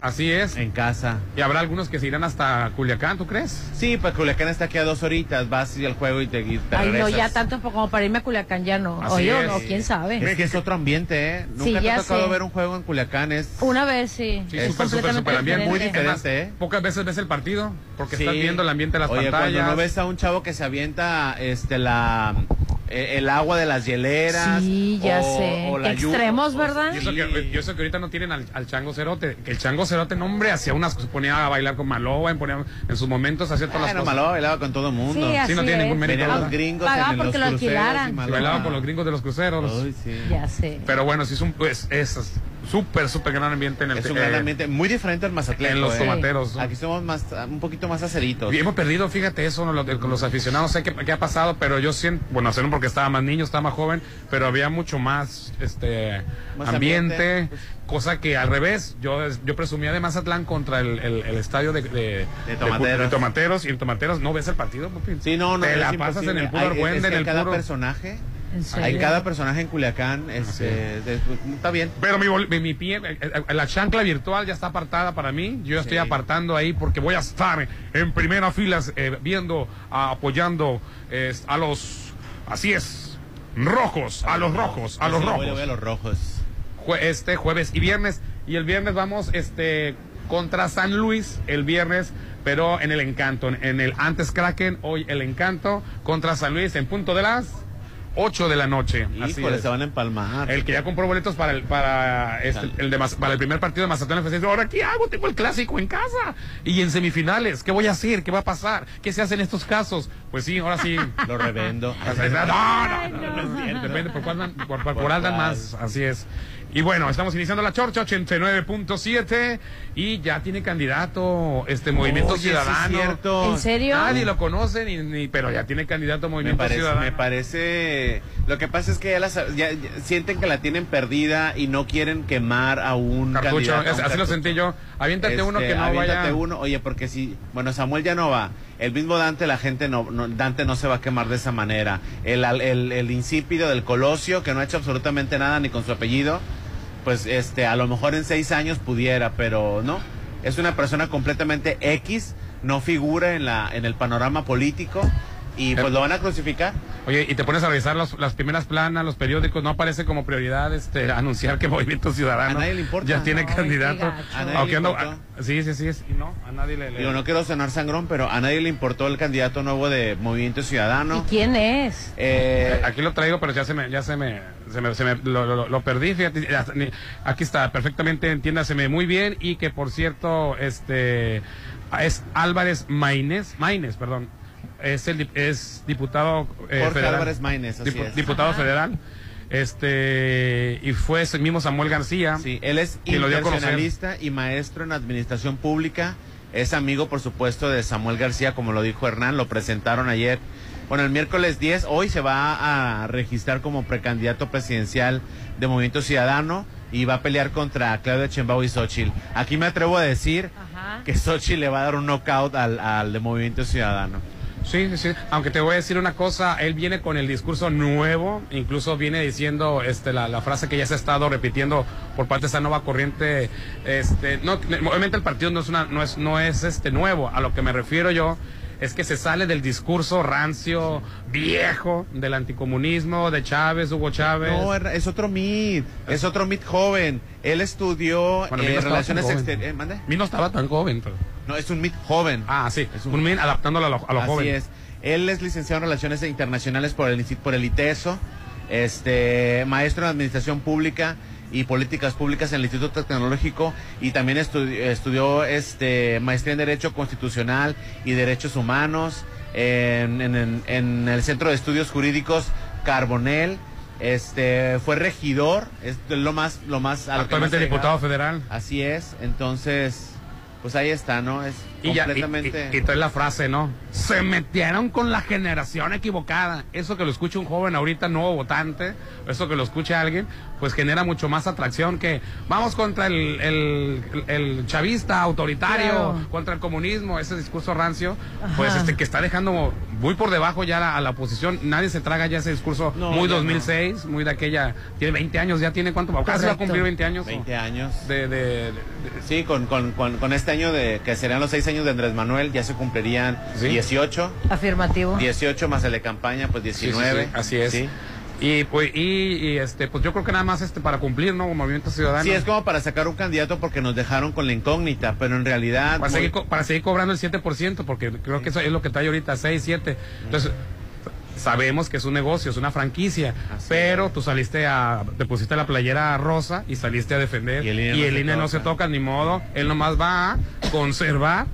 así es. En casa. Y habrá algunos que se irán hasta Culiacán, ¿tú crees? Sí, pues Culiacán está aquí a dos horitas, vas y al juego y te, y te Ay, no, regresas. ya tanto como para irme a Culiacán ya no. Así O yo es. no, quién sabe. Es que es otro ambiente, ¿eh? Nunca Sí, te ya ha tocado sé. ver un juego en Culiacán, es... Una vez sí. Sí, Es súper, súper, súper ambiente. Muy diferente. ¿eh? Pocas veces ves el partido porque Sí. estás viendo el ambiente de las Oye, pantallas. cuando no ves a un chavo que se avienta este la el agua de las hieleras. Sí, ya o- sé. o la lluvia, extremos, o- ¿verdad? Y eso, Sí. que, y eso que ahorita no tienen al, al Chango Cerote. Que el Chango Cerote, no, hombre, hacía unas se ponía a bailar con Maloba, ponía, en sus momentos hacía todas Bueno, las cosas. Malo bailaba con todo el mundo. Sí, Sí, no así tiene es. ningún mérito. Venían los gringos Pagaba en los porque lo cruceros alquilaran. y Se Malova. bailaba con los gringos de los cruceros. Uy, sí. Ya sé. Pero bueno, sí es un pues, es súper, súper gran ambiente en el Es un eh, gran ambiente, muy diferente al Mazatlán. en los ¿eh? tomateros. Aquí somos más, un poquito más aceritos. Y hemos perdido, fíjate eso, con los aficionados, sé qué, qué ha pasado, pero yo siento, bueno, sé no porque estaba más niño, estaba más joven, pero había mucho más este Más ambiente, ambiente, pues. cosa que al revés, yo yo presumía de Mazatlán contra el, el- el estadio de, de, Tomateros. de Tomateros, y en Tomateros no ves el partido, papi. Sí, no, no. Te la pasas en el puro Hay- argüende, es que en el cada puro... personaje. Hay cada personaje en Culiacán, este, de- está bien. Pero mi, bol- mi, mi pie, eh, eh, la chancla virtual ya está apartada para mí. Yo estoy apartando ahí porque voy a estar en primera fila eh, viendo, ah, apoyando eh, a los, así es, rojos, a los rojos, a los Sí, rojos. voy- voy a los rojos. Jue- este jueves y viernes. Y el viernes vamos este contra San Luis el viernes, pero en el encanto, en el antes Kraken, hoy el encanto contra San Luis en punto de las 8 de la noche. Así Híjole, es. se van a empalmar. El que ya compró boletos para el, para este, el de para el primer partido de Mazatlán FC, dice, ahora qué hago, tengo el clásico en casa y en semifinales, ¿qué voy a hacer? ¿Qué va a pasar? ¿Qué se hace en estos casos? Pues sí, ahora sí. Lo revendo. No, no, no, no, no, no, depende por cuál dan- por, por, por andan más, así es. Y bueno, estamos iniciando la Chorcha 89.7 y ya tiene candidato este Movimiento Oye, sí es Ciudadano. cierto. ¿En serio? Nadie lo conoce ni, ni- pero ya tiene candidato Me Movimiento parece, Ciudadano. me parece. Lo que pasa es que ya, las- ya- ya sienten que la tienen perdida y no quieren quemar a un Cartucho, candidato, a es- un así lo sentí yo. Aviéntate uno Este, que no aviéntate vaya. uno, oye, porque si, bueno, Samuel ya no va, el mismo Dante, la gente no, no- Dante no se va a quemar de esa manera. El, al- el, el insípido del Colosio, que no ha hecho absolutamente nada ni con su apellido, pues este, a lo mejor en seis años pudiera, pero no. Es una persona completamente X, no figura en la, en el panorama político y pues lo van a crucificar. Oye, y te pones a revisar los- las primeras planas, los periódicos, no aparece como prioridad este, anunciar que Movimiento Ciudadano A nadie le importa. ya tiene candidato. A nadie Aunque le ando- importó. ah, sí, sí, sí, y no, a nadie le... le- Digo, no quiero sonar sangrón, pero a nadie le importó el candidato nuevo de Movimiento Ciudadano. ¿Y quién es? Eh, Aquí lo traigo, pero ya se me, ya se me, se me, se me- lo, lo- lo perdí, fíjate, ya- ni- aquí está, perfectamente, entiéndaseme muy bien, y que por cierto, este, es Álvarez Maínez, Maínez, perdón, es el, dip- es diputado eh, Jorge federal. Álvarez Maínez, así es. Diputado Ajá. federal, este, y fue ese mismo Samuel García. Sí, él es internacionalista y maestro en administración pública. Es amigo, por supuesto, de Samuel García, como lo dijo Hernán, lo presentaron ayer. Bueno, el miércoles 10, hoy se va a registrar como precandidato presidencial de Movimiento Ciudadano y va a pelear contra Claudia Chembao y Xochitl. Aquí me atrevo a decir Ajá. que Xochitl le va a dar un knockout al, al de Movimiento Ciudadano. Sí, sí. Aunque te voy a decir una cosa, él viene con el discurso nuevo, incluso viene diciendo este, la, la frase que ya se ha estado repitiendo por parte de esa nueva corriente. Este, no, obviamente el partido no es, una, no es, no es este nuevo. A lo que me refiero yo es que se sale del discurso rancio, viejo, del anticomunismo, de Chávez, Hugo Chávez. No, es otro MIT, es otro MIT joven. Él estudió Bueno, eh, relaciones exteriores. ¿Mande? Mi no estaba tan joven. pero- No, es un MIT joven. Ah, sí, Es un- un min adaptándolo a lo, a lo Así joven. es. Él es licenciado en Relaciones Internacionales por el, por el ITESO, este, maestro en Administración Pública y Políticas Públicas en el Instituto Tecnológico y también estu- estudió este, maestría en Derecho Constitucional y Derechos Humanos en, en- en- el Centro de Estudios Jurídicos Carbonel. Este, fue regidor, es lo más, lo más, lo Actualmente más diputado federal. Así es, entonces, pues ahí está, ¿no? Es Y, ya, y, completamente... y- y trae la frase, ¿no? Se metieron con la generación equivocada. Eso que lo escuche un joven ahorita, nuevo votante, eso que lo escuche alguien, pues genera mucho más atracción que vamos contra el, el, el chavista autoritario, Claro. contra el comunismo, ese discurso rancio, Ajá. pues este que está dejando muy por debajo ya la- a la oposición. Nadie se traga ya ese discurso No, muy ya 2006, muy de aquella. Tiene 20 años, ya tiene cuánto, casi va a cumplir 20 años. 20 años. De, de- de- de- Sí, con, con, con, con este año de que serían los seis años de Andrés Manuel, ya se cumplirían Sí. 18. Afirmativo. 18 más el de campaña, pues Sí, sí, 19. sí, así es. Y pues, y, y, este, pues yo creo que nada más este para cumplir, ¿no? Movimiento Ciudadano. Sí, es como para sacar un candidato porque nos dejaron con la incógnita, pero en realidad... Para muy- seguir, co- para seguir cobrando el 7%, porque creo que eso es lo que trae ahorita, 6, 7. Entonces, sabemos que es un negocio, es una franquicia, Así pero es. tú saliste a, te pusiste la playera rosa y saliste a defender. Y el INE y no el se INE no se toca, ni modo. Él nomás va a conservar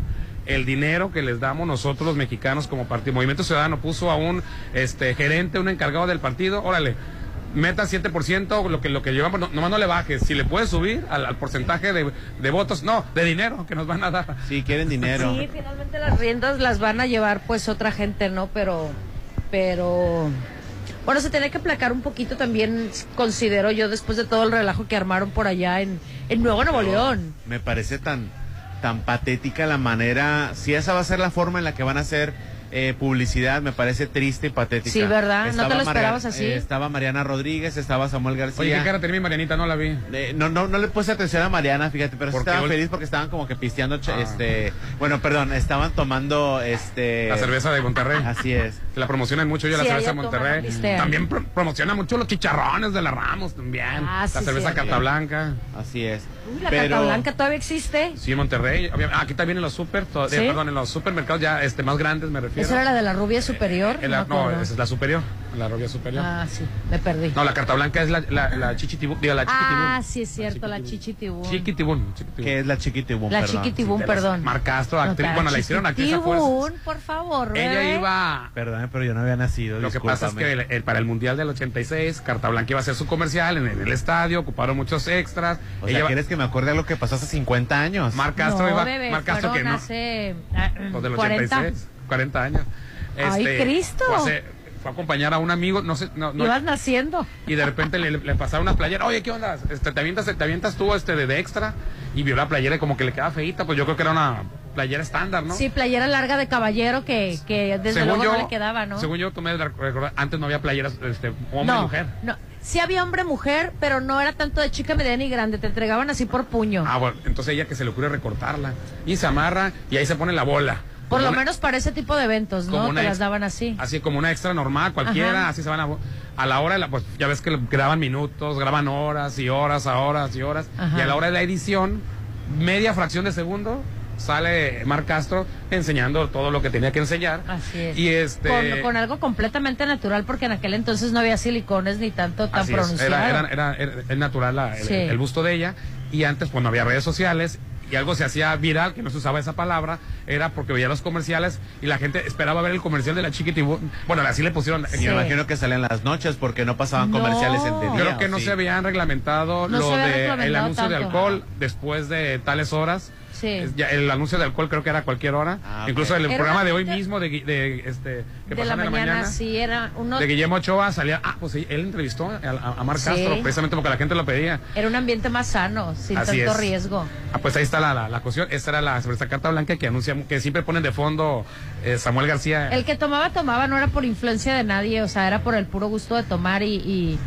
el dinero que les damos nosotros los mexicanos como partido. Movimiento Ciudadano puso a un este, gerente, un encargado del partido, órale. Meta 7%, lo que, lo que llevamos, no, nomás no le bajes. Si le puedes subir al, al porcentaje de, de votos, no, de dinero que nos van a dar. Sí, quieren dinero. Sí, finalmente las riendas las van a llevar pues otra gente, ¿no? Pero, pero, bueno, se tiene que placar un poquito también, considero yo, después de todo el relajo que armaron por allá en, en Nuevo Nuevo León. Me parece tan, tan patética la manera. Si esa va a ser la forma en la que van a hacer eh, publicidad, me parece triste y patética. Sí, ¿verdad? ¿No te lo esperabas así? eh, estaba Mariana Rodríguez, estaba Samuel García. Oye, ¿qué cara tenía mi Marianita? No la vi. Eh, no, no, no le puse atención a Mariana, fíjate, pero sí estaba feliz porque estaban como que pisteando, Ah. este, bueno, perdón, estaban tomando, este, La cerveza de Monterrey. Así es. Que la promocionan mucho yo, la cerveza de Monterrey. También pro- promociona mucho los chicharrones de la Ramos también. Ah, la sí, cerveza cierto. Cata Blanca. Así es. Uy, la pero, Cata Blanca todavía existe. Sí, en Monterrey. Ah, aquí también en los super, eh, perdón, en los supermercados ya este más grandes me refiero. ¿Esa era la de la rubia superior? Eh, la- me no, esa es la superior, la rubia superior. Ah, sí, me perdí. No, la carta blanca es la, la, la chichitibú, digo, la chiquitibún. ah, sí es cierto, la chichitibún. Chiquitibún. chiquitibún. que es la chiquitibum, La perdón. chiquitibún, las perdón. Mar Castro, actriz. No, bueno, la hicieron actriz a Chiquitibún, por favor. Ella bebé. iba Perdón, pero yo no había nacido, Lo que pasa es que el- el- para el Mundial del 86, Carta Blanca iba a hacer su comercial en, en el estadio, ocuparon muchos extras. O Ella sea, ¿quieres que me acuerde de lo que pasó hace 50 años? Mar Castro no, iba. bebé, Mar Castro que fueron no. hace ah, Los del 40. 86, 40 años. ¡Ay, Cristo! A, hacer- fue a acompañar a un amigo, no sé, no, no, Ibas naciendo. y de repente le, le pasaron una playera. Oye, ¿qué onda? Este, ¿te, avientas, ¿Te avientas tú este, de, de extra? Y vio la playera y como que le queda feita. Pues yo creo que era una playera estándar, ¿no? Sí, playera larga de caballero que, que desde luego no le quedaba, ¿no? Según yo, tú me antes no había playeras este, hombre no, mujer. no. Sí había hombre-mujer, pero no era tanto de chica mediana y grande. Te entregaban así por puño. Ah, bueno, entonces ella que se le ocurre recortarla. Y se amarra y ahí se pone la bola. Por lo una- menos para ese tipo de eventos, ¿no? Te las daban así. Así como una extra normal, cualquiera, Ajá. así se van a... A la hora de la, pues ya ves que graban minutos, graban horas y horas a horas y horas. Ajá. Y a la hora de la edición, media fracción de segundo, sale Mar Castro enseñando todo lo que tenía que enseñar. Así es. Y este... Con, con algo completamente natural, porque en aquel entonces no había silicones ni tanto tan Así es, pronunciado. Era, era, era, natural la- el, Sí. el busto de ella. Y antes, pues no había redes sociales. Y algo se hacía viral, que no se usaba esa palabra, era porque veía los comerciales y la gente esperaba ver el comercial de la chiquitibú. Bueno, así le pusieron. Y Sí. me imagino que salían las noches porque no pasaban No. comerciales en día, Creo que ¿o no sí? se habían reglamentado No lo se había de el reglamentado anuncio de alcohol después de tales horas. Sí. Ya- el anuncio de alcohol creo que era a cualquier hora. Ah. Incluso el Era programa de hoy mismo de, Gui- de este que de la mañana, en la mañana. sí, era uno, De Guillermo Ochoa salía, ah, pues él entrevistó a, a, a Mar Sí. Castro, precisamente porque la gente lo pedía. era un ambiente más sano, sin Así tanto es. riesgo. Ah, pues ahí está la, la, la cuestión. Esta era la cerveza carta blanca que anuncia, que siempre ponen de fondo eh, Samuel García. El que tomaba, tomaba, no era por influencia de nadie, o sea, era por el puro gusto de tomar y, y,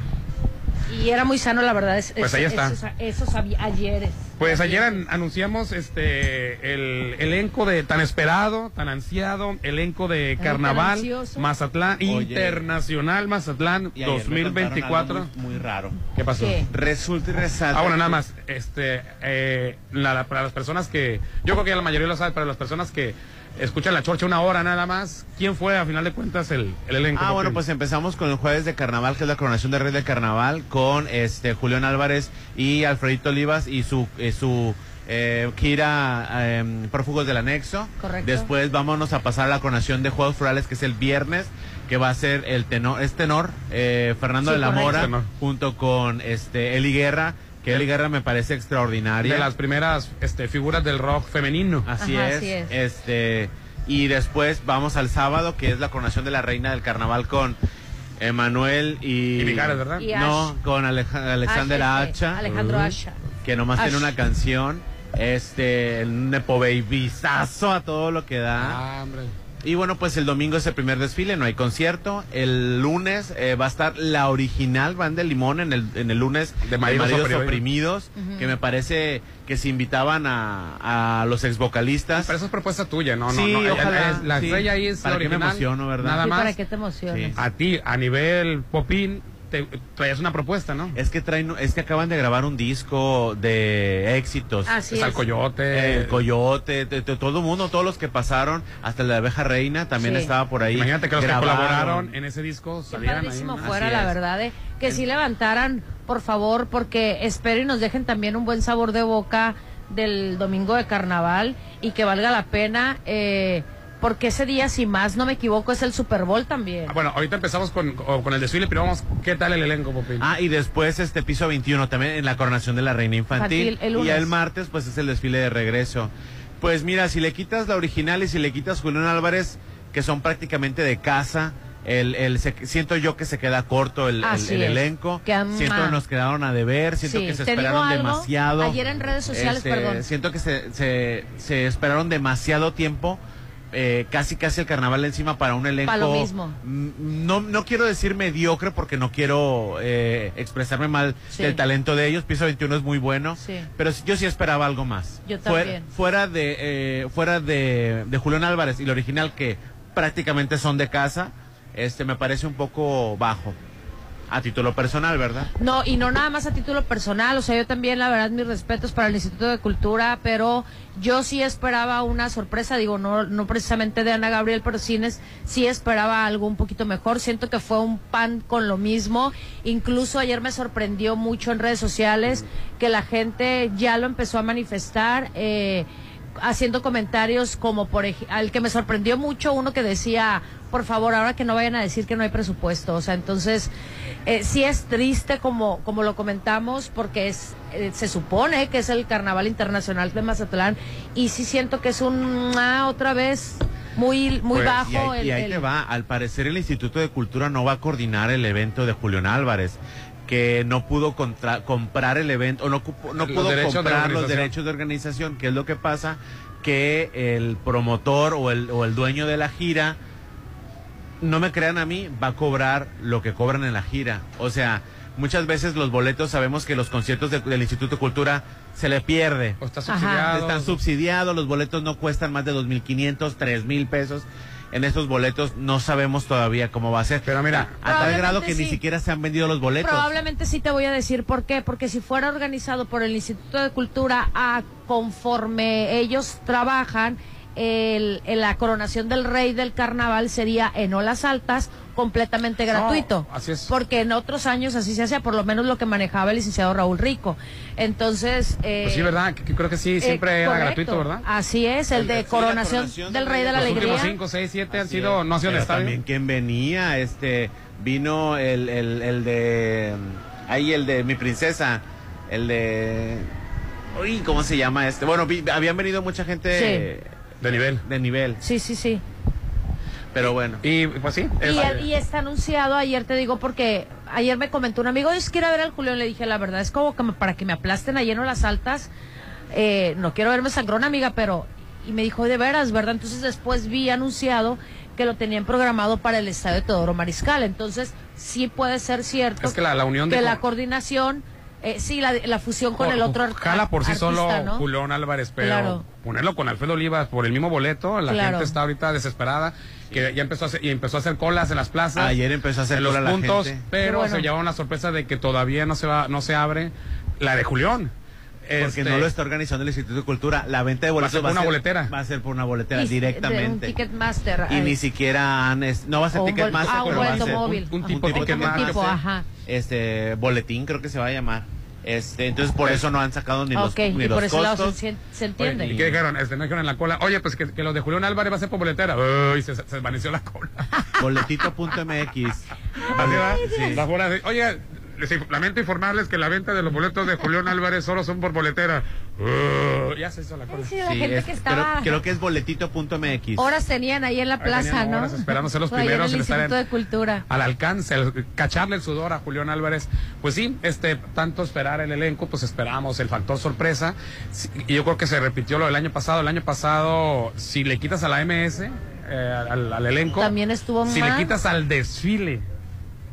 y era muy sano, la verdad. Es, Pues es- ahí está. Esos, esos avi- ayeres. Pues ayer an- anunciamos este el elenco de tan esperado, tan ansiado, elenco de Carnaval. Mazatlán Oye. Internacional Mazatlán Y ayer me 2024. contaron algo Muy, muy raro. ¿Qué pasó? ¿Qué? Resulta y resalta. Ah, bueno, nada más, este, eh, la- la- para las personas que, yo creo que ya la mayoría lo sabe, para las personas que escuchan la chorcha una hora nada más, ¿quién fue a final de cuentas el, el elenco? Ah, bueno, pues empezamos con el jueves de carnaval, que es la coronación de rey de carnaval, con este Julián Álvarez y Alfredito Olivas y su eh, su eh, Kira eh, Prófugos del Anexo. Correcto. Después vámonos a pasar a la coronación de Juegos Florales, que es el viernes, que va a ser el tenor, es tenor, eh, Fernando Sí, de la correcto. Mora, Tenor. junto con este Eli Guerra, que Eli Guerra me parece extraordinaria. de las primeras este, figuras del rock femenino. Así, Ajá, es, así es. Este, y después vamos al sábado, que es la coronación de la reina del carnaval con Emanuel y. Y Mijares, ¿verdad? Y No, con Aleja- Alexander Ash, este, Hacha, Alejandro Uh. Asha. que nomás tiene una canción. Este, un nepo babyzazo a todo lo que da. Ah, hombre. Y bueno, pues el domingo es el primer desfile, no hay concierto. El lunes eh, va a estar la original Banda de Limón en el, en el lunes De Maridos Oprimidos. Que me parece que se invitaban a, a los ex vocalistas. Pero eso es propuesta tuya, ¿no? Sí, no, no, ojalá, es- La sí. estrella ahí es ¿Para la qué me original, emociono, verdad? Nada ¿Y más. para qué te emociones? Sí. A ti, a nivel popín, te traías una propuesta, ¿no? Es que traen, es que acaban de grabar un disco de éxitos. Así Está el es. coyote. El Coyote, de- de todo el mundo, todos los que pasaron, hasta la abeja reina también Sí. estaba por ahí. Imagínate que los Grabaron. que colaboraron en ese disco Qué salieran ahí. fuera, Así la es. verdad, eh, que sí levantaran, por favor, porque espero y nos dejen también un buen sabor de boca del domingo de carnaval y que valga la pena, eh, porque ese día, si más no me equivoco, es el Super Bowl también. Ah, Bueno, ahorita empezamos con, con con el desfile, pero vamos, ¿qué tal el elenco, Popín? Ah, y después este piso 21 también en la coronación de la reina infantil. Infantil, el y lunes. el martes pues es el desfile de regreso. Pues mira, si le quitas la original y si le quitas Julián Álvarez, que son prácticamente de casa, el, el se- siento yo que se queda corto el, el- elenco. Que siento que nos quedaron a deber, siento Sí, que se ¿te digo esperaron algo? demasiado. Ayer en redes sociales, Este, perdón. Siento que se, se, se esperaron demasiado tiempo. Eh, casi casi el carnaval encima para un elenco lo mismo. Mm, no no quiero decir mediocre porque no quiero eh, expresarme mal Sí. del talento de ellos piso 21 es muy bueno Sí. pero yo sí esperaba algo más Yo Fuera- también. fuera de eh, fuera de, de Julián Álvarez y el original que prácticamente son de casa este me parece un poco bajo a título personal verdad No, y no nada más a título personal, o sea, yo también, la verdad, mis respetos para el Instituto de Cultura, pero yo sí esperaba una sorpresa, digo, no, no precisamente de Ana Gabriel, pero sí, sí esperaba algo un poquito mejor. Siento que fue un pan con lo mismo. Incluso ayer me sorprendió mucho en redes sociales que la gente ya lo empezó a manifestar. Eh, haciendo comentarios como por al que me sorprendió mucho uno que decía por favor ahora que no vayan a decir que no hay presupuesto o sea entonces eh, sí es triste como como lo comentamos porque es eh, se supone que es el carnaval internacional de Mazatlán y sí siento que es un ah, otra vez muy muy Pues, bajo y ahí, el, y ahí el- te va. Al parecer el Instituto de Cultura no va a coordinar el evento de Julián Álvarez que no pudo contra- comprar el evento o no, pudo de comprar los derechos de organización que es lo que pasa que el promotor o el, o el dueño de la gira no me crean a mí, va a cobrar lo que cobran en la gira. O sea, muchas veces los boletos sabemos que los conciertos de- del Instituto de Cultura se le pierde. O está subsidiado. Están subsidiados, los boletos no cuestan más de 2.500, 3.000 pesos. En esos boletos no sabemos todavía cómo va a ser. Pero mira, a tal Probablemente grado que ni sí. siquiera se han vendido los boletos. Probablemente sí te voy a decir por qué, porque si fuera organizado por el Instituto de Cultura a conforme ellos trabajan, el, el- la coronación del rey del carnaval sería en olas altas completamente gratuito. así es. Porque en otros años así se hacía, por lo menos lo que manejaba el licenciado Raúl Rico. Entonces... eh, Pues sí, ¿verdad? Que- que creo que sí, eh, siempre era gratuito, ¿verdad? Así es, el, El- de sí, coronación, coronación del Rey de la Los Alegría. últimos 5, 6, 7 han sido, no ha sido en Pero estadio. también quién venía, este, vino el, el, el de, ahí el de mi princesa, el de, uy, ¿cómo se llama este? Bueno, vi- habían venido mucha gente De nivel. de nivel, Sí, sí, sí. pero bueno. Y pues sí. es- Y, el- y está anunciado ayer, te digo, porque ayer me comentó un amigo, es que ir a ver al Julián, le dije, la verdad, es como que me- para que me aplasten allí en las altas, eh, no quiero verme sangrón, amiga, pero... Y me dijo, de veras, ¿verdad? Entonces después vi anunciado que lo tenían programado para el estadio de Teodoro Mariscal. Entonces, sí puede ser cierto Es que la- la unión de que la coordinación, eh, sí, la, la fusión con el otro ar- Jala por sí artista, solo ¿no? Julián Álvarez, pero Claro. ponerlo con Alfredo Olivas por el mismo boleto, la Claro. gente está ahorita desesperada, que ya empezó a hacer, y empezó a hacer colas en las plazas. Ayer empezó a hacer en los cola la puntos, gente. pero bueno. se llevaron la sorpresa de que todavía no se va, no se abre la de Julián. Porque Este, no lo está organizando el Instituto de Cultura. La venta de boletos ser por una boletera. Va a ser por una boletera Y- de directamente. un Ticketmaster. y ni siquiera han, es- no va a ser un Ticketmaster, ah, un pero va a boleto ser móvil. un Ajá. tipo un tipo Ticketmaster. tipo, ajá. este boletín creo que se va a llamar. Este, entonces por eso no han sacado ni los, Ok, ni y los por ese lado se, se Oye, entiende. ¿Y qué dijeron? Este, me dijeron en la cola, oye, pues que, que lo de Julián Álvarez va a ser por boletera. Uy, se, se desvaneció la cola. Boletito.mx. Así va. Sí. Las bolas de- Oye, les inf- lamento informarles que la venta de los boletos de Julián Álvarez solo son por boletera. Uh, ya se hizo la cola. Sí, la Sí, gente es- que creo, estaba... creo que es boletito.mx. Horas tenían ahí en la Ahí plaza, ¿no? horas esperando ser los ahí en primeros el en estar Instituto en- de Cultura. Al alcance, el- cacharle el sudor a Julián Álvarez. Pues sí, este, tanto esperar el elenco, pues esperamos el factor sorpresa. Sí, Y yo creo que se repitió lo del año pasado. El año pasado, si le quitas a la MS, eh, al, al elenco. También estuvo Si mal. le quitas al desfile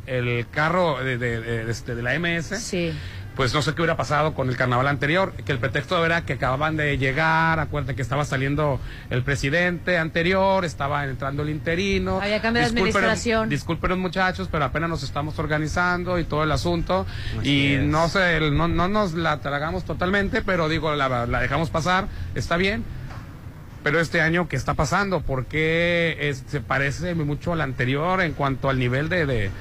el carro de, de, de- este, de la MS, Sí. pues no sé qué hubiera pasado con el carnaval anterior, que el pretexto era que acababan de llegar, acuérdate que estaba saliendo el presidente anterior, estaba entrando el interino. Había cambio de administración. Discúlpenos muchachos, pero apenas nos estamos organizando y todo el asunto Así y es. no sé, no, no nos la tragamos totalmente, pero digo, la, la dejamos pasar, está bien. Pero este año, ¿qué está pasando? ¿Por qué es- se parece mucho al anterior en cuanto al nivel de, de,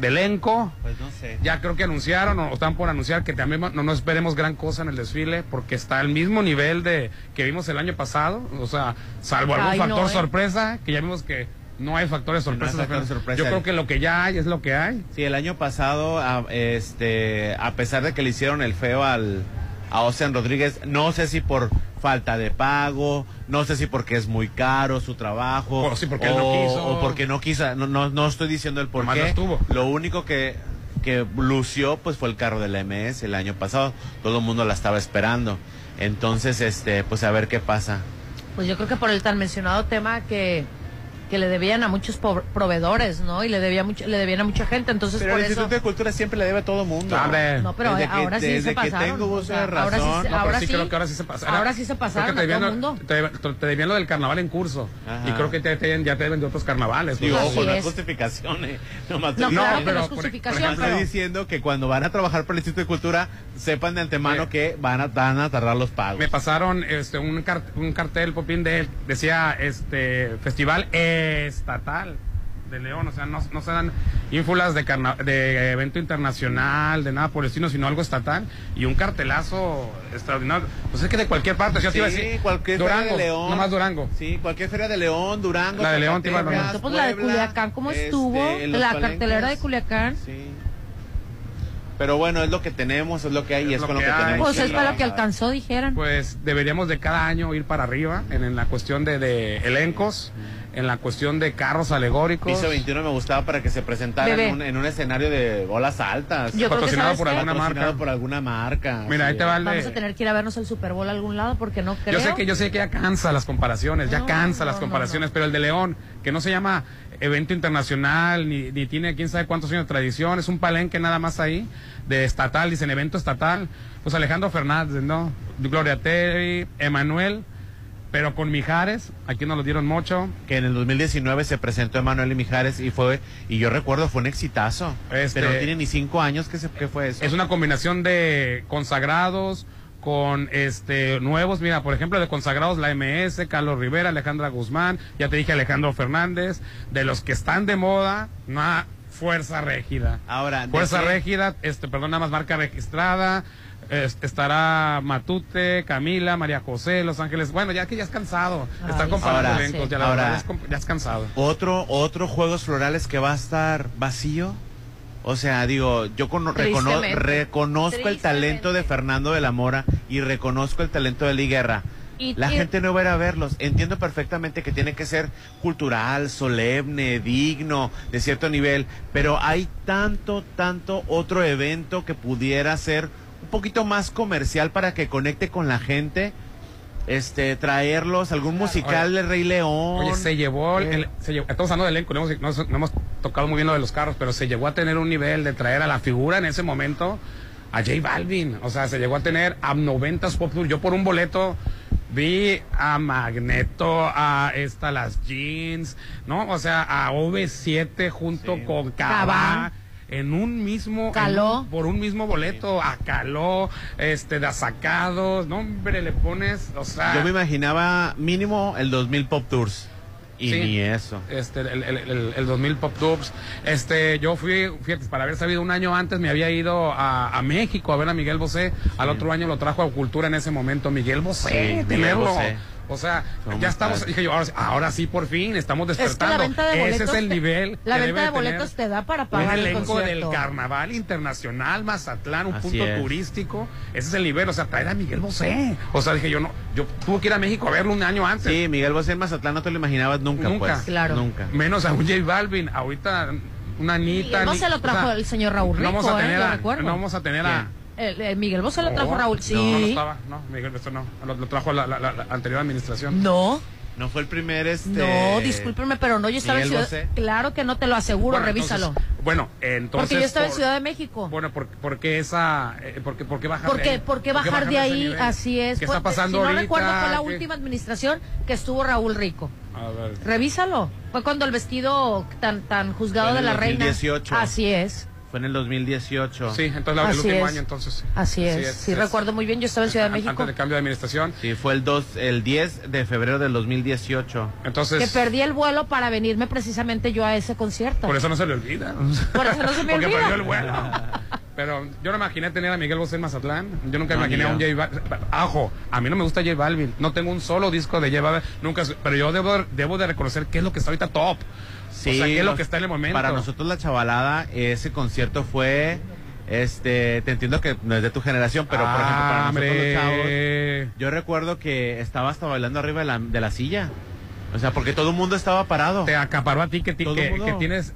de elenco? Pues no sé. Ya creo que anunciaron o están por anunciar que también no, no esperemos gran cosa en el desfile porque está al mismo nivel de que vimos el año pasado, o sea, salvo algún Ay, no, factor ¿eh? no que ya vimos que no hay factores no hay sorpresas. factor sorpresa. Yo creo que lo que ya hay es lo que hay. Sí, el año pasado, a, este, a pesar de que le hicieron el feo al, a Ocean Rodríguez, no sé si por falta de pago, no sé si porque es muy caro su trabajo, O sí, porque él no quiso. o porque no quiso, no, no, no estoy diciendo el por qué. no estuvo. Lo único que, que lució pues fue el carro de la MS el año pasado, todo el mundo la estaba esperando. Entonces, este, pues a ver qué pasa. Pues yo creo que por el tan mencionado tema que, que le debían a muchos po- proveedores, ¿no? Y le debía mucho, le debían a mucha gente, entonces Pero por el eso. Instituto de Cultura siempre le debe a todo mundo. No, pero Desde que- ahora sí desde se que pasaron. tengo uso de ahora sí, razón. se- No, ahora sí, sí, creo que ahora sí se pasaron. ahora sí se pasaron Creo que a todo te el debían, mundo. te, te debían lo del carnaval en curso. Ajá. Y creo que te, te- ya te deben de otros carnavales. Digo, ojo, no es. justificación, eh. Nomás No, estoy- claro No, que pero, no es por- justificación, por Estoy ejemplo, pero... diciendo que cuando van a trabajar por el Instituto de Cultura, sepan de antemano Sí. que van a, van a tardar los pagos. Me pasaron este un, car- un cartel, Popín, de decía este festival estatal de León, o sea, no, no se dan ínfulas de, carna- de evento internacional, de nada por el estilo, sino algo estatal y un cartelazo extraordinario. Pues es que de cualquier parte, yo te iba a decir, cualquier Durango, feria de León. nomás Durango. Sí, cualquier feria de León, Durango. La de León, te iba a. Pues la de Culiacán, ¿cómo este, estuvo? la palenques. cartelera de Culiacán. Sí. Pero bueno, es lo que tenemos, es lo que hay y Es es lo con lo que que hay. tenemos. Pues es para lo que alcanzó, dijeran. Pues deberíamos de cada año ir para arriba en, en la cuestión de, de elencos, en la cuestión de carros alegóricos. Piso 21 me gustaba para que se presentara en un, en un escenario de bolas altas. Yo patrocinado por qué? alguna Patrocinado marca. por alguna marca. Mira, ahí te va el de- Vamos a tener que ir a vernos el Super Bowl a algún lado porque no creo. Yo sé que yo sé que ya cansa las comparaciones, ya No, cansa no, las no, comparaciones, no. pero el de León, que no se llama evento internacional, ni, ni tiene quién sabe cuántos años de tradición, es un palenque nada más ahí, de estatal, dicen evento estatal, pues Alejandro Fernández, ¿no? Gloria Terry, Emanuel, pero con Mijares, aquí nos lo dieron mucho. que en el 2019 se presentó Emanuel y Mijares y fue y yo recuerdo fue un exitazo Este- pero no tiene ni cinco años que se que fue eso Es una combinación de consagrados con este nuevos, mira, por ejemplo, de consagrados la MS, Carlos Rivera, Alejandra Guzmán, ya te dije Alejandro Fernández, de los que están de moda, una fuerza rígida. ahora Fuerza Régida, este, perdón, nada más marca registrada. Es- estará Matute, Camila, María José, Los Ángeles. Bueno, ya que ya es cansado. Ay, Estar comparando Ahora, elencos, sí. ya, la Ahora- verdad, ya es ya es cansado. otro otro juegos florales que va a estar vacío o sea, digo, yo cono- recono- Tristemente. reconozco el talento de. Fernando de la Mora y reconozco el talento de Lee Guerra. Y- La y- gente no va a ir a verlos. Entiendo perfectamente que tiene que ser cultural, solemne, digno, de cierto nivel, pero hay tanto, tanto otro evento que pudiera ser un poquito más comercial para que conecte con la gente. Este, traerlos, algún musical Oye, de Rey León. Oye, se llevó, el, Eh. el- se llevó- estamos hablando del elenco, no hemos, no hemos- no hemos tocado muy bien lo de los carros, pero se llegó a tener un nivel de traer a la figura en ese momento a J Balvin. O sea, se llegó a tener a 90s Pop Tour. Yo por un boleto vi a Magneto, a esta, las Jeans, ¿no? O sea, a OV7 junto Sí. con Cabá. En un mismo. Caló. un- por un mismo boleto. A Caló, este, de sacados. No, hombre, le pones. O sea. Yo me imaginaba mínimo el 2000 Pop Tours. Y Sí. ni eso. este el, el, el, el 2000 Pop Tours. Este, yo fui, fíjate, para haber sabido un año antes, me había ido a, a México a ver a Miguel Bosé. Al otro año lo trajo a Cultura en ese momento. Miguel Bosé, Sí, Miguel tenerlo. Bosé. O sea, ¿Cómo ya estamos, dije yo, ahora, sí- ahora sí por fin estamos Es que despertando. la venta de boletos. Ese es el te- nivel. La que venta debe de tener boletos te da para un pagar el elenco del carnaval internacional Mazatlán, un Así punto es. turístico. Ese es el nivel, o sea, traer a Miguel Bosé. O sea, dije yo no, yo tuve que ir a México a verlo un año antes. Sí, Miguel Bosé en Mazatlán no te lo imaginabas nunca, Nunca. pues. Claro. Nunca. Menos a un J Balvin, ahorita una Anita. Bosé ni- lo o trajo sea, el señor Raúl no vamos Rico, a tener ¿eh? A, no vamos a tener a El, el Miguel Bosé lo trajo No, Raúl. No, Sí. no estaba, no, Miguel Bosé no, lo, lo trajo la, la- la- la anterior administración. No. No fue el primer este. No, discúlpeme, pero no, yo estaba en Ciudad. Bosé. Claro que no te lo aseguro, Bueno, revísalo. entonces- bueno, entonces. Porque yo estaba en Ciudad de México. Bueno, ¿por, por qué esa, eh, por, qué, por qué bajar ¿Por de ahí? por qué bajar de ahí? nivel? Así es. ¿Qué Fue- está pasando si no ahorita? recuerdo, fue la ¿Qué? última administración que estuvo Raúl Rico. A ver. Revísalo. Fue cuando el vestido tan tan juzgado de la reina. 2018. Así es. Fue en el 2018. Sí, entonces la- el Así último es. año, entonces. sí. Así es. Sí, es. recuerdo muy bien. Yo estaba en Ciudad de México. Antes del cambio de administración. Sí, fue el, dos, el 10 de febrero del 2018. Entonces. Que perdí el vuelo para venirme precisamente yo a ese concierto. Por eso no se le olvida. Por eso no se me Porque olvida. perdió el vuelo. Pero yo no imaginé tener a Miguel Bosé en Mazatlán. Yo nunca No, imaginé a un. J Balvin. Ajo, a mí no me gusta J Balvin. No tengo un solo disco de J Balvin. Nunca. Pero yo debo, debo de reconocer qué es lo que está ahorita top. Sí, o sea, qué es lo que está en el momento. Para nosotros la chavalada, ese concierto fue, este, te entiendo que no es de tu generación, pero por ejemplo para nosotros los chavos, Hombre. yo recuerdo que estaba hasta bailando arriba de la, de la silla. O sea, porque todo el mundo estaba parado. Te acaparó a ti que, ti- Todo que, mundo. que tienes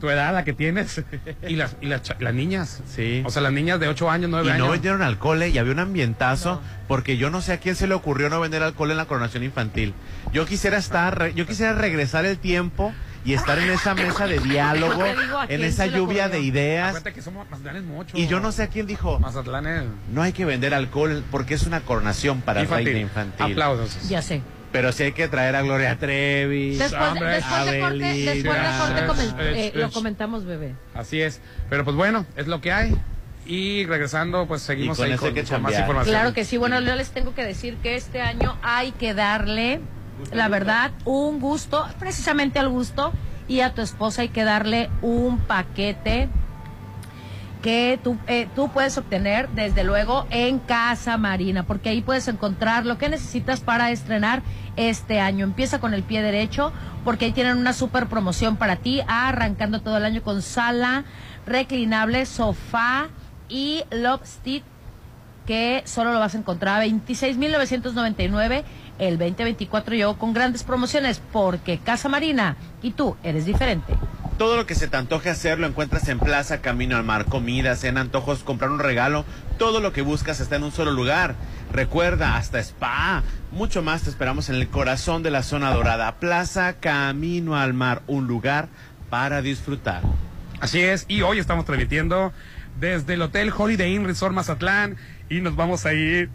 tu edad, la que tienes. Y las, y las, cha- las niñas. Sí. O sea, las niñas de 8 años, 9 Y años. no vendieron alcohol y había un ambientazo porque yo no sé a quién se le ocurrió no vender alcohol en la coronación infantil. Yo quisiera estar, re- yo quisiera regresar el tiempo y estar en esa mesa de diálogo, Te digo, ¿a en esa lluvia de ideas. Acuérdate que somos mucho. Y yo no sé a quién dijo, Mazatlanes no hay que vender alcohol porque es una coronación para infantil. reina infantil. Aplausos. Ya sé. Pero sí hay que traer a Gloria Trevi. Después, de- hombre. después de corte, después de corte comen- eh, lo comentamos, bebé. Así es. Pero pues bueno, es lo que hay. Y regresando, pues seguimos Y con ahí con, más información. Claro que sí. Bueno, yo les tengo que decir que este año hay que darle, la verdad, un gusto, precisamente al gusto, y a tu esposa hay que darle un paquete que tú, eh, tú puedes obtener desde luego en Casa Marina, porque ahí puedes encontrar lo que necesitas para estrenar este año. Empieza con el pie derecho, porque ahí tienen una super promoción para ti, arrancando todo el año con sala, reclinable, sofá y love stick que solo lo vas a encontrar a 26.999. El 2024 llegó con grandes promociones porque Casa Marina y tú eres diferente. Todo lo que se te antoje hacer lo encuentras en Plaza Camino al Mar. Comida, cena, antojos, comprar un regalo. Todo lo que buscas está en un solo lugar. Recuerda, hasta spa. Mucho más te esperamos en el corazón de la zona dorada. Plaza Camino al Mar. Un lugar para disfrutar. Así es. Y hoy estamos transmitiendo desde el Hotel Holiday Inn Resort Mazatlán. Y nos vamos a ir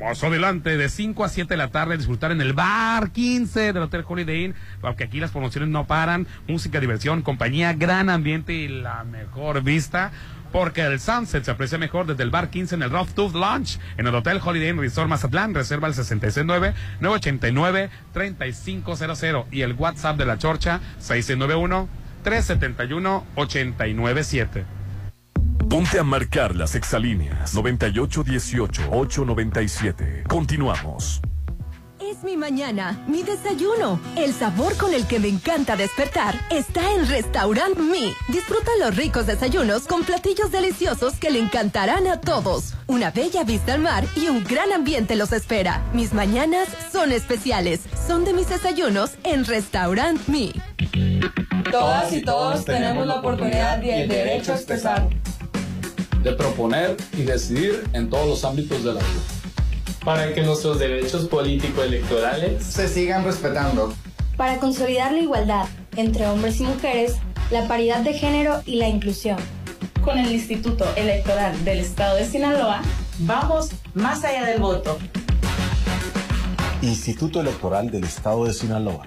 más adelante de 5 a 7 de la tarde disfrutar en el bar 15 del Hotel Holiday Inn. Porque aquí las promociones no paran. Música, diversión, compañía, gran ambiente y la mejor vista. Porque el sunset se aprecia mejor desde el bar 15 en el Rough Tooth Lounge en el Hotel Holiday Inn Resort Mazatlán. Reserva el 669-989-3500 y el WhatsApp de la Chorcha 691-371-897. Ponte a marcar las exalíneas 9818-897. Continuamos. Es mi mañana, mi desayuno. El sabor con el que me encanta despertar está en Restaurant Mi. Disfruta los ricos desayunos con platillos deliciosos que le encantarán a todos. Una bella vista al mar y un gran ambiente los espera. Mis mañanas son especiales. Son de mis desayunos en Restaurant Mi. Todas y todos tenemos la oportunidad y el derecho a expresar. De proponer y decidir en todos los ámbitos de la vida. para que nuestros derechos político-electorales se sigan respetando. para consolidar la igualdad entre hombres y mujeres, la paridad de género y la inclusión. Con el Instituto Electoral del Estado de Sinaloa, vamos más allá del voto. Instituto Electoral del Estado de Sinaloa.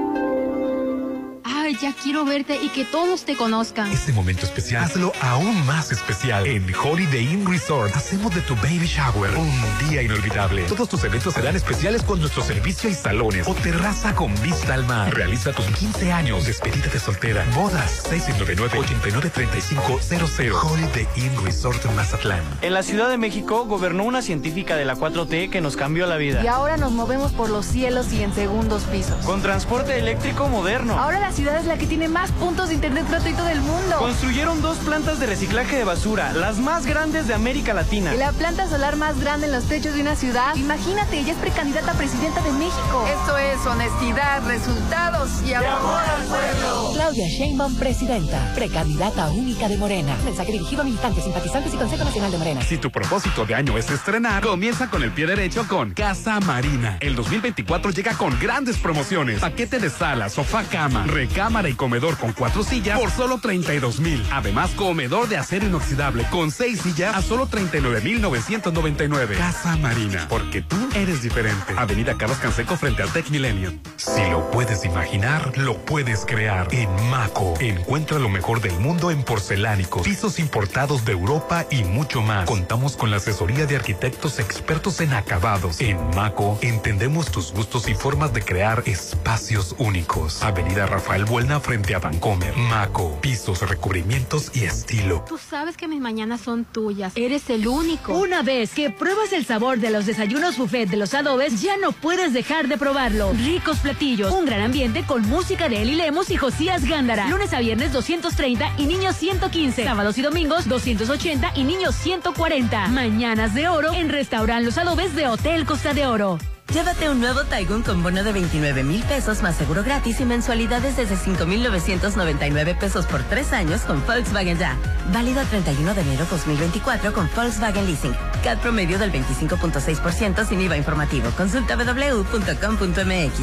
I Ya quiero verte y que todos te conozcan. Este momento especial, hazlo aún más especial. En Holiday Inn Resort, hacemos de tu baby shower un día inolvidable. Todos tus eventos serán especiales con nuestro servicio y salones o terraza con vista al mar. Realiza tus 15 años, despedida de soltera, bodas, 699-893500. Holiday Inn Resort Mazatlán. En la Ciudad de México gobernó una científica de la 4T que nos cambió la vida. Y ahora nos movemos por los cielos y en segundos pisos. Con transporte eléctrico moderno. Ahora la ciudad es la que tiene más puntos de internet gratuito del mundo. Construyeron dos plantas de reciclaje de basura, las más grandes de América Latina. Y la planta solar más grande en los techos de una ciudad. Imagínate, ella es precandidata a presidenta de México. Esto es honestidad, resultados y amor, al pueblo. Claudia Sheinbaum, presidenta, precandidata única de Morena. Mensaje dirigido a militantes, simpatizantes y Consejo Nacional de Morena. Si tu propósito de año es estrenar, comienza con el pie derecho con Casa Marina. El 2024 llega con grandes promociones. Paquete de sala, sofá, cama, recámara y comedor con cuatro sillas por solo 32 mil. Además, comedor de acero inoxidable con seis sillas a solo 39 mil 999. Casa Marina, porque tú eres diferente. Avenida Carlos Canseco frente al Tech Millennium. Si lo puedes imaginar, lo puedes crear. En Maco, encuentra lo mejor del mundo en porcelánicos, pisos importados de Europa y mucho más. Contamos con la asesoría de arquitectos expertos en acabados. En Maco, entendemos tus gustos y formas de crear espacios únicos. Avenida Rafael Buelna frente a Vancomer. Maco, pisos, recubrimientos y estilo. Tú sabes que mis mañanas son tuyas. Eres el único. Una vez que pruebas el sabor de los desayunos buffet de los adobes, ya no puedes dejar de Ricos platillos, un gran ambiente con música de Eli Lemos y Josías Gándara. Lunes a viernes 230 y niños 115. Sábados y domingos 280 y niños 140. Mañanas de oro en Restaurant Los Adobes de Hotel Costa de Oro. Llévate un nuevo Taigun con bono de 29 mil pesos más seguro gratis y mensualidades desde 5,999 pesos por tres años con Volkswagen Ya. Válido el 31 de enero 2024 con Volkswagen Leasing. CAD promedio del 25.6% sin IVA informativo. Consulta www.com.mx.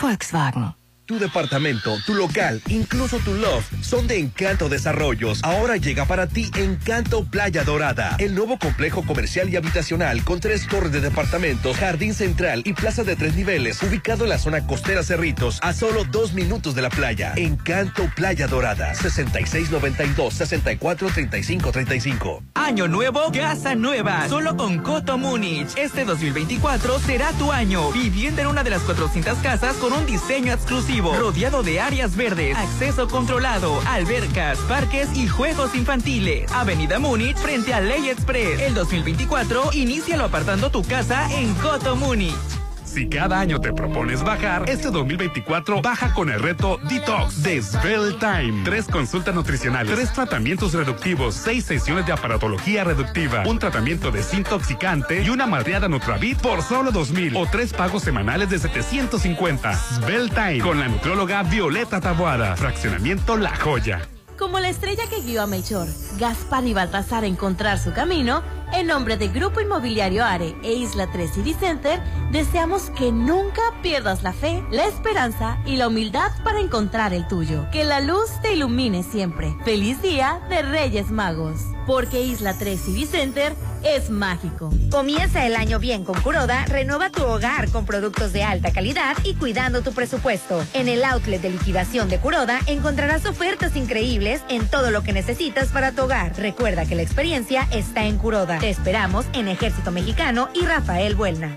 Volkswagen. Tu departamento, tu local, incluso tu loft son de Encanto Desarrollos. Ahora llega para ti Encanto Playa Dorada, el nuevo complejo comercial y habitacional con tres torres de departamentos, jardín central y plaza de tres niveles, ubicado en la zona costera Cerritos, a solo dos minutos de la playa. Encanto Playa Dorada, 6692-643535. Año nuevo, casa nueva, solo con Coto Múnich. Este 2024 será tu año, viviendo en una de las 400 casas con un diseño exclusivo rodeado de áreas verdes, acceso controlado, albercas, parques y juegos infantiles. Avenida Múnich frente a Ley Express. El 2024, inícialo apartando tu casa en Coto Múnich. Si cada año te propones bajar, este 2024 baja con el reto Detox de Svelte Time. Tres consultas nutricionales, tres tratamientos reductivos, seis sesiones de aparatología reductiva, un tratamiento desintoxicante y una madreada Nutravit por solo 2000 o tres pagos semanales de 750. Svelte Time con la nutrióloga Violeta Tabuada. Fraccionamiento La Joya. Como la estrella que guió a Melchor, Gaspar y Baltasar a encontrar su camino, en nombre de Grupo Inmobiliario Are e Isla 3 City Center, deseamos que nunca pierdas la fe, la esperanza y la humildad para encontrar el tuyo. Que la luz te ilumine siempre. Feliz día de Reyes Magos. Porque Isla 3 City es mágico. Comienza el año bien con Curoda, renova tu hogar con productos de alta calidad y cuidando tu presupuesto. En el outlet de liquidación de Curoda encontrarás ofertas increíbles en todo lo que necesitas para tu hogar. Recuerda que la experiencia está en Curoda. Te esperamos en Ejército Mexicano y Rafael Buelna.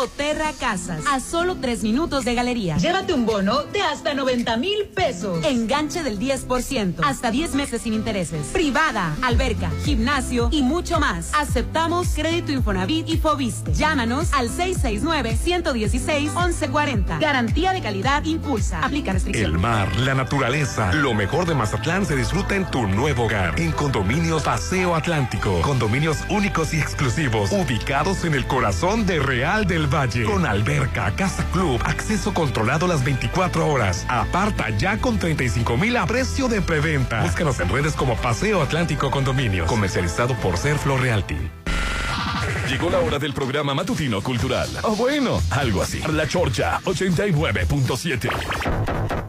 Goterra Casas, a solo tres minutos de galería. Llévate un bono de hasta 90 mil pesos. Enganche del 10%, hasta 10 meses sin intereses. Privada, alberca, gimnasio y mucho más. Aceptamos crédito Infonavit y Fobiste. Llámanos al 669-116-1140. Garantía de calidad impulsa. Aplica restricciones. El mar, la naturaleza, lo mejor de Mazatlán se disfruta en tu nuevo hogar. En Condominios Paseo Atlántico. Condominios únicos y exclusivos, ubicados en el corazón de Real del Valle. Con alberca, casa club, acceso controlado las 24 horas. Aparta ya con 35 mil a precio de preventa. Búscanos en redes como Paseo Atlántico Condominios. Comercializado por Ser Flor Realty. Llegó la hora del programa matutino cultural. O bueno, algo así. La Chorcha 89.7.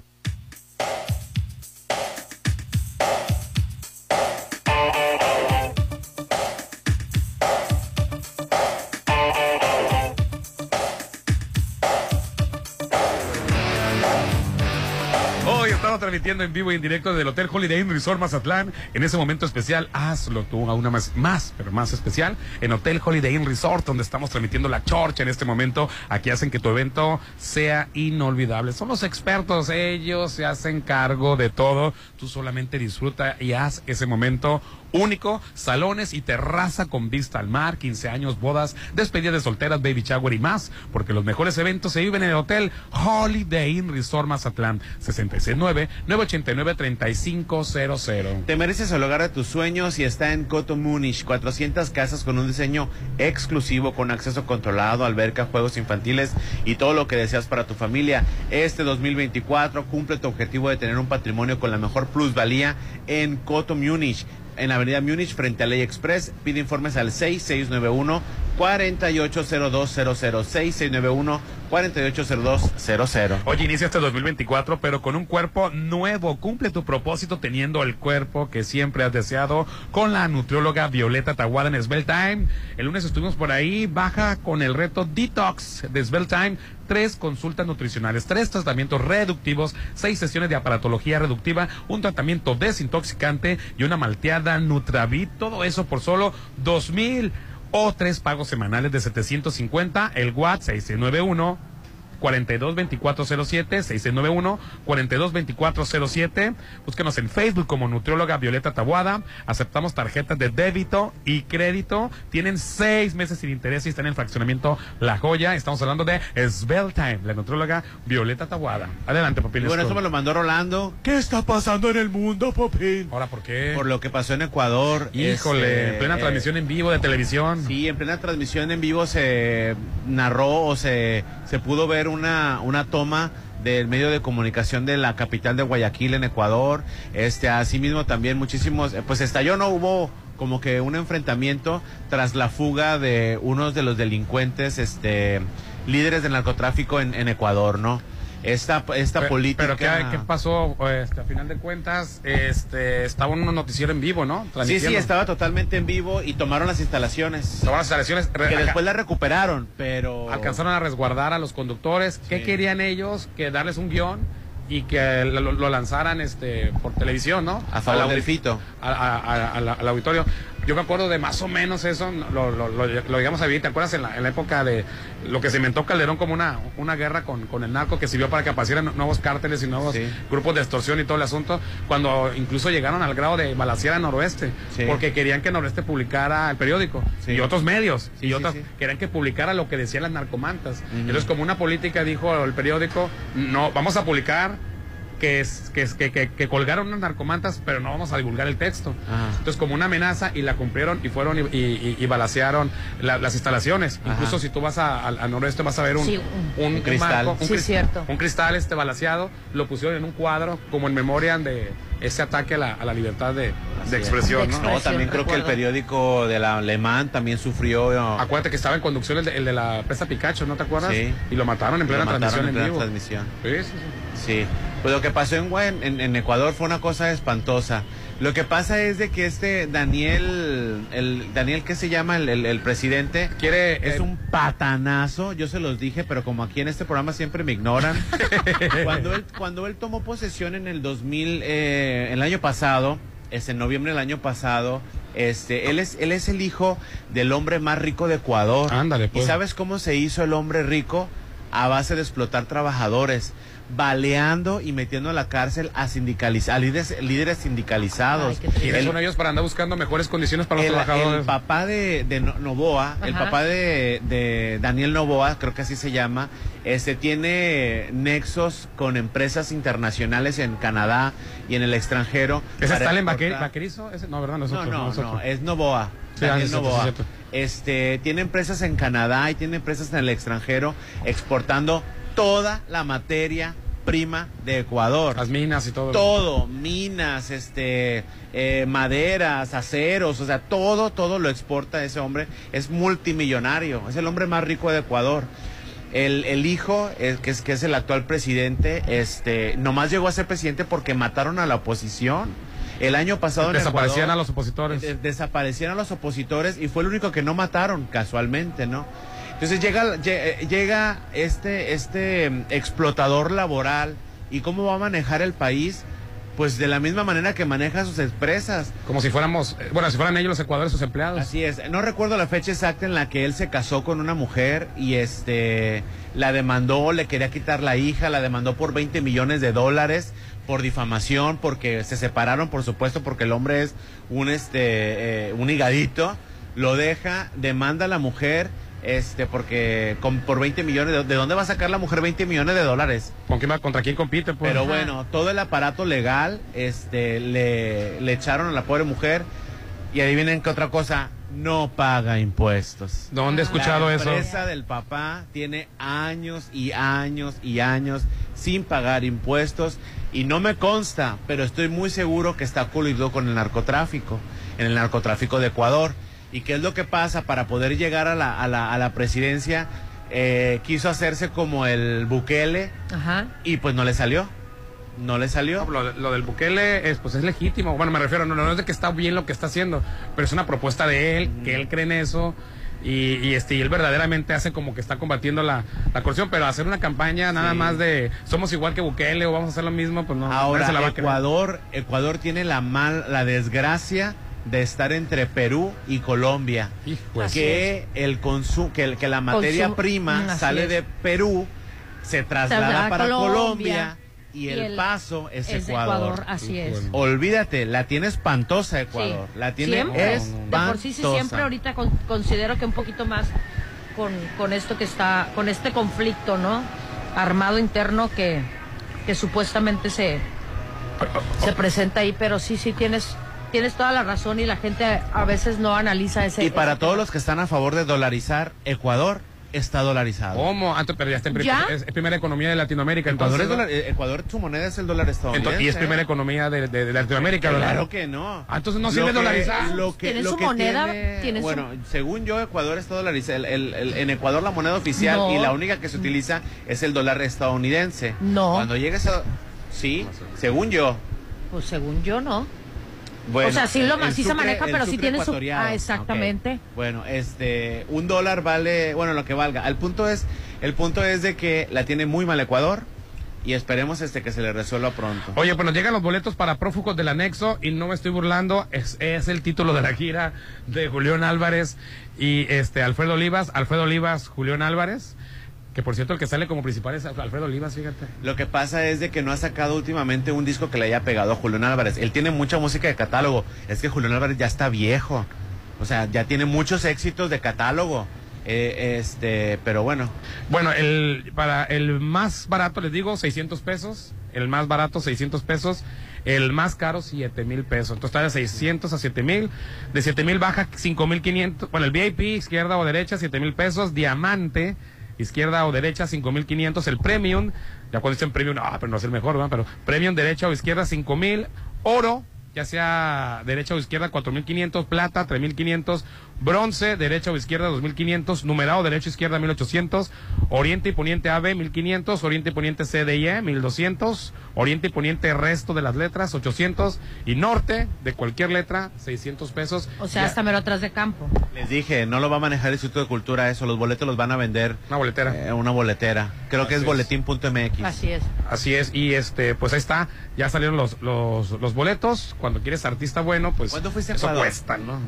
transmitiendo en vivo y en directo desde el Hotel Holiday Inn Resort Mazatlán. En ese momento especial, hazlo tú a una más, más, pero más especial, en Hotel Holiday Inn Resort, donde estamos transmitiendo la chorcha en este momento. Aquí hacen que tu evento sea inolvidable. Son los expertos, ellos se hacen cargo de todo. Tú solamente disfruta y haz ese momento único, salones y terraza con vista al mar, 15 años, bodas, despedidas de solteras, baby shower y más, porque los mejores eventos se viven en el Hotel Holiday Inn Resort Mazatlán, 669-989-3500. Te mereces el hogar de tus sueños y está en Coto Munich, 400 casas con un diseño exclusivo, con acceso controlado, alberca, juegos infantiles y todo lo que deseas para tu familia. Este 2024 cumple tu objetivo de tener un patrimonio con la mejor plusvalía en Coto Munich en la avenida Múnich frente a Ley Express. Pide informes al 6691 480200 6691 480200. Oye, inicia este 2024, pero con un cuerpo nuevo. Cumple tu propósito teniendo el cuerpo que siempre has deseado con la nutrióloga Violeta Taguada en Time. El lunes estuvimos por ahí, baja con el reto Detox de Time. Tres consultas nutricionales, tres tratamientos reductivos, seis sesiones de aparatología reductiva, un tratamiento desintoxicante y una malteada Nutravit. Todo eso por solo dos mil o tres pagos semanales de 750. El WhatsApp 691 422407 691 422407 Búsquenos en Facebook como Nutrióloga Violeta Tabuada. Aceptamos tarjetas de débito y crédito. Tienen seis meses sin interés y están en el fraccionamiento La Joya. Estamos hablando de Svelte Time, la nutrióloga Violeta Tabuada. Adelante, Popín. Bueno, eso me lo mandó Rolando. ¿Qué está pasando en el mundo, Popín? Ahora, ¿por qué? Por lo que pasó en Ecuador. Híjole, Este, en plena eh, transmisión en vivo de televisión. Sí, en plena transmisión en vivo se narró o se, se pudo ver una, una toma del medio de comunicación de la capital de Guayaquil en Ecuador. Este, asimismo también muchísimos, eh, pues estalló, no hubo como que un enfrentamiento tras la fuga de unos de los delincuentes, este, líderes del narcotráfico en, en Ecuador, ¿no? Esta, esta Pero- política. Pero ¿qué, qué pasó? Este, a final de cuentas, este, estaba un noticiero en vivo, ¿no? Sí, sí, estaba totalmente en vivo y tomaron las instalaciones. Tomaron las instalaciones. Que acá- después la recuperaron, pero. alcanzaron a resguardar a los conductores. ¿Qué querían ellos? Que darles un guion y que lo, lo lanzaran este por televisión, ¿no? A favor del audi- fito. a- a- a- a la- al auditorio. Yo me acuerdo de más o menos eso, lo, lo, lo- lo llegamos a vivir, ¿te acuerdas? En la, en la época de lo que se inventó Calderón como una, una guerra con, con el narco que sirvió para que aparecieran nuevos cárteles y nuevos grupos de extorsión y todo el asunto, cuando incluso llegaron al grado de balasear a Noroeste, Sí. porque querían que Noroeste publicara el periódico Sí. y otros medios, y otras querían que publicara lo que decían las narcomantas. Entonces, como una política dijo el periódico, no, vamos a publicar que, es, que, es- que, que, que colgaron unas narcomantas, pero no vamos a divulgar el texto. Ajá. Entonces, como una amenaza, y la cumplieron y fueron y, y, la- las instalaciones. Ajá. Incluso si tú vas a- al al noroeste, vas a ver un, Sí, un, un un cristal. marco, un, Sí, cris- cierto. un cristal este balaceado, lo pusieron en un cuadro como en memoria de ese ataque a la, a la libertad de, de expresión. De ¿no? No, también creo que el periódico de la Alemán también sufrió. no, Acuérdate que estaba en conducción el de, el de la presa Picacho, ¿no te acuerdas? Sí. Y lo mataron en plena lo mataron transmisión en vivo. transmisión. Sí, sí, sí. Sí, pues lo que pasó en, en, en Ecuador fue una cosa espantosa. Lo que pasa es de que este Daniel, el Daniel que se llama el, el- el presidente, Quiere, es eh, un patanazo. Yo se los dije, pero como aquí en este programa siempre me ignoran. cuando él cuando él tomó posesión en el 2000, eh, el año pasado, es en noviembre del año pasado, Este, él es, él es el hijo del hombre más rico de Ecuador. Ándale, pues. ¿Y sabes cómo se hizo el hombre rico? A base de explotar trabajadores, baleando y metiendo a la cárcel a sindicaliz a líderes, líderes sindicalizados. ¿Quiénes son ellos para andar buscando mejores condiciones para los el, trabajadores? el papá de, de No- Novoa, el papá de, de Daniel Novoa, creo que así se llama, este tiene nexos con empresas internacionales en Canadá y en el extranjero. ¿Ese está en Vaquerizo? Ese- no, ¿verdad? No, es no, otro, no, es otro. no, es Novoa. Sí, Daniel ah, Novoa. Este, tiene empresas en Canadá y tiene empresas en el extranjero exportando toda la materia prima de Ecuador. Las minas y todo. Todo, minas, este, eh, maderas, aceros, o sea, todo, todo lo exporta ese hombre. Es multimillonario, es el hombre más rico de Ecuador. El, el hijo, el que, es, que es el actual presidente, este, nomás llegó a ser presidente porque mataron a la oposición. El año pasado en Desaparecían Ecuador, a los opositores. de- desaparecieron a los opositores y fue el único que no mataron, casualmente, ¿no? Entonces llega, lle- eh, llega este, este mm, explotador laboral y cómo va a manejar el país, pues de la misma manera que maneja sus empresas. Como si fuéramos, eh, bueno, si fueran ellos los ecuadores sus empleados. Así es. No recuerdo la fecha exacta en la que él se casó con una mujer y este la demandó, le quería quitar la hija, la demandó por 20 millones de dólares por difamación, porque se separaron, por supuesto, porque el hombre es un este eh, un higadito, lo deja, demanda a la mujer este porque con, por 20 millones de, ¿de dónde va a sacar la mujer 20 millones de dólares? ¿Con quién ¿Contra quién compite? Pues? Pero bueno, todo el aparato legal este, le, le echaron a la pobre mujer y adivinen qué otra cosa, no paga impuestos. ¿Dónde he escuchado la eso? La empresa del papá tiene años y años y años sin pagar impuestos y no me consta, pero estoy muy seguro que está coludido con el narcotráfico, en el narcotráfico de Ecuador. ¿Y qué es lo que pasa para poder llegar a la, a la, a la presidencia? Eh, quiso hacerse como el Bukele Ajá. y pues no le salió. No le salió. Lo, lo del Bukele es, pues es legítimo. Bueno, me refiero, no, no es de que está bien lo que está haciendo, pero es una propuesta de él, que él cree en eso. Y, y, este, y él verdaderamente hace como que está combatiendo la, la corrupción, pero hacer una campaña nada Sí. más de somos igual que Bukele o vamos a hacer lo mismo, pues no. Ahora, se la va a. Ecuador, Ecuador tiene la mal, la desgracia de estar entre Perú y Colombia. Que el consumo, que, el- que la materia Consum- prima así sale es. de Perú, se traslada para Colombia, Colombia, y, y el, el- paso es, Ecuador. Ecuador, así es. Olvídate, la tiene espantosa Ecuador. Sí. La tiene siempre. espantosa. De por sí, sí, siempre ahorita con- considero que un poquito más con, con esto que está, con este conflicto, ¿no? Armado interno que, que supuestamente se, se presenta ahí, pero sí, sí tienes, tienes toda la razón y la gente a veces no analiza ese. Y para ese todos tema. los que están a favor de dolarizar, Ecuador está dolarizado. ¿Cómo? Antes, pero ya está en pri- ¿Ya? Es, es primera economía de Latinoamérica. Ecuador, entonces, es dolar- eh, Ecuador, su moneda es el dólar estadounidense. entonces- y es primera economía de, de- de Latinoamérica, ¿verdad? Claro que no. Ah, entonces no Lo sirve que- dolarizar. Lo que, ¿Tienen lo su que moneda? tiene- ¿Tienen su- bueno, según yo, Ecuador está dolarizado. El- el- el- en Ecuador la moneda oficial No. y la única que se utiliza es el dólar estadounidense. No. Cuando llegues a... Sí, según yo. Pues según yo, ¿no? Bueno, o sea, sí, lo, sí se sucre- maneja, el pero sí tiene su... Ah, exactamente. Bueno, este, un dólar vale, bueno, lo que valga. El punto es, el punto es de que la tiene muy mal Ecuador y esperemos este que se le resuelva pronto. Oye, pues nos llegan los boletos para prófugos del anexo y no me estoy burlando, es, es el título de la gira de Julián Álvarez y este Alfredo Olivas, Alfredo Olivas, Julián Álvarez, que por cierto el que sale como principal es Alfredo Olivas, fíjate. Lo que pasa es de que no ha sacado últimamente un disco que le haya pegado a Julián Álvarez. Él tiene mucha música de catálogo. Es que Julián Álvarez ya está viejo. O sea, ya tiene muchos éxitos de catálogo. Eh, este, pero bueno. Bueno, el para el más barato les digo 600 pesos, el más barato 600 pesos, el más caro 7 mil pesos. Entonces está de 600 a 7 mil, de 7 mil baja 5 mil 500, bueno el VIP izquierda o derecha 7 mil pesos, diamante izquierda o derecha 5 mil 500, el premium, ya cuando dicen premium, ah, pero no es el mejor, ¿verdad? pero premium derecha o izquierda 5 mil, oro ya sea derecha o izquierda 4.500, plata 3.500, bronce, derecha o izquierda 2500, numerado derecha o izquierda 1800, oriente y poniente AB 1500, oriente y poniente C, D y E 1200, oriente y poniente resto de las letras 800 y norte de cualquier letra 600 pesos. O sea, Ya- hasta mero atrás de campo. Les dije, no lo va a manejar el Instituto de Cultura eso, los boletos los van a vender. Una boletera. eh, una boletera. Creo que es es. boletín.mx. Así es. Así es, y este, pues ahí está, ya salieron los, los, los boletos, cuando quieres artista bueno, pues ¿Cuándo fuiste eso cuesta, ¿no?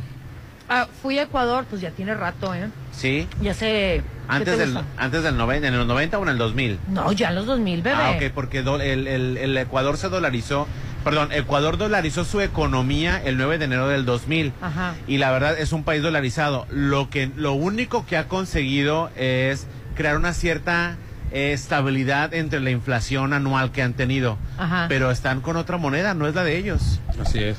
Ah, fui a Ecuador, pues ya tiene rato, ¿eh? Sí. Ya sé. ¿qué Antes te del, gusta? antes del 90, en los 90 o en el 2000. No, ya en los 2000, bebé. Ah, ok, porque do- el, el- el Ecuador se dolarizó, perdón, Ecuador dolarizó su economía el 9 de enero del 2000. Ajá. Y la verdad es un país dolarizado. Lo que lo único que ha conseguido es crear una cierta eh, estabilidad entre la inflación anual que han tenido. Ajá. Pero están con otra moneda, no es la de ellos. Así es.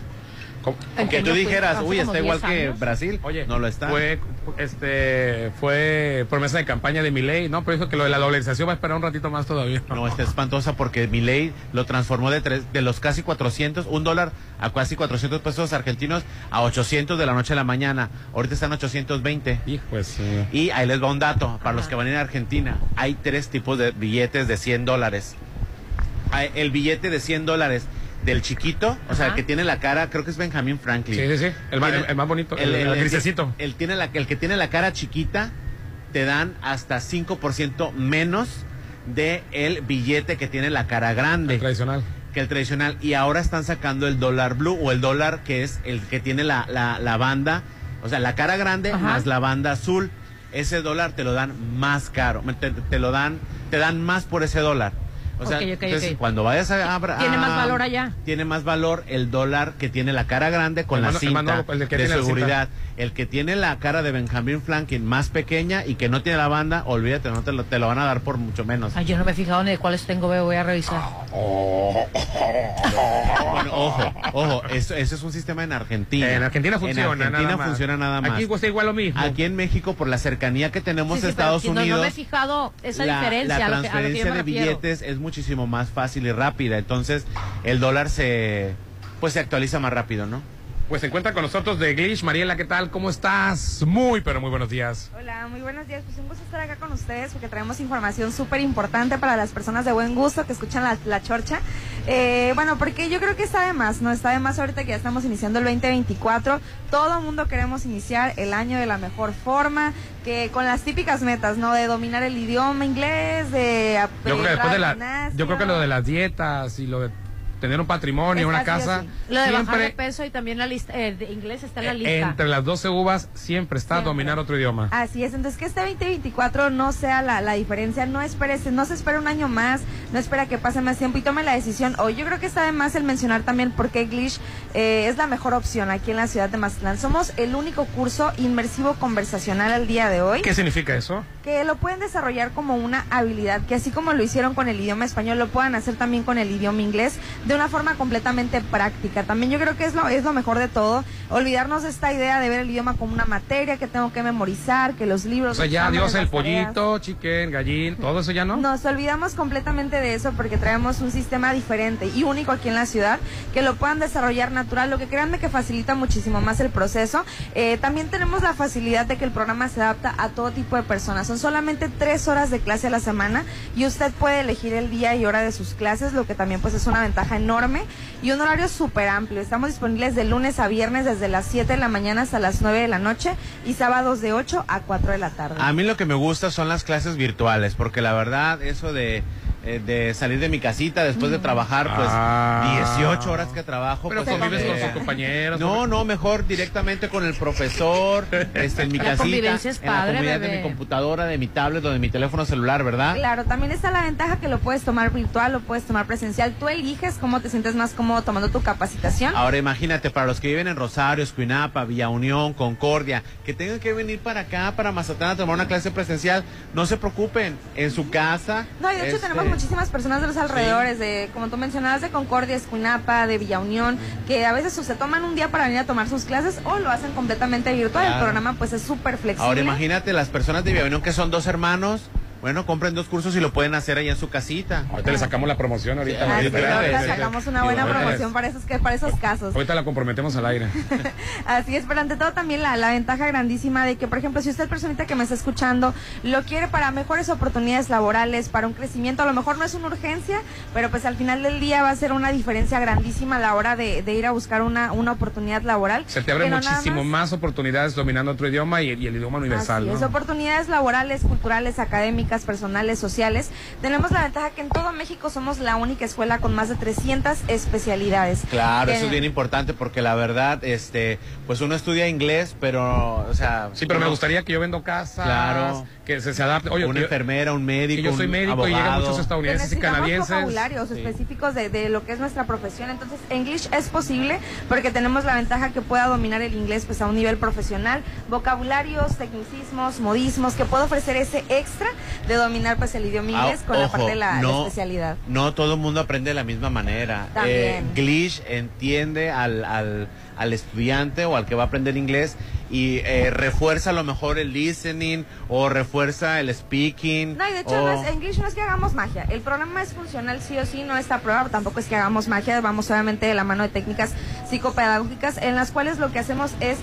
¿Cómo? ¿En Que qué tú dijeras, ¿Hace uy, está igual 10 que? Brasil. Oye, no lo está. Fue, este, fue promesa de campaña de Milei, ¿no? Pero dijo que lo de la dolarización va a esperar un ratito más todavía. No, está espantosa porque mi ley lo transformó de, tres, de los casi 400, un dólar a casi 400 pesos argentinos a 800 de la noche a la mañana. Ahorita están 820. Hijo, pues, Y ahí les va un dato para los que van a ir a Argentina. Hay tres tipos de billetes de 100 dólares. El billete de 100 dólares del chiquito, o sea, el Ajá. que tiene la cara, creo que es Benjamin Franklin. Sí, sí, sí. El más- Tiene- el más bonito, el- el grisecito. el, tiene la, el que tiene la cara chiquita, te dan hasta 5% menos de el billete que tiene la cara grande. tradicional. Que el tradicional. Y ahora están sacando el dólar blue o el dólar que es el que tiene la, la, la banda, o sea, la cara grande Ajá. más la banda azul. Ese dólar te lo dan más caro, te, te lo dan, te dan más por ese dólar. O sea, Ok, ok, entonces ok. cuando vayas a, a- Tiene más valor allá. Tiene más valor el dólar que tiene la cara grande con El la el cinta más nuevo, el de tiene la seguridad. El que tiene la cara de Benjamin Franklin más pequeña y que no tiene la banda, olvídate, no te lo, te lo van a dar por mucho menos. Ay, yo no me he fijado ni de cuáles tengo, veo, voy a revisar. Bueno, ojo, ojo, eso, eso es un sistema en Argentina. En Argentina funciona, En Argentina nada más. funciona nada más. Aquí cuesta igual lo mismo. Aquí en México, por la cercanía que tenemos Sí, a Estados si no- Unidos. No, me he fijado esa la, diferencia. la a lo que- a lo que yo transferencia me de billetes es muchísimo más fácil y rápida. Entonces, el dólar se pues se actualiza más rápido, ¿no? Pues se encuentra con nosotros de Glitch. Mariela, ¿qué tal? ¿Cómo estás? Muy, pero muy buenos días. Hola, muy buenos días. Pues un gusto estar acá con ustedes porque traemos información súper importante para las personas de buen gusto que escuchan la, la chorcha. Eh, bueno, porque yo creo que está de más, ¿no? Está de más ahorita que ya estamos iniciando el 2024. Todo el mundo queremos iniciar el año de la mejor forma, que con las típicas metas, ¿no? De dominar el idioma inglés, de... Yo creo que después de la, gimnasio. yo creo que lo de las dietas y lo de tener un patrimonio, una casa. Lo de bajar de siempre peso y también la lista eh, de inglés está en la lista. entre las 12 uvas siempre está Siempre. dominar otro idioma. Así es, entonces que este 2024 no sea la, la diferencia, no esperes, no se espera un año más, no espera que pase más tiempo y tome la decisión hoy. Yo creo que está de más el mencionar también por qué Glitch eh, es la mejor opción aquí en la ciudad de Mazatlán. Somos el único curso inmersivo conversacional al día de hoy ¿Qué significa eso? que lo pueden desarrollar como una habilidad, que así como lo hicieron con el idioma español, lo puedan hacer también con el idioma inglés de una forma completamente práctica. También yo creo que es lo, es lo mejor de todo, olvidarnos de esta idea de ver el idioma como una materia que tengo que memorizar, que los libros... O sea, ya Dios, el pollito, chicken, gallín, todo eso ya no. Nos olvidamos completamente de eso porque traemos un sistema diferente y único aquí en la ciudad que lo puedan desarrollar natural, lo que créanme que facilita muchísimo más el proceso. Eh, también tenemos la facilidad de que el programa se adapta a todo tipo de personas. Son solamente tres horas de clase a la semana y usted puede elegir el día y hora de sus clases, lo que también pues es una ventaja enorme y un horario súper amplio. Estamos disponibles de lunes a viernes desde las 7 de la mañana hasta las 9 de la noche y sábados de 8 a 4 de la tarde. A mí lo que me gusta son las clases virtuales, porque la verdad, eso de, eh, de salir de mi casita después de trabajar, pues Ah. 18 horas que trabajo. Pero pues, convives eh, con tus compañeros. No, no, mejor directamente con el profesor, este, en mi La casita, convivencia es en la comunidad de bebé. mi computadora, de mi tablet o de mi teléfono celular, ¿verdad? Claro, también está la ventaja que lo puedes tomar virtual, lo puedes tomar presencial. Tú eliges cómo te sientes más cómodo tomando tu capacitación. Ahora imagínate, para los que viven en Rosario, Escuinapa, Villa Unión, Concordia, que tengan que venir para acá, para Mazatlán, a tomar una clase presencial, no se preocupen, en su casa. No, y de hecho este, tenemos muchísimas personas de los alrededores, de como tú mencionabas, de Concordia, Escuinapa, de Villa Unión, que a veces se toman un día para venir a tomar sus clases o lo hacen completamente virtual. El programa pues es súper flexible. Ahora imagínate las personas de Villa Unión que son dos hermanos, Bueno, compren dos cursos y lo pueden hacer allá en su casita. Ahorita le sacamos la promoción ahorita. Ahorita. sacamos una buena promoción para esos, que, para esos casos. Ahorita la comprometemos al aire. Así es, pero ante todo también la, la ventaja grandísima de que, por ejemplo, si usted, personita que me está escuchando, lo quiere para mejores oportunidades laborales, para un crecimiento, a lo mejor no es una urgencia, pero pues al final del día va a ser una diferencia grandísima a la hora de, de ir a buscar una, una oportunidad laboral. Se te abren no muchísimo más- más oportunidades dominando otro idioma y, y el idioma universal, Así es, ¿no? oportunidades laborales, culturales, académicas, personales, sociales. Tenemos la ventaja que en todo México somos la única escuela con más de 300 especialidades. Claro, Que- eso es bien importante porque la verdad, este, pues uno estudia inglés, pero, o sea. Sí, pero me gustaría que yo vendo casas, Claro. que se, se adapte. Oye, una que- enfermera, un médico. que yo soy médico y llegan muchos estadounidenses y canadienses. vocabularios Sí. específicos de, de lo que es nuestra profesión. Entonces, English es posible porque tenemos la ventaja que pueda dominar el inglés pues a un nivel profesional, vocabularios, tecnicismos, modismos, que pueda ofrecer ese extra de dominar pues el idioma Ah, inglés con la parte de la, la no, especialidad. No todo el mundo aprende de la misma manera. Eh, Glitch entiende al, al, al estudiante o al que va a aprender inglés y eh, refuerza a lo mejor el listening o refuerza el speaking. No, y de hecho, o- no es, English no es que hagamos magia. El programa es funcional sí o sí, no está a prueba, tampoco es que hagamos magia. Vamos obviamente de la mano de técnicas psicopedagógicas en las cuales lo que hacemos es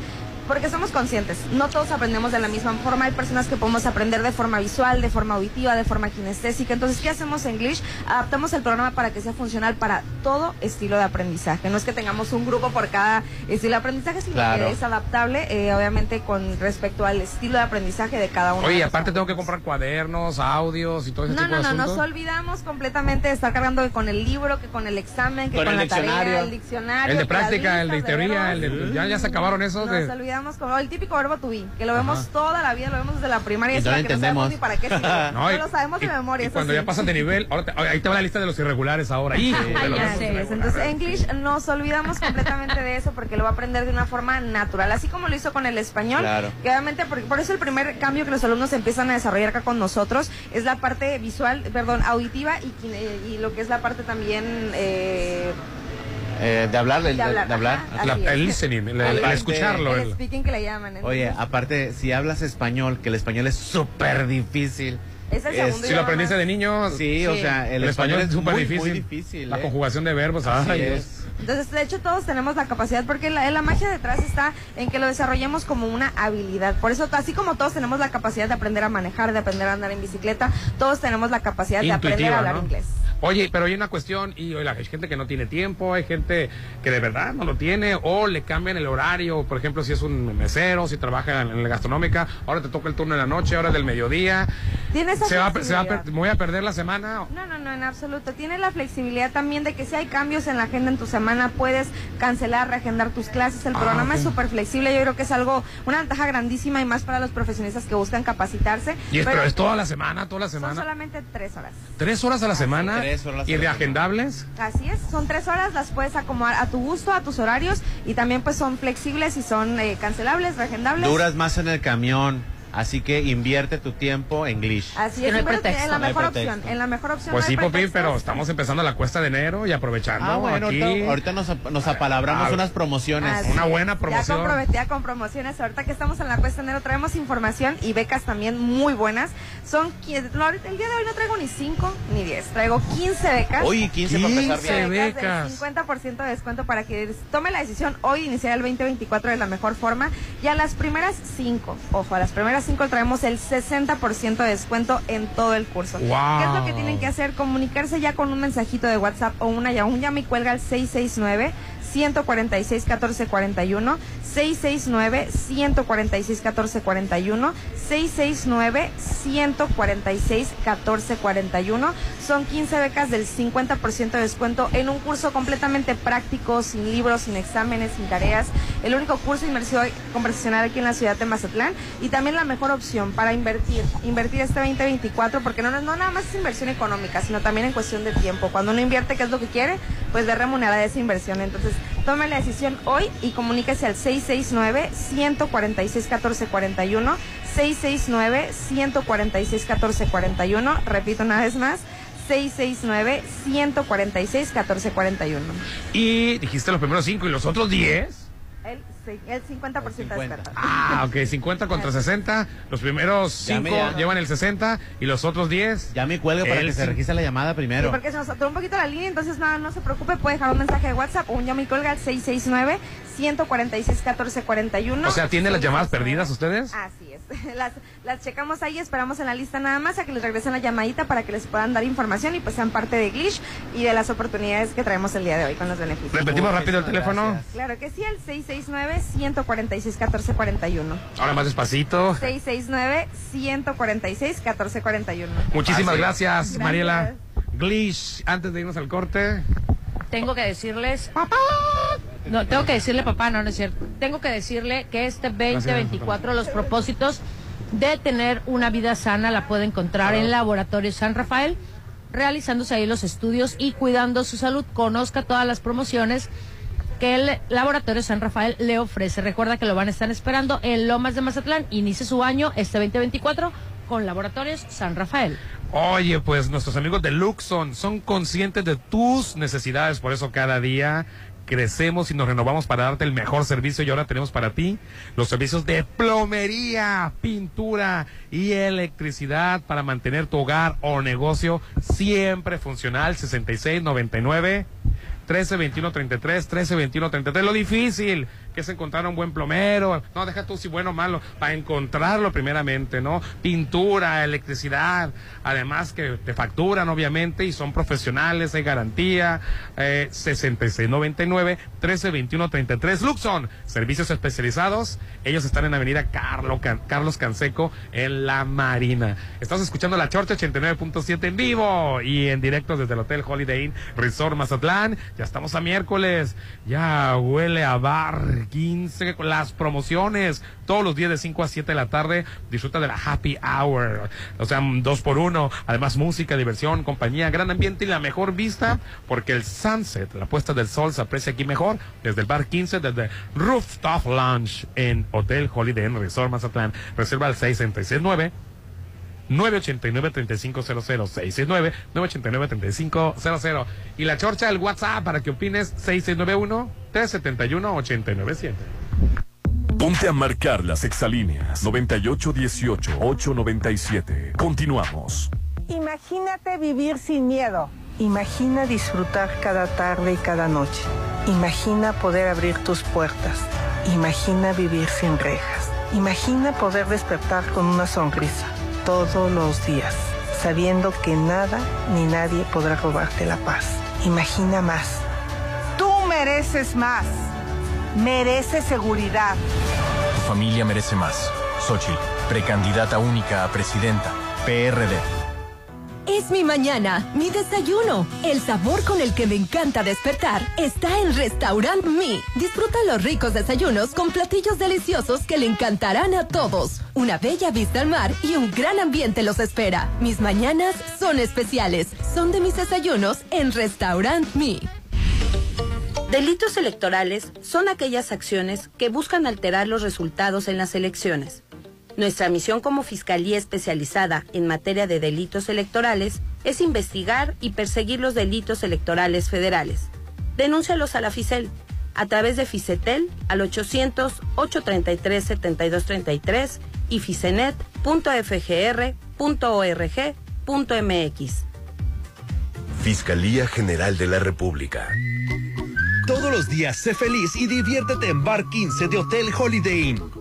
porque somos conscientes, no todos aprendemos de la misma forma, hay personas que podemos aprender de forma visual, de forma auditiva, de forma kinestésica, entonces, ¿qué hacemos en English? Adaptamos el programa para que sea funcional para todo estilo de aprendizaje, no es que tengamos un grupo por cada estilo de aprendizaje, sino Claro. que es adaptable, eh, obviamente, con respecto al estilo de aprendizaje de cada uno. Oye, de aparte tengo que comprar cuadernos, audios y todo ese no, tipo no, de no, asuntos. nos olvidamos completamente de estar cargando que con el libro, que con el examen, que Con con, el la diccionario. tarea, el diccionario. El de práctica, el de teoría, el de- ya- ya se acabaron esos Nos de- olvidamos con el típico verbo to be, que lo vemos Ajá. toda la vida, lo vemos desde la primaria Y no lo la que no entendemos. para qué sirve. No, y- lo sabemos de memoria. Y cuando sí. ya pasas de nivel, ahora te- ahí te va la lista de los irregulares ahora. De los- es. Entonces, English nos olvidamos completamente de eso porque lo va a aprender de una forma natural, así como lo hizo con el español. Claro. Que obviamente, por, por eso el primer cambio que los alumnos empiezan a desarrollar acá con nosotros es la parte visual, perdón, auditiva y, y lo que es la parte también eh, Eh, de hablar, de, De hablar, de hablar. ajá, La- así es. el listening, el, el Aparte- escucharlo. el el- speaking que le llaman. ¿eh? Oye, aparte, si hablas español, que el español es súper difícil. Es el segundo Si lo aprendiste de niño, Sí, o sea, el, español, es súper difícil. muy difícil. La ¿eh? conjugación de verbos, Así ay, es. Dios. Entonces, de hecho, todos tenemos la capacidad, porque la, la magia detrás está en que lo desarrollemos como una habilidad. Por eso, así como todos tenemos la capacidad de aprender a manejar, de aprender a andar en bicicleta, todos tenemos la capacidad de aprender a hablar ¿no? inglés. Oye, pero hay una cuestión, y oye, hay gente que no tiene tiempo, hay gente que de verdad no lo tiene, o le cambian el horario, por ejemplo, si es un mesero, si trabaja en la gastronómica, ahora te toca el turno de la noche, ahora del mediodía. Tiene esa se va, se va a voy a perder la semana. No, no, no, en absoluto. Tiene la flexibilidad también de que si hay cambios en la agenda en tu semana, puedes cancelar, reagendar tus clases. El Ah, programa es súper flexible. Yo creo que es algo, una ventaja grandísima y más para los profesionistas que buscan capacitarse. Y es, pero es toda la semana, toda la son semana. solamente tres horas. Tres horas a la semana. Tres horas a y reagendables. Así es, son tres horas, las puedes acomodar a tu gusto, a tus horarios y también pues son flexibles y son eh, cancelables, reagendables. Duras más en el camión, así que invierte tu tiempo en Glitch. Así es, no pretexto. en la No mejor pretexto. opción, en la mejor opción. Pues no sí, pretextos. pero estamos empezando la cuesta de enero y aprovechando Ah, bueno, aquí. ahorita, ahorita nos, ap- nos apalabramos Ah, unas promociones. Así Una buena Ya promoción. comprometida con promociones. Ahorita que estamos en la cuesta de enero traemos información y becas también muy buenas. Son, no, ahorita- el día de hoy no traigo ni 5 ni 10, traigo 15 becas. Oye, 15 para empezar 15 bien. becas. del 50% de descuento para que tome la decisión hoy de iniciar el 2024 de la mejor forma. Y a las primeras 5, ojo, a las primeras 5 traemos el 60% de descuento en todo el curso. Wow. ¿Qué es lo que tienen que hacer? Comunicarse ya con un mensajito de WhatsApp o una ya, un llama y cuelga al 669 146 1441 669 146 1441 669 146 1441 son 15 becas del 50% de descuento en un curso completamente práctico, sin libros, sin exámenes, sin tareas. El único curso inmersivo conversacional aquí en la ciudad de Mazatlán y también la mejor opción para invertir, invertir este 2024 porque no, no nada más es inversión económica, sino también en cuestión de tiempo. Cuando uno invierte, ¿qué es lo que quiere? Pues ver remunerada esa inversión. Entonces, tome la decisión hoy y comuníquese al 669 146 1441 669 146 1441 repito una vez más 669 146 1441 Y dijiste los primeros cinco y los otros diez. el Sí, el 50% de descuento. Ah, ok, 50 contra 60. Los primeros 5 Llame ya. llevan el 60 y los otros 10. Ya me cuelga para El que se registre la llamada Sí, primero. porque se nos saturó un poquito la línea, entonces nada, no se preocupe, puede dejar un mensaje de WhatsApp o un llame y colga al 669 146 1441. O sea, ¿tiene las llamadas perdidas ustedes? Así es. Las, las checamos ahí, esperamos en la lista nada más a que les regresen la llamadita para que les puedan dar información y pues sean parte de Glitch y de las oportunidades que traemos el día de hoy con los beneficios. Repetimos rápido el teléfono. Claro que sí, el 669-146-1441. Ahora más despacito. 669-146-1441. Muchísimas es. gracias, Mariela. Glish, antes de irnos al corte. Tengo que decirles. ¡Papá! No, tengo que decirle papá, no, no es cierto. Tengo que decirle que este 2024 los propósitos de tener una vida sana la puede encontrar en Laboratorio San Rafael, realizándose ahí los estudios y cuidando su salud. Conozca todas las promociones que el Laboratorio San Rafael le ofrece. Recuerda que lo van a estar esperando en Lomas de Mazatlán. Inicie su año este 2024 con Laboratorios San Rafael. Oye, pues nuestros amigos de Luxon son conscientes de tus necesidades, por eso cada día crecemos y nos renovamos para darte el mejor servicio y ahora tenemos para ti los servicios de plomería, pintura y electricidad para mantener tu hogar o negocio siempre funcional. 6699 13 21 33 13 21 33 lo difícil que es encontrar un buen plomero. No deja tú si bueno o malo para encontrarlo primeramente no pintura electricidad además que te facturan obviamente y son profesionales hay garantía eh, 66 99 13 21 33 Luxon servicios especializados. Ellos están en Avenida Carlo Carlos Canseco en La Marina. Estás escuchando la Chorcha 89.7 en vivo y en directo desde el Hotel Holiday Inn Resort Mazatlán. Ya estamos a miércoles. Ya huele a bar 15 con las promociones todos los días de 5 a 7 de la tarde disfruta de la happy hour o sea dos por uno además música diversión compañía gran ambiente y la mejor vista porque el sunset la puesta del sol se aprecia aquí mejor desde el bar 15 desde rooftop lounge en Hotel Holiday Inn Resort Mazatlán. Reserva al 6669 989-3500, 669-989-3500. Y la chorcha del WhatsApp para que opines, 6691-371-897. Ponte a marcar las exalíneas 9818-897. Continuamos. Imagínate vivir sin miedo. Imagina disfrutar cada tarde y cada noche. Imagina poder abrir tus puertas. Imagina vivir sin rejas. Imagina poder despertar con una sonrisa todos los días, sabiendo que nada ni nadie podrá robarte la paz. Imagina más. Tú mereces más. Mereces seguridad. Tu familia merece más. Xochitl, precandidata única a presidenta. PRD. Es mi mañana, mi desayuno. El sabor con el que me encanta despertar está en Restaurant Me. Disfruta los ricos desayunos con platillos deliciosos que le encantarán a todos. Una bella vista al mar y un gran ambiente los espera. Mis mañanas son especiales. Son de mis desayunos en Restaurant Me. Delitos electorales son aquellas acciones que buscan alterar los resultados en las elecciones. Nuestra misión como Fiscalía Especializada en materia de delitos electorales es investigar y perseguir los delitos electorales federales. Denúncialos a la FICEL a través de FICETEL al 800-833-7233 y ficenet.fgr.org.mx. Fiscalía General de la República. Todos los días sé feliz y diviértete en Bar 15 de Hotel Holiday Inn.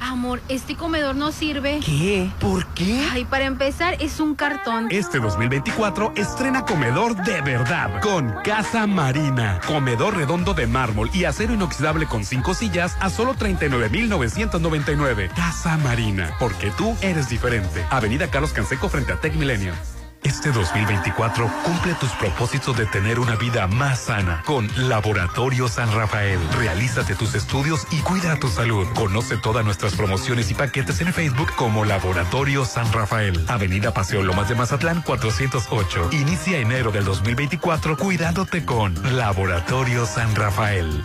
Amor, este comedor no sirve. ¿Qué? ¿Por qué? Ay, para empezar, es un cartón. Este 2024 estrena comedor de verdad con Casa Marina. Comedor redondo de mármol y acero inoxidable con cinco sillas a solo 39,999. Casa Marina, porque tú eres diferente. Avenida Carlos Canseco frente a Tech Milenio. Este 2024 cumple tus propósitos de tener una vida más sana con Laboratorio San Rafael. Realízate tus estudios y cuida tu salud. Conoce todas nuestras promociones y paquetes en Facebook como Laboratorio San Rafael. Avenida Paseo Lomas de Mazatlán 408. Inicia enero del 2024 cuidándote con Laboratorio San Rafael.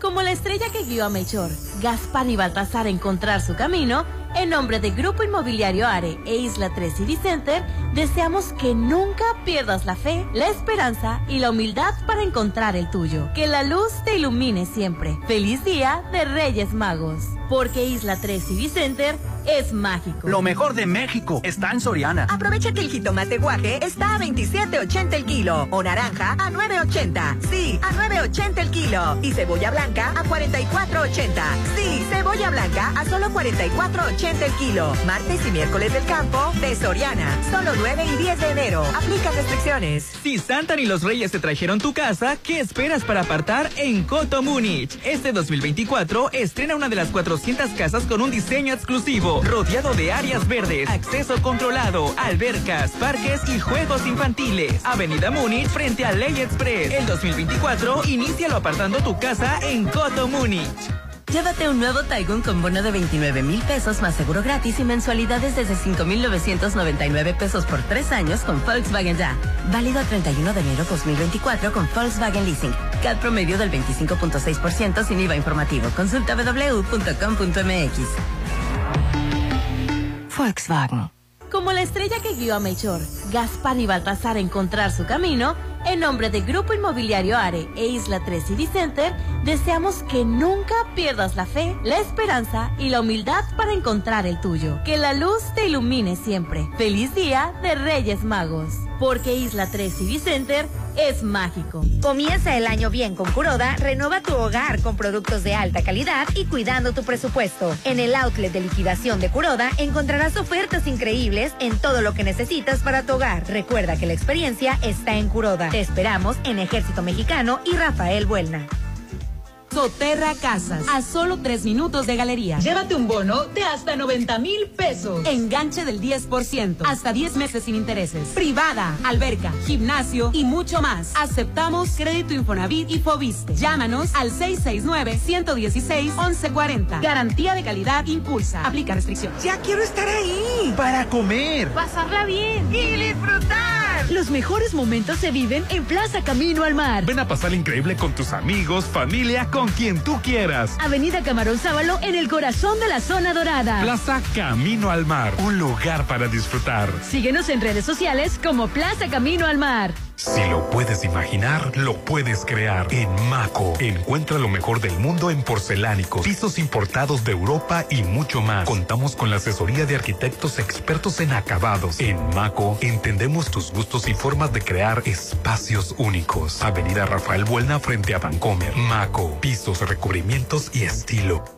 Como la estrella que guió a Melchor, Gaspar y Baltasar a encontrar su camino, en nombre de Grupo Inmobiliario Are e Isla 3 City Center, deseamos que nunca pierdas la fe, la esperanza y la humildad para encontrar el tuyo. Que la luz te ilumine siempre. Feliz día de Reyes Magos. Porque Isla 3 City Center es mágico. Lo mejor de México está en Soriana. Aprovecha que el jitomate guaje está a 27.80 el kilo o naranja a 9.80. Sí, a 9.80 el kilo y cebolla blanca a 44.80. Sí, cebolla blanca a solo 44.80 el kilo. Martes y miércoles del campo de Soriana. Solo 9 y 10 de enero. Aplica restricciones. Si Santa y los Reyes te trajeron tu casa, ¿qué esperas para apartar en Coto Múnich? Este 2024 estrena una de las 400 casas con un diseño exclusivo, rodeado de áreas verdes, acceso controlado, albercas, parques y juegos infantiles. Avenida Múnich frente a Ley Express. El 2024, inícialo apartando tu casa en Coto Múnich. Llévate un nuevo Taigun con bono de 29 mil pesos más seguro gratis y mensualidades desde 5,999 pesos por tres años con Volkswagen Ya. Válido a 31 de enero 2024 con Volkswagen Leasing. CAD promedio del 25.6% sin IVA informativo. Consulta www.com.mx. Volkswagen. Como la estrella que guió a Melchor, Gaspar y Baltasar a encontrar su camino, en nombre de Grupo Inmobiliario Are e Isla 3 City Center, deseamos que nunca pierdas la fe, la esperanza y la humildad para encontrar el tuyo. Que la luz te ilumine siempre. Feliz día de Reyes Magos. Porque Isla 3 City Center es mágico. Comienza el año bien con Curoda, renueva tu hogar con productos de alta calidad y cuidando tu presupuesto. En el outlet de liquidación de Curoda encontrarás ofertas increíbles en todo lo que necesitas para tu hogar. Recuerda que la experiencia está en Curoda. Te esperamos en Ejército Mexicano y Rafael Buelna. Soterra Casas, a solo tres minutos de galería. Llévate un bono de hasta 90 mil pesos. Enganche del 10%, hasta 10 meses sin intereses. Privada, alberca, gimnasio y mucho más. Aceptamos crédito Infonavit y Fobiste. Llámanos al 669-116-1140. Garantía de calidad impulsa. Aplica restricciones. Ya quiero estar ahí. Para comer. Pasarla bien. Y disfrutar. Los mejores momentos se viven en Plaza Camino al Mar. Ven a pasar increíble con tus amigos, familia, con quien tú quieras. Avenida Camarón Sábalo en el corazón de la zona dorada. Plaza Camino al Mar, un lugar para disfrutar. Síguenos en redes sociales como Plaza Camino al Mar. Si lo puedes imaginar, lo puedes crear. En Maco, encuentra lo mejor del mundo en porcelánicos, pisos importados de Europa y mucho más. Contamos con la asesoría de arquitectos expertos en acabados. En Maco, entendemos tus gustos y formas de crear espacios únicos. Avenida Rafael Buelna frente a Vancomer. Maco, pisos, recubrimientos y estilo.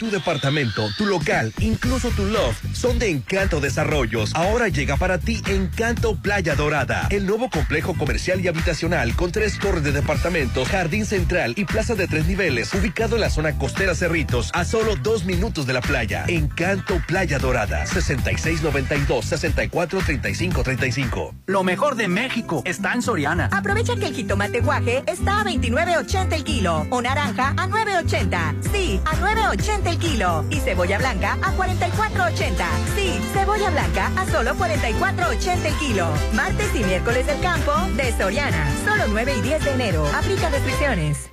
Tu departamento, tu local, incluso tu loft son de Encanto Desarrollos. Ahora llega para ti Encanto Playa Dorada, el nuevo complejo comercial y habitacional con tres torres de departamentos, jardín central y plaza de tres niveles, ubicado en la zona costera Cerritos, a solo dos minutos de la playa. Encanto Playa Dorada, 6692-643535. Lo mejor de México está en Soriana. Aprovecha que el jitomate guaje está a 29.80 el kilo o naranja a 9.80. Sí, a 9.80 el kilo y cebolla blanca a 44.80. Sí, cebolla blanca a solo 44.80 el kilo. Martes y miércoles del campo de Soriana. Solo 9 y 10 de enero. Aplica restricciones.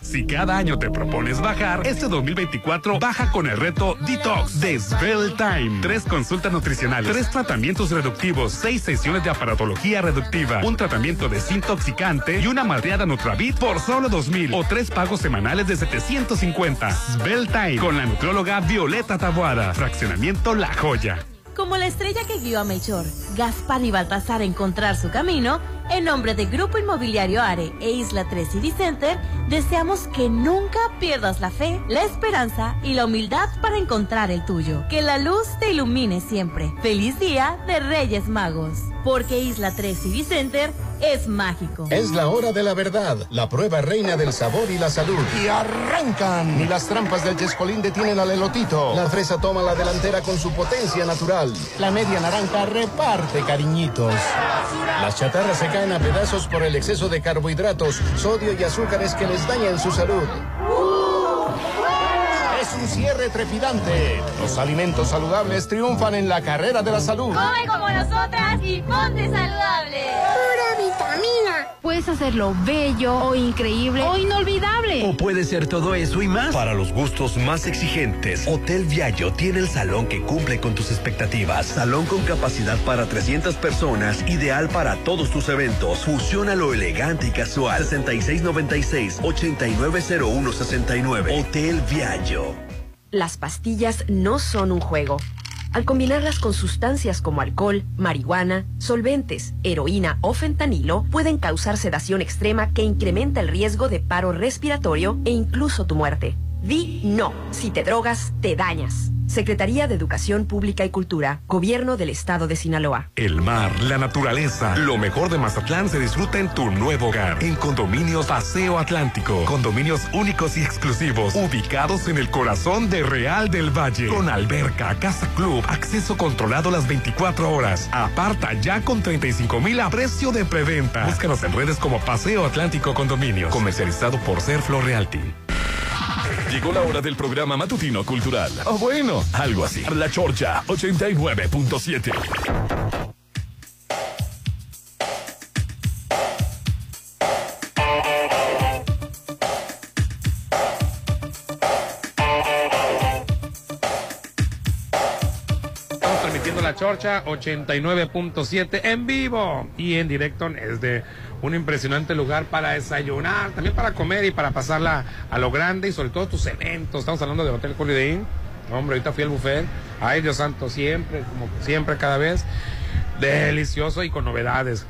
Si cada año te propones bajar, este 2024 baja con el reto Detox de Svelte Time. Tres consultas nutricionales, tres tratamientos reductivos, seis sesiones de aparatología reductiva, un tratamiento desintoxicante y una madreada Nutravit por solo 2000 o tres pagos semanales de 750. Svelte Time con la nutrióloga Violeta Taboada. Fraccionamiento La Joya. Como la estrella que guió a Melchor, Gaspar y Baltasar a encontrar su camino, en nombre de Grupo Inmobiliario Are e Isla 3 City Center, deseamos que nunca pierdas la fe, la esperanza y la humildad para encontrar el tuyo. Que la luz te ilumine siempre. Feliz día de Reyes Magos. Porque Isla 3 City Center es mágico. Es la hora de la verdad, la prueba reina del sabor y la salud. Y arrancan. Ni las trampas del Chescolín detienen al elotito. La fresa toma la delantera con su potencia natural. La media naranja reparte cariñitos. Las chatarras se caen a pedazos por el exceso de carbohidratos, sodio y azúcares que les dañan su salud. Es un cierre trepidante. Los alimentos saludables triunfan en la carrera de la salud. Come como nosotras y ponte saludable. Puedes hacerlo bello o increíble o inolvidable. O puede ser todo eso y más. Para los gustos más exigentes, Hotel Viallo tiene el salón que cumple con tus expectativas. Salón con capacidad para 300 personas, ideal para todos tus eventos. Fusiona lo elegante y casual. 6696-890169. Hotel Viallo. Las pastillas no son un juego. Al combinarlas con sustancias como alcohol, marihuana, solventes, heroína o fentanilo, pueden causar sedación extrema que incrementa el riesgo de paro respiratorio e incluso tu muerte. Di no. Si te drogas, te dañas. Secretaría de Educación Pública y Cultura, Gobierno del Estado de Sinaloa. El mar, la naturaleza, lo mejor de Mazatlán se disfruta en tu nuevo hogar. En Condominios Paseo Atlántico. Condominios únicos y exclusivos, ubicados en el corazón de Real del Valle. Con alberca, casa club, acceso controlado las 24 horas. Aparta ya con 35 mil a precio de preventa. Búscanos en redes como Paseo Atlántico Condominios. Comercializado por Serflo Realty. Llegó la hora del programa matutino cultural. O bueno, algo así. La Chorcha 89.7. Estamos transmitiendo la Chorcha 89.7 en vivo y en directo desde un impresionante lugar para desayunar, también para comer y para pasarla a lo grande y sobre todo tus eventos. Estamos hablando del Hotel Holiday. Hombre, ahorita fui al buffet. Ay, Dios santo, siempre, como siempre, cada vez. Delicioso y con novedades.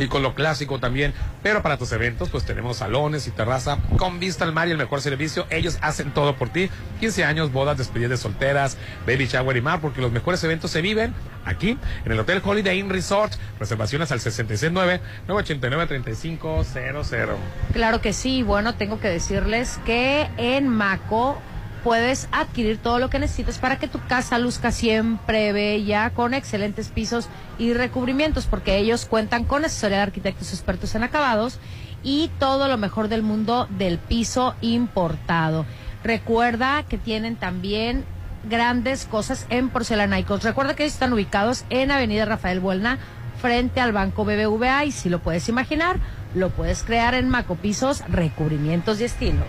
Y con lo clásico también. Pero para tus eventos, pues tenemos salones y terraza con vista al mar y el mejor servicio. Ellos hacen todo por ti. 15 años, bodas, despedidas de solteras, baby shower y mar, porque los mejores eventos se viven aquí, en el Hotel Holiday Inn Resort. Reservaciones al 669-989-3500. Claro que sí. Bueno, tengo que decirles que en Maco puedes adquirir todo lo que necesites para que tu casa luzca siempre bella, con excelentes pisos y recubrimientos, porque ellos cuentan con asesoría de arquitectos expertos en acabados y todo lo mejor del mundo del piso importado. Recuerda que tienen también grandes cosas en porcelanaicos. Recuerda que están ubicados en Avenida Rafael Buelna, frente al Banco BBVA, y si lo puedes imaginar, lo puedes crear en Maco Pisos, recubrimientos y estilo.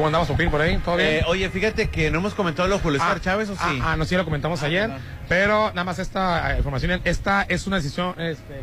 ¿Cómo andamos, Popín, por ahí? ¿Todo bien? Eh, oye, fíjate que no hemos comentado lo de Julio César Ah, Chávez, ¿o sí? Ah, ah, no, sí lo comentamos ayer, perdón. pero nada más esta eh, información, esta es una decisión, este,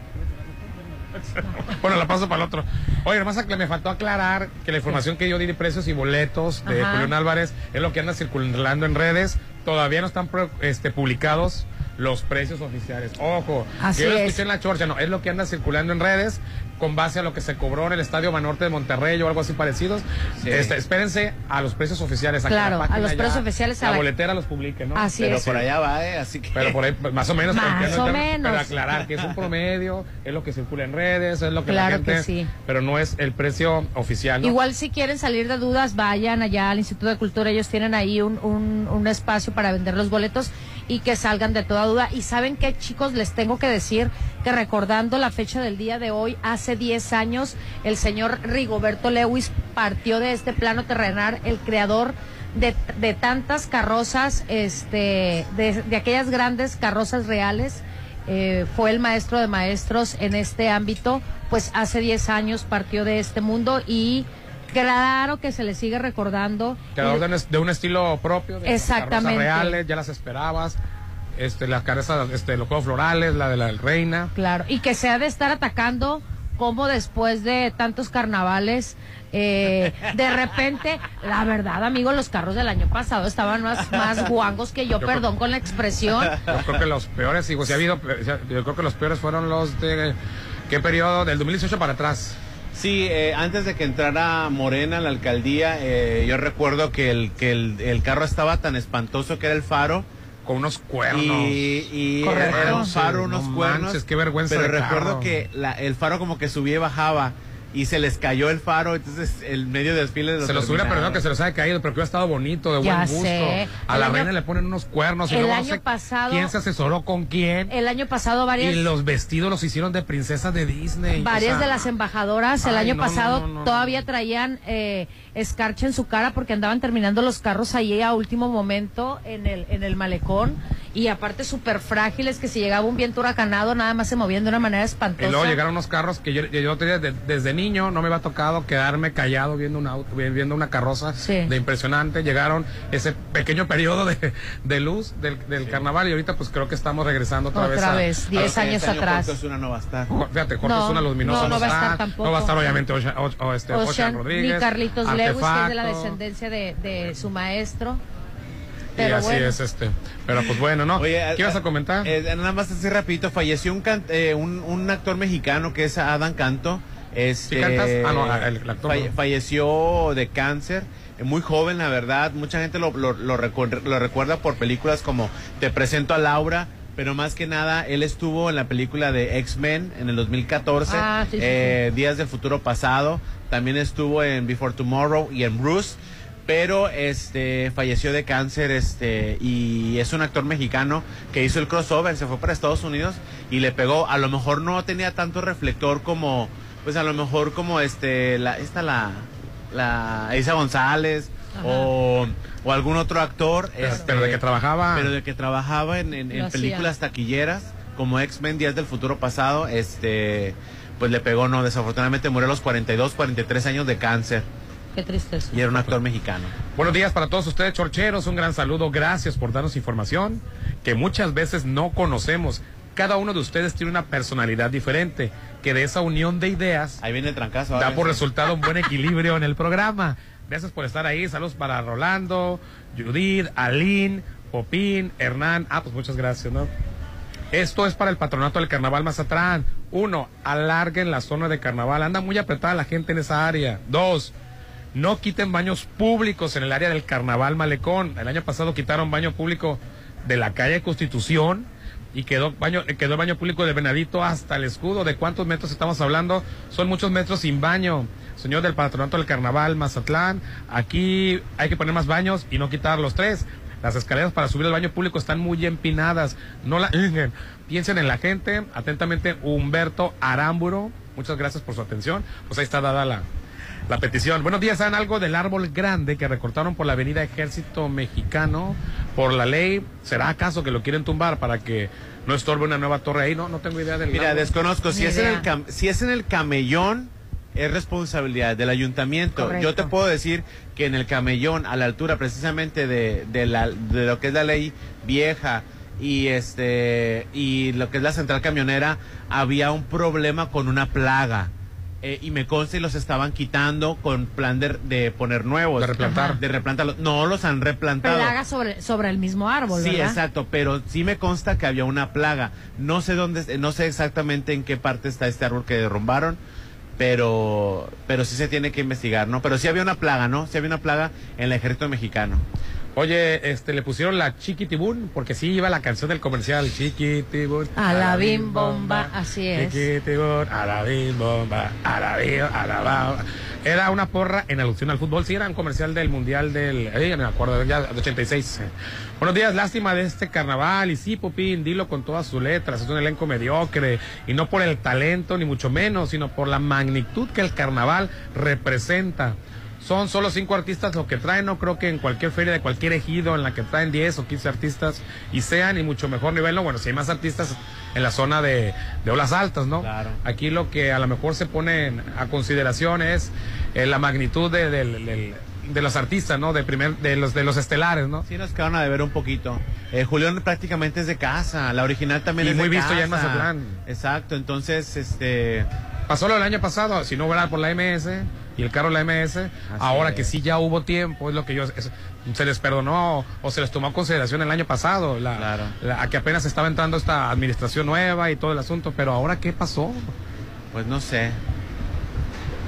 bueno, la paso para el otro. Oye, nomás acla- me faltó aclarar que la información que yo di de precios y boletos de Ajá. Julián Álvarez es lo que anda circulando en redes, todavía no están pro- este, publicados los precios oficiales. Ojo, Así que yo lo es. escuché en la chorcha, no, es lo que anda circulando en redes con base a lo que se cobró en el Estadio Banorte de Monterrey o algo así parecidos. Sí. Este, espérense a los precios oficiales. a la Claro, a los ya- precios oficiales, a La la- boletera los publique, ¿no? Así Pero es. por allá va, ¿eh? Así que... Pero por ahí, pues, más o menos. Más o menos. Pero aclarar que es un promedio, es lo que circula en redes, es lo que Claro la gente... que sí. Pero no es el precio oficial, ¿no? Igual si quieren salir de dudas, vayan allá al Instituto de Cultura, ellos tienen ahí un, un, un espacio para vender los boletos y que salgan de toda duda. Y saben qué, chicos, les tengo que decir que recordando la fecha del día de hoy, hace 10 años, el señor Rigoberto Lewis partió de este plano terrenal, el creador de, de tantas carrozas, este, de, aquellas grandes carrozas reales. eh, fue el maestro de maestros en este ámbito, pues hace 10 años partió de este mundo y claro que se le sigue recordando. De, un es- de un estilo propio, de Exactamente. carrozas reales, ya las esperabas. Este, las carezas, este, los juegos florales, la de la reina. Claro, y que se ha de estar atacando como después de tantos carnavales, eh, de repente, la verdad, amigo, los carros del año pasado estaban más, más guangos que yo, Yo creo- perdón con la expresión. Yo creo que los peores, digo, si ha habido, yo creo que los peores fueron los de, ¿qué periodo? Del 2018 para atrás. Sí, eh, antes de que entrara Morena a la alcaldía, eh, yo recuerdo que el que el, el carro estaba tan espantoso que era el faro. Con unos cuernos. Y, era un faro, unos no cuernos. manches, qué vergüenza Pero recuerdo carro. que la- el faro como que subía y bajaba. Y se les cayó el faro, entonces el medio desfile Se los hubiera perdonado que se los haya caído, pero que hubiera estado bonito, de Ya buen gusto. sé. A El la año- reina le ponen unos cuernos y el luego no año sé pasado- quién se asesoró con quién. El año pasado varias... Y los vestidos los hicieron de princesas de Disney. Varias o sea, de las embajadoras el Ay, año no, pasado no, no, no. todavía traían eh, escarcha en su cara porque andaban terminando los carros ahí a último momento en el, en el malecón y aparte súper frágiles que si llegaba un viento huracanado nada más se movían de una manera espantosa. Y luego llegaron unos carros que yo, yo tenía de- desde niño, no me había tocado quedarme callado viendo un auto, vi- viendo una carroza de impresionante. Llegaron ese pequeño periodo de, de luz del, del carnaval y ahorita pues creo que estamos regresando otra, Otra vez. vez, 10 años Este año atrás. Jorge Osuna no va a estar. Fíjate, Jorge No, Osuna Luminoso no, no va a estar está, tampoco. No va a estar obviamente Ocean, o- o este, Ocean Ocean, Rodríguez. ni Carlitos Lewis, que es de la descendencia de, de su maestro. Y Pero así bueno. es este. Pero pues bueno, ¿no? Oye, ¿Qué ibas a comentar? eh, nada más así rapidito, falleció un, can- eh, un, un actor mexicano que es Adam Canto. Este, ¿Sí cantas? Ah, no, el- el actor, falle- no. falleció de cáncer. eh, Muy joven, la verdad. Mucha gente lo, lo, lo recuer- lo recuerda por películas como Te presento a Laura. Pero más que nada, él estuvo en la película de X-Men en el 2014, Ah, sí, sí, eh, Días del Futuro Pasado. También estuvo en Before Tomorrow y en Bruce pero este falleció de cáncer este y es un actor mexicano que hizo el crossover se fue para Estados Unidos y le pegó a lo mejor no tenía tanto reflector como pues a lo mejor como este la esta la la Isa González o, o algún otro actor Pero- este, pero de que trabajaba- pero de que trabajaba en, en- en Lo hacía. películas taquilleras como X-Men Días del Futuro Pasado este pues le pegó no desafortunadamente murió a los 42 43 años de cáncer Qué tristeza. y era un actor mexicano. Buenos días para todos ustedes, chorcheros. Un gran saludo. Gracias por darnos información que muchas veces no conocemos. Cada uno de ustedes tiene una personalidad diferente, que de esa unión de ideas Ahí viene el trancazo. da ahora. por resultado un buen equilibrio en el programa. Gracias por estar ahí. Saludos para Rolando, Judith, Aline, Popín, Hernán. Ah, pues muchas gracias, ¿no? Esto es para el patronato del carnaval Mazatlán. Uno, alarguen la zona de carnaval. Anda muy apretada la gente en esa área. Dos, no quiten baños públicos en el área del carnaval Malecón. El año pasado quitaron baño público de la calle Constitución y quedó baño, quedó el baño público de Venadito hasta el escudo. ¿De cuántos metros estamos hablando? Son muchos metros sin baño. Señor del patronato del carnaval Mazatlán, aquí hay que poner más baños y no quitar los tres. Las escaleras para subir al baño público están muy empinadas. No la piensen en la gente. Atentamente, Humberto Arámburo. Muchas gracias por su atención. Pues ahí está dada la, la petición. Buenos días, ¿saben algo del árbol grande que recortaron por la avenida Ejército Mexicano por la ley? ¿Será acaso que lo quieren tumbar para que no estorbe una nueva torre ahí? No, no tengo idea del Mira, desconozco. Si Ni es, en el cam- si es en el camellón, es responsabilidad del ayuntamiento. Correcto. Yo te puedo decir que en el camellón, a la altura precisamente de, de, la, de lo que es la ley vieja y este y lo que es la central camionera, había un problema con una plaga. Eh, y me consta y los estaban quitando con plan de, de poner nuevos. De replantar. Ajá. De replantarlos. No los han replantado. Plaga sobre, sobre el mismo árbol, Sí, ¿verdad? exacto, pero sí me consta que había una plaga. No sé dónde, no sé exactamente en qué parte está este árbol que derrumbaron, pero, pero sí se tiene que investigar, ¿no? Pero sí había una plaga, ¿no? Sí había una plaga en el ejército mexicano. Oye, este, le pusieron la Chiquitibún, porque sí iba la canción del comercial, Chiquitibún. A la bim bomba, así es. Chiquitibún, a la bim bomba, a la bim, a la ba- Era una porra en alusión al fútbol. Sí, era un comercial del Mundial del. Eh, me acuerdo, ya de 86. Buenos días, lástima de este carnaval. Y sí, Popín, dilo con todas sus letras. Es un elenco mediocre. Y no por el talento, ni mucho menos, sino por la magnitud que el carnaval representa. Son solo cinco artistas lo que traen, no creo que en cualquier feria de cualquier ejido en la que traen 10 o 15 artistas y sean y mucho mejor nivel, no, bueno, si hay más artistas en la zona de, de olas altas, ¿no? Claro. Aquí lo que a lo mejor se pone a consideración es eh, la magnitud de, del- de los artistas, ¿no? De primer, de los de los estelares, ¿no? Sí, nos quedaron a deber un poquito. Eh, Julián prácticamente es de casa, la original también Y es muy de visto ya en. Mazatlán. Exacto, entonces, este... Pasó lo del año pasado, si no fuera por la MS y el carro de la MS, ahora es. que sí ya hubo tiempo, es lo que yo es- se les perdonó o se les tomó en consideración el año pasado, la, la- a que apenas estaba entrando esta administración nueva y todo el asunto, pero ahora qué pasó? Pues no sé.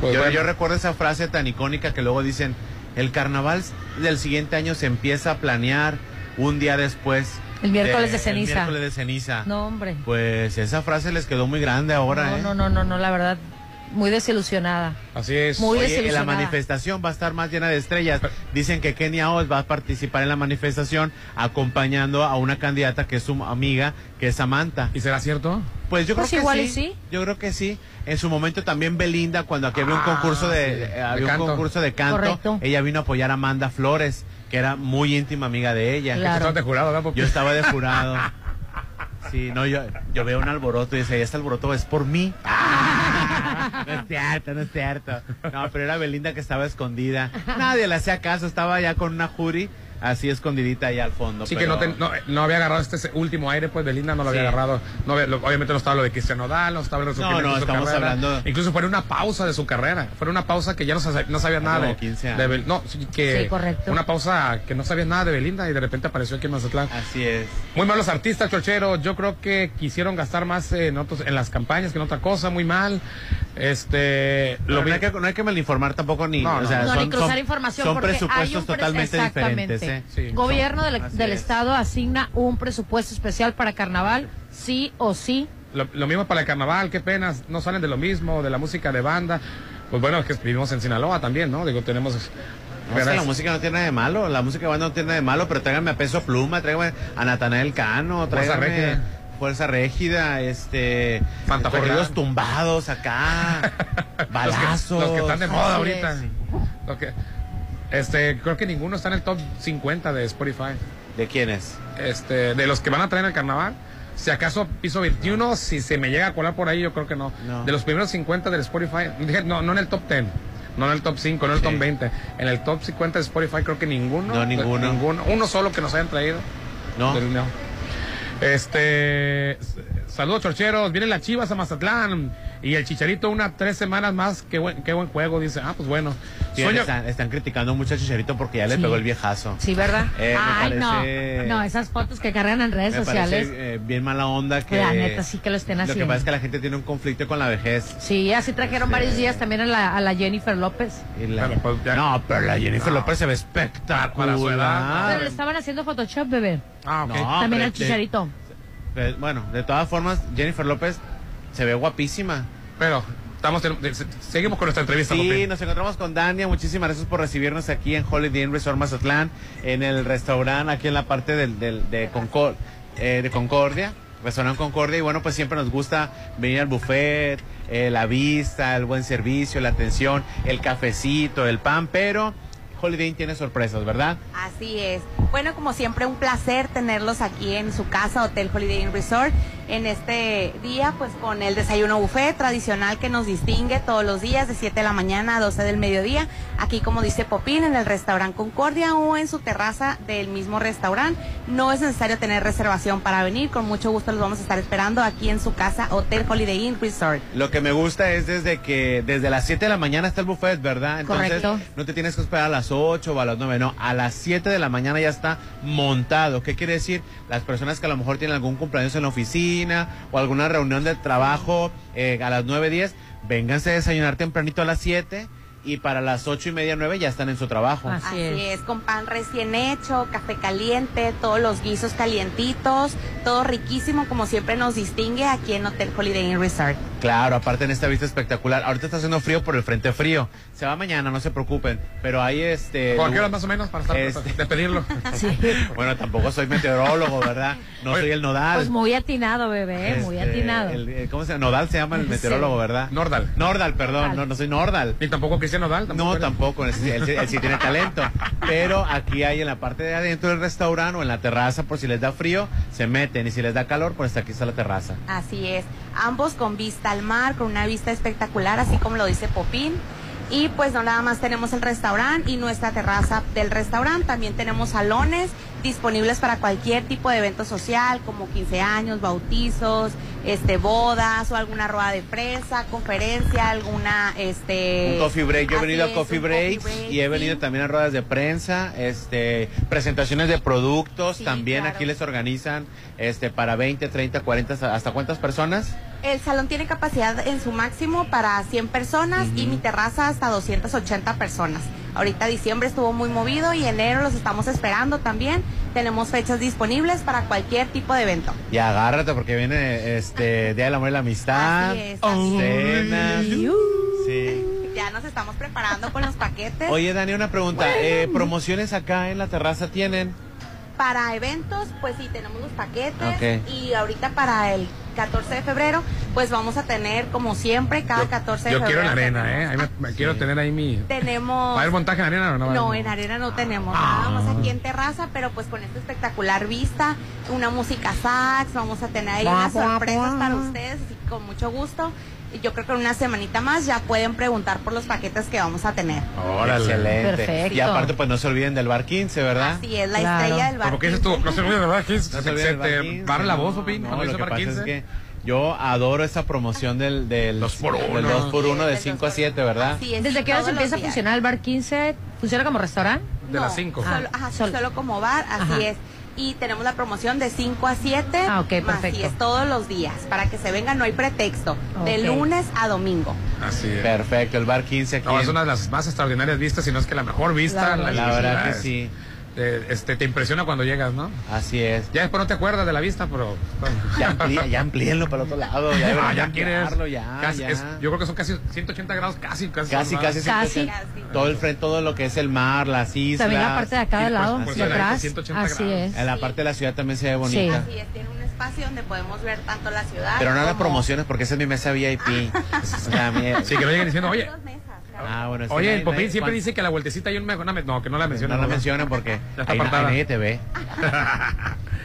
Pues yo, bueno. yo recuerdo esa frase tan icónica que luego dicen, el carnaval del siguiente año se empieza a planear un día después. El miércoles de ceniza. El miércoles de ceniza. No, hombre. Pues esa frase les quedó muy grande ahora, No, ¿eh? no, no, no, no, la verdad, muy desilusionada. Así es. Muy Oye, y la desilusionada. manifestación va a estar más llena de estrellas. Dicen que Kenia Oz va a participar en la manifestación acompañando a una candidata que es su amiga, que es Samantha. ¿Y será cierto? Pues yo Pues creo que igual sí. y sí. Yo creo que sí. En su momento también Belinda, cuando aquí había un Ah, concurso de, sí, eh, de había un canto. concurso de canto, Correcto. ella vino a apoyar a Amanda Flores, que era muy íntima amiga de ella. Claro. De jurado. Yo estaba de jurado. Sí, no, yo, yo veo un alboroto y decía, este alboroto es por mí. No es cierto, no es cierto. No, pero era Belinda que estaba escondida. Nadie le hacía caso, estaba ya con una jury así escondidita allá al fondo. Sí, pero- que no, te- no, no había agarrado este último aire, pues Belinda no lo había agarrado. No, había- lo- obviamente no estaba lo de Cristiano Nodal, no estaba el resurgimiento no, de su estamos carrera. hablando- Incluso fue una pausa de su carrera. Fue una pausa que ya no, sa- no sabía nada de, 15 de años. Bel- No, sí, que Sí, correcto. Una pausa que no sabía nada de Belinda y de repente apareció aquí en Mazatlán. Así es. Muy malos artistas, chocheros. Yo creo que quisieron gastar más en otros, en las campañas que en otra cosa, muy mal. Este, Lo lo no, vi- hay que, no hay que malinformar tampoco ni. No, o no. sea, No, son, ni cruzar son- información son presupuestos totalmente diferentes. Sí, Gobierno del, Así del es. estado asigna un presupuesto especial para carnaval, sí o sí. Lo, lo mismo para el carnaval, qué penas, no salen de lo mismo, de la música de banda. Pues bueno, es que vivimos en Sinaloa también, ¿no? Digo, tenemos... No, que la música no tiene nada de malo, la música de banda no tiene nada de malo, pero tráiganme a Peso Pluma, tráiganme a Natanael Cano, Fuerza tráiganme Régida. Fuerza Régida, este, corridos tumbados acá, Los que- balazos. Los que, están de moda ahorita. que- este, creo que ninguno está en el top 50 de Spotify. ¿De quiénes? Este, de los que van a traer el carnaval. Si acaso piso 21, si se me llega a colar por ahí, yo creo que no. No. De los primeros 50 del Spotify, dije, no, no en el top 10, no en el top 5, no en el Sí. top 20. En el top 50 de Spotify creo que ninguno. No, ninguno. ninguno. Uno solo que nos hayan traído. No. Del- no. Este, saludos chorcheros, vienen las chivas a Mazatlán y el chicharito una tres semanas más, qué buen, qué buen juego, dice, ah, pues bueno. Sí, están, están criticando mucho a Chicharito porque ya le Sí. pegó el viejazo. Sí, ¿verdad? Eh, Ay, parece- no. No, esas fotos que cargan en redes Me sociales. parece eh, bien mala onda que... La neta, sí que lo estén Lo que haciendo. pasa es que la gente tiene un conflicto con la vejez. Sí, así trajeron Este- varios días también a la, a la Jennifer López. Y la- Pero, pues, No, pero la Jennifer No. López se ve Para su edad, espectacular. Pero le estaban haciendo Photoshop, bebé. Ah, ok. No, también al chicharito. de- bueno, de todas formas, Jennifer López se ve guapísima. Pero estamos seguimos con nuestra entrevista. Sí, Popín. nos encontramos con Dania. Muchísimas gracias por recibirnos aquí en Holiday Inn Resort Mazatlán, en el restaurante aquí en la parte del, del- de, Concor- eh, de Concordia, restaurante Concordia. Y bueno, pues siempre nos gusta venir al buffet, eh, la vista, el buen servicio, la atención, el cafecito, el pan, pero Holiday Inn tiene sorpresas, ¿verdad? Así es. Bueno, como siempre, un placer tenerlos aquí en su casa, Hotel Holiday Inn Resort, en este día, pues con el desayuno buffet tradicional que nos distingue todos los días, de 7 de la mañana a 12 del mediodía, aquí como dice Popín, en el restaurante Concordia o en su terraza del mismo restaurante. No es necesario tener reservación para venir, con mucho gusto los vamos a estar esperando aquí en su casa, Hotel Holiday Inn Resort. Lo que me gusta es desde que desde las 7 de la mañana está el buffet, ¿verdad? Entonces Correcto. no te tienes que esperar a las 8 o a las 9, no, a las 7 de la mañana ya está montado. ¿Qué quiere decir? Las personas que a lo mejor tienen algún cumpleaños en la oficina o alguna reunión de trabajo eh, a las 9, 10, vénganse a desayunar tempranito a las 7 y para las 8 y media, 9 ya están en su trabajo. Así Así es. es, con pan recién hecho, café caliente, todos los guisos calientitos, todo riquísimo como siempre nos distingue aquí en Hotel Holiday Inn Resort. Claro, aparte en esta vista espectacular. Ahorita está haciendo frío por el frente frío. Se va mañana, no se preocupen. Pero hay este. ¿Por qué hora más o menos para estar, Este- despedirlo? Bueno, tampoco soy meteorólogo, ¿verdad? No soy el nodal. Pues muy atinado, bebé, muy Este, atinado. el- el- ¿Cómo se llama? Nodal se llama el Sí. meteorólogo, ¿verdad? Nordal. Nordal, perdón. Nordal. No, no soy Nordal. Ni tampoco Cristian Nodal. No, tampoco. Él, él sí tiene talento. Pero aquí hay en la parte de adentro del restaurante o en la terraza, por si les da frío, se meten. Y si les da calor, pues aquí está la terraza. Así es, ambos con vista al mar, con una vista espectacular, así como lo dice Popín. Y pues no nada más tenemos el restaurante y nuestra terraza del restaurante, también tenemos salones disponibles para cualquier tipo de evento social, como 15 años, bautizos, este bodas o alguna rueda de prensa, conferencia, alguna este Un coffee break. Yo he venido a coffee break, y he venido sí. también a ruedas de prensa, este, presentaciones de productos. Sí, también claro. aquí les organizan este, para 20, 30, 40, ¿hasta cuántas personas? El salón tiene capacidad en su máximo para 100 personas y mi terraza hasta 280 personas. Ahorita diciembre estuvo muy movido y enero los estamos esperando también. Tenemos fechas disponibles para cualquier tipo de evento. Y agárrate porque viene este Día del Amor y la Amistad. Así es, así cenas. Sí. Ya nos estamos preparando con los paquetes. Oye, Dani, una pregunta. Eh, ¿Promociones acá en la terraza tienen? Para eventos, pues sí, tenemos los paquetes. Ok. Y ahorita para el 14 de febrero, pues vamos a tener, como siempre, cada 14 de Yo quiero febrero. en la arena, ¿eh? Ahí me, me quiero tener ahí mi... Tenemos. ¿Va a haber montaje en arena o no? No, en arena no tenemos Ah. nada más aquí en terraza, pero pues con esta espectacular vista, una música sax, vamos a tener ahí unas sorpresas para ustedes, así que con mucho gusto. Y yo creo que en una semanita más ya pueden preguntar por los paquetes que vamos a tener. Órale. Excelente. Perfecto. Y aparte, pues no se olviden del bar 15, ¿verdad? Así es, la Claro. estrella del bar. ¿Pero qué dices tú? No se olviden, ¿verdad? Que No se, se del bar te 15, barra la voz, no, Opin, no, cuando lo que bar pasa 15. es que yo adoro esa promoción del, del, Dos por uno. del 2 por 1 de Del 5 a dos por 7, ¿verdad? Es, ¿Desde qué hora se empieza a funcionar el bar 15? ¿Funciona como restaurante? De No, las 5. Solo, ajá, sí, Sol- solo como bar, así Ajá. es. Y tenemos la promoción de 5 a 7. Ah, ok, perfecto. Así es, todos los días. Para que se vengan, no hay pretexto. De Ok. lunes a domingo. Así es. Perfecto, el bar 15 aquí. No, es una de las más extraordinarias vistas, si no es que la mejor vista. La La verdad que sí. Te, este, te impresiona cuando llegas, ¿no? Así es. Ya después no te acuerdas de la vista, pero... Ya, amplía- ya amplíenlo para el otro lado. Ya, Ah, ya quieres. ya, casi- ya. es- yo creo que son casi 180 grados, casi, casi. Casi, casi, Casi. 180. Todo el frente, todo lo que es el mar, las islas. También la parte de acá del pues, lado, pues, de ahí, atrás. 180 Así grados. es. En la parte de la ciudad también se ve bonita. Así es, tiene un espacio donde podemos ver tanto la ciudad. Pero no la como- promociones porque esa es mi mesa VIP. o sea, mi- Sí, que no lleguen diciendo, oye, Ah, bueno, sí, oye, el Popín siempre dice que la vueltecita hay un... me- una me- no, que no la No menciona. la mencionen porque Ya está ahí, nadie te ve.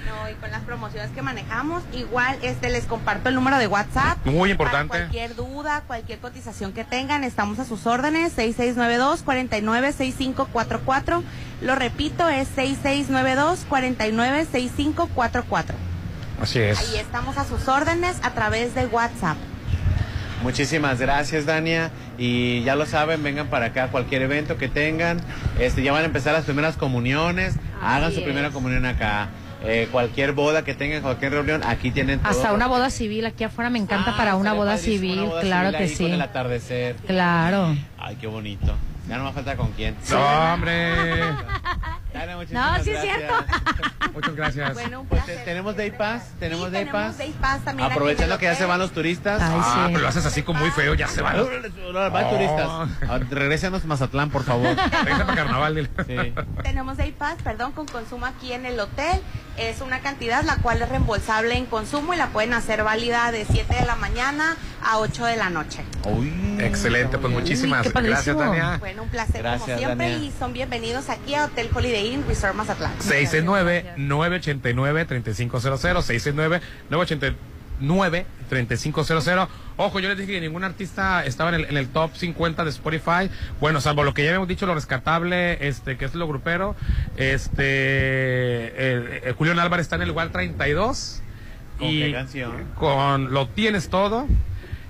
No, y con las promociones que manejamos, igual este les comparto el número de WhatsApp. Muy importante. Para cualquier duda, cualquier cotización que tengan, estamos a sus órdenes, 6692-496544. Lo repito, es 6692-496544. Así es. Ahí estamos a sus órdenes a través de WhatsApp. Muchísimas gracias, Dania. Y ya lo saben, vengan para acá, cualquier evento que tengan. Este, ya van a empezar las primeras comuniones. Hagan su es. primera comunión acá. Eh, cualquier boda que tengan, cualquier reunión, aquí tienen todo. Hasta una boda civil aquí afuera me encanta Ah, para una boda civil, una boda claro civil que ahí sí. Con el atardecer. Claro. Ay, qué bonito. Ya no me falta con quién. No, hombre. Muchísimas No, sí es cierto. Muchas gracias. Bueno, un Pues, placer. te- tenemos Day Pass, tenemos Sí, Day tenemos Pass. Day Pass también Aprovechando que ya se van los turistas. Ay, Ah, sí. pero lo haces así como muy feo, ya se van. Ahora va Oh. turistas. Ah, Regrésanos a Mazatlán, por favor. Regresa para carnaval. dile. Sí. Tenemos Day Pass, perdón, con consumo aquí en el hotel. Es una cantidad la cual es reembolsable en consumo y la pueden hacer válida de 7 de la mañana a 8 de la noche. Uy, Excelente, pues muchísimas Uy, gracias. Tania. Bueno, un placer Gracias, como siempre Dania. y son bienvenidos aquí a Hotel Holiday Inn Resort Mazatlán. 669-989-3500. 669-989-3500. Ojo, yo les dije que ningún artista estaba en el, en el top 50 de Spotify. Bueno, salvo lo que ya habíamos dicho, lo rescatable, este, que es lo grupero. Este, el- el Julián Álvarez está en el lugar 32. ¿Con y qué canción? Con Lo Tienes Todo.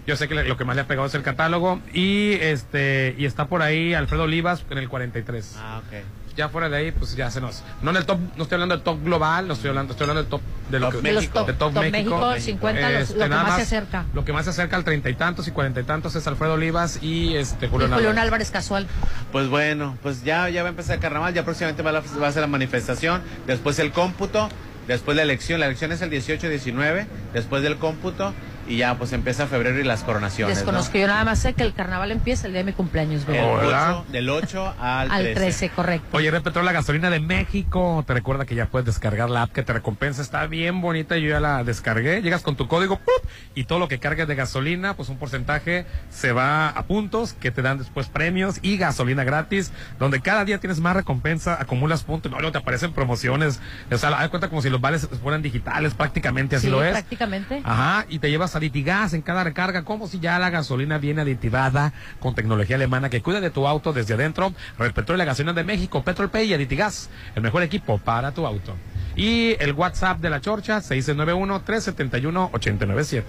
Yo sé que le- lo que más le ha pegado es el catálogo. Y este, y está por ahí Alfredo Olivas en el 43 Ah, ok. Ya fuera de ahí, pues ya se nos. No en el top, no estoy hablando del top global, no estoy hablando, estoy hablando del top de lo Top que De los México. top, de top México, 50, los- Este, lo que nada más se acerca. Lo que más se acerca al treinta y tantos y cuarenta y tantos es Alfredo Olivas y este Y Julio Julián Álvarez casual. Pues bueno, pues ya, ya va a empezar el carnaval, ya próximamente va, la- va a ser la manifestación, después el cómputo, después la elección, la elección es el 18-19, después del cómputo, y ya pues empieza febrero y las coronaciones. Desconozco, yo nada más sé que el carnaval empieza el día de mi cumpleaños. El 8, del 8 al 13. Al 13, correcto. Oye, Red Petrol, la gasolina de México, te recuerda que ya puedes descargar la app que te recompensa, está bien bonita, yo ya la descargué, llegas con tu código ¡pup! y todo lo que cargues de gasolina, pues un porcentaje se va a puntos que te dan después premios y gasolina gratis, donde cada día tienes más recompensa, acumulas puntos, no, luego te aparecen promociones, o sea, da cuenta como si los vales fueran digitales, prácticamente así Sí, lo es. prácticamente. Ajá, y te llevas aditigas en cada recarga, como si ya la gasolina viene aditivada con tecnología alemana que cuida de tu auto desde adentro. Y la gasolina de México, Petrol Pay y Aditigas, el mejor equipo para tu auto. Y el WhatsApp de la Chorcha, 691-371-897.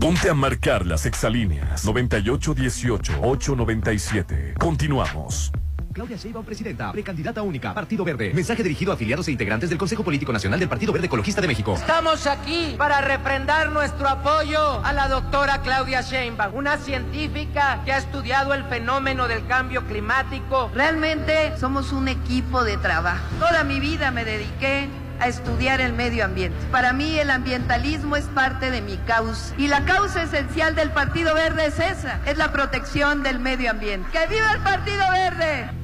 Ponte a marcar las exalíneas 9818-897. Continuamos. Claudia Sheinbaum, presidenta, precandidata única, Partido Verde. Mensaje dirigido a afiliados e integrantes del Consejo Político Nacional del Partido Verde Ecologista de México. Estamos aquí para refrendar nuestro apoyo a la doctora Claudia Sheinbaum, una científica que ha estudiado el fenómeno del cambio climático. Realmente somos un equipo de trabajo. Toda mi vida me dediqué a estudiar el medio ambiente. Para mí el ambientalismo es parte de mi causa. Y la causa esencial del Partido Verde es esa, es la protección del medio ambiente. ¡Que viva el Partido Verde!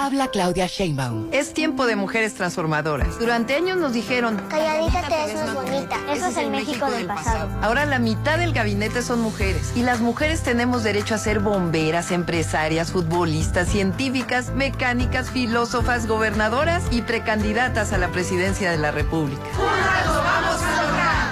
Habla Claudia Sheinbaum. Es tiempo de mujeres transformadoras. Durante años nos dijeron, Calladita te ves más bonita. Eso es el México del pasado. ahora la mitad del gabinete son mujeres. Y las mujeres tenemos derecho a ser bomberas, empresarias, futbolistas, científicas, mecánicas, filósofas, gobernadoras y precandidatas a la presidencia de la República.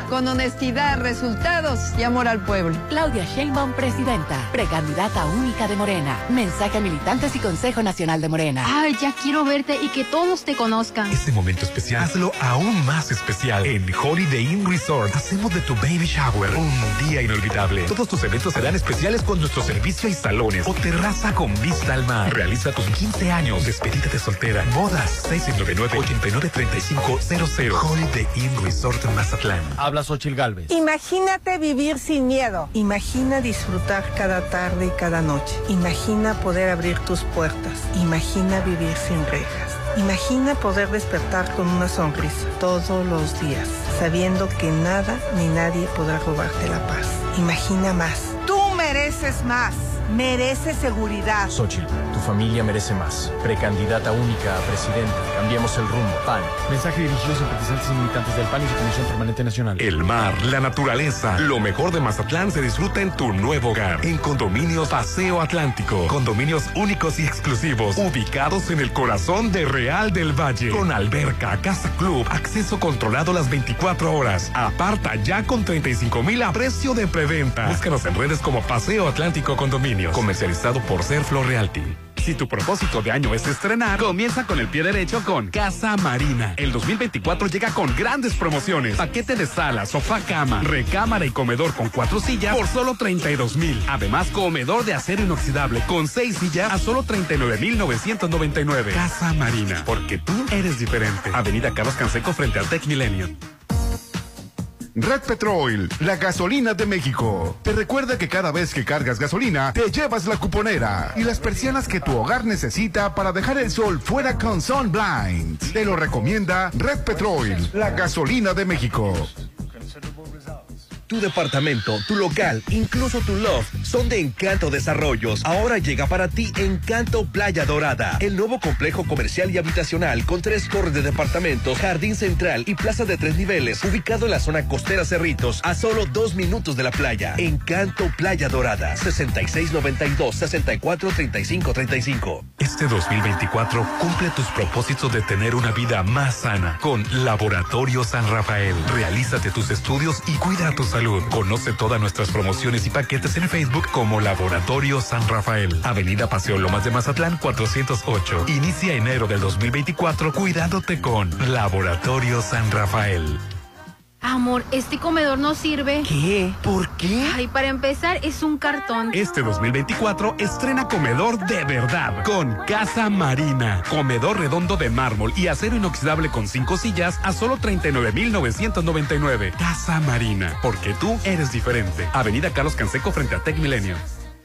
Con honestidad, resultados y amor al pueblo. Claudia Sheinbaum, presidenta, precandidata única de Morena. Mensaje a militantes y Consejo Nacional de Morena. Ay, ya quiero verte y que todos te conozcan. Este momento especial, hazlo aún más especial. En Holiday Inn Resort, hacemos de tu baby shower un día inolvidable. Todos tus eventos serán especiales con nuestro servicio y salones o terraza con vista al mar. Realiza tus 15 años, despedida de soltera, bodas, 699-893500. Holiday Inn Resort en Mazatlán. Habla Xochil Galvez. Imagínate vivir sin miedo. Imagina disfrutar cada tarde y cada noche. Imagina poder abrir tus puertas. Imagina vivir sin rejas. Imagina poder despertar con una sonrisa todos los días, sabiendo que nada ni nadie podrá robarte la paz. Imagina más. Tú mereces más. Mereces seguridad. Xochitl, tu familia merece más. Precandidata única a presidenta. Cambiemos el rumbo. PAN. Mensaje dirigido a simpatizantes y militantes del PAN y su Comisión Permanente Nacional. El mar, la naturaleza, lo mejor de Mazatlán se disfruta en tu nuevo hogar. En Condominios Paseo Atlántico. Condominios únicos y exclusivos, ubicados en el corazón de Real del Valle. Con alberca, casa club, acceso controlado las 24 horas. Aparta ya con 35 mil a precio de preventa. Búscanos en redes como Paseo Atlántico Comercializado por Serflo Realty. Si tu propósito de año es estrenar, comienza con el pie derecho con Casa Marina. El 2024 llega con grandes promociones. Paquete de sala, sofá, cama, recámara y comedor con cuatro sillas por solo 32 mil. Además, comedor de acero inoxidable con seis sillas a solo 39 mil 999. Casa Marina, porque tú eres diferente. Avenida Carlos Canseco frente al Tech Milenio. Red Petrol, la gasolina de México. Te recuerda que cada vez que cargas gasolina, te llevas la cuponera y las persianas que tu hogar necesita para dejar el sol fuera con Sun Blinds. Te lo recomienda Red Petrol, la gasolina de México. Tu departamento, tu local, incluso tu loft son de Encanto Desarrollos. Ahora llega para ti Encanto Playa Dorada, el nuevo complejo comercial y habitacional con tres torres de departamentos, jardín central y plaza de tres niveles, ubicado en la zona costera Cerritos, a solo dos minutos de la playa. Encanto Playa Dorada, 6692-643535. Este 2024 cumple tus propósitos de tener una vida más sana con Laboratorio San Rafael. Realízate tus estudios y cuida tu Conoce todas nuestras promociones y paquetes en Facebook como Laboratorio San Rafael. Avenida Paseo Lomas de Mazatlán 408. Inicia enero del 2024 cuidándote con Laboratorio San Rafael. Amor, este comedor no sirve. ¿Qué? ¿Por qué? Ay, para empezar, es un cartón. Este 2024 estrena comedor de verdad con Casa Marina. Comedor redondo de mármol y acero inoxidable con cinco sillas a solo 39,999. Casa Marina, porque tú eres diferente. Avenida Carlos Canseco frente a Tech Milenio.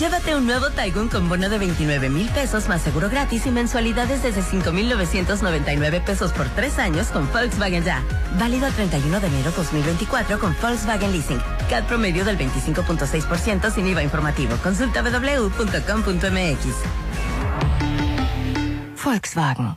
Llévate un nuevo Taigun con bono de 29 mil pesos más seguro gratis y mensualidades desde 5,999 pesos por tres años con Volkswagen Ya. Válido el 31 de enero 2024 con Volkswagen Leasing. CAD promedio del 25.6% sin IVA informativo. Consulta www.com.mx. Volkswagen.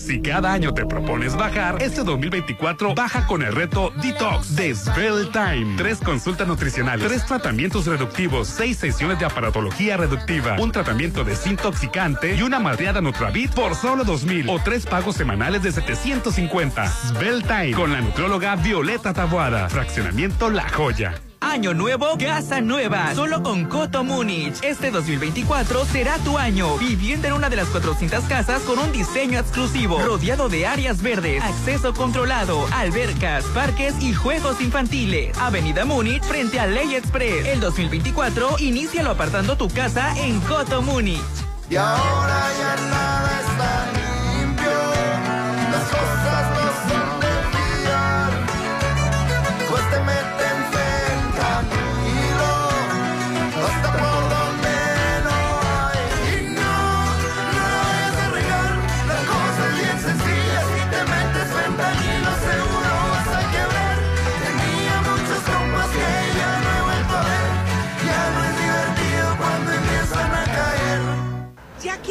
Si cada año te propones bajar, este 2024 baja con el reto Detox de Svelte Time. Tres consultas nutricionales, tres tratamientos reductivos, seis sesiones de aparatología reductiva, un tratamiento desintoxicante y una madreada Nutravit por solo 2000 o tres pagos semanales de 750. Svelte Time con la nutrióloga Violeta Taboada. Fraccionamiento La Joya. Año nuevo, casa nueva. Solo con Coto Múnich. Este 2024 será tu año. Viviendo en una de las 400 casas con un diseño exclusivo. Rodeado de áreas verdes, acceso controlado, albercas, parques y juegos infantiles. Avenida Múnich frente a Ley Express. El 2024, inícialo apartando tu casa en Coto Múnich. Y ahora ya nada está limpio. Las cosas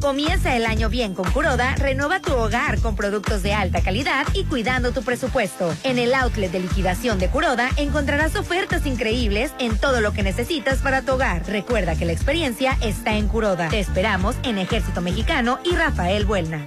Comienza el año bien con Curoda, renova tu hogar con productos de alta calidad y cuidando tu presupuesto. En el outlet de liquidación de Curoda encontrarás ofertas increíbles en todo lo que necesitas para tu hogar. Recuerda que la experiencia está en Curoda. Te esperamos en Ejército Mexicano y Rafael Buelna.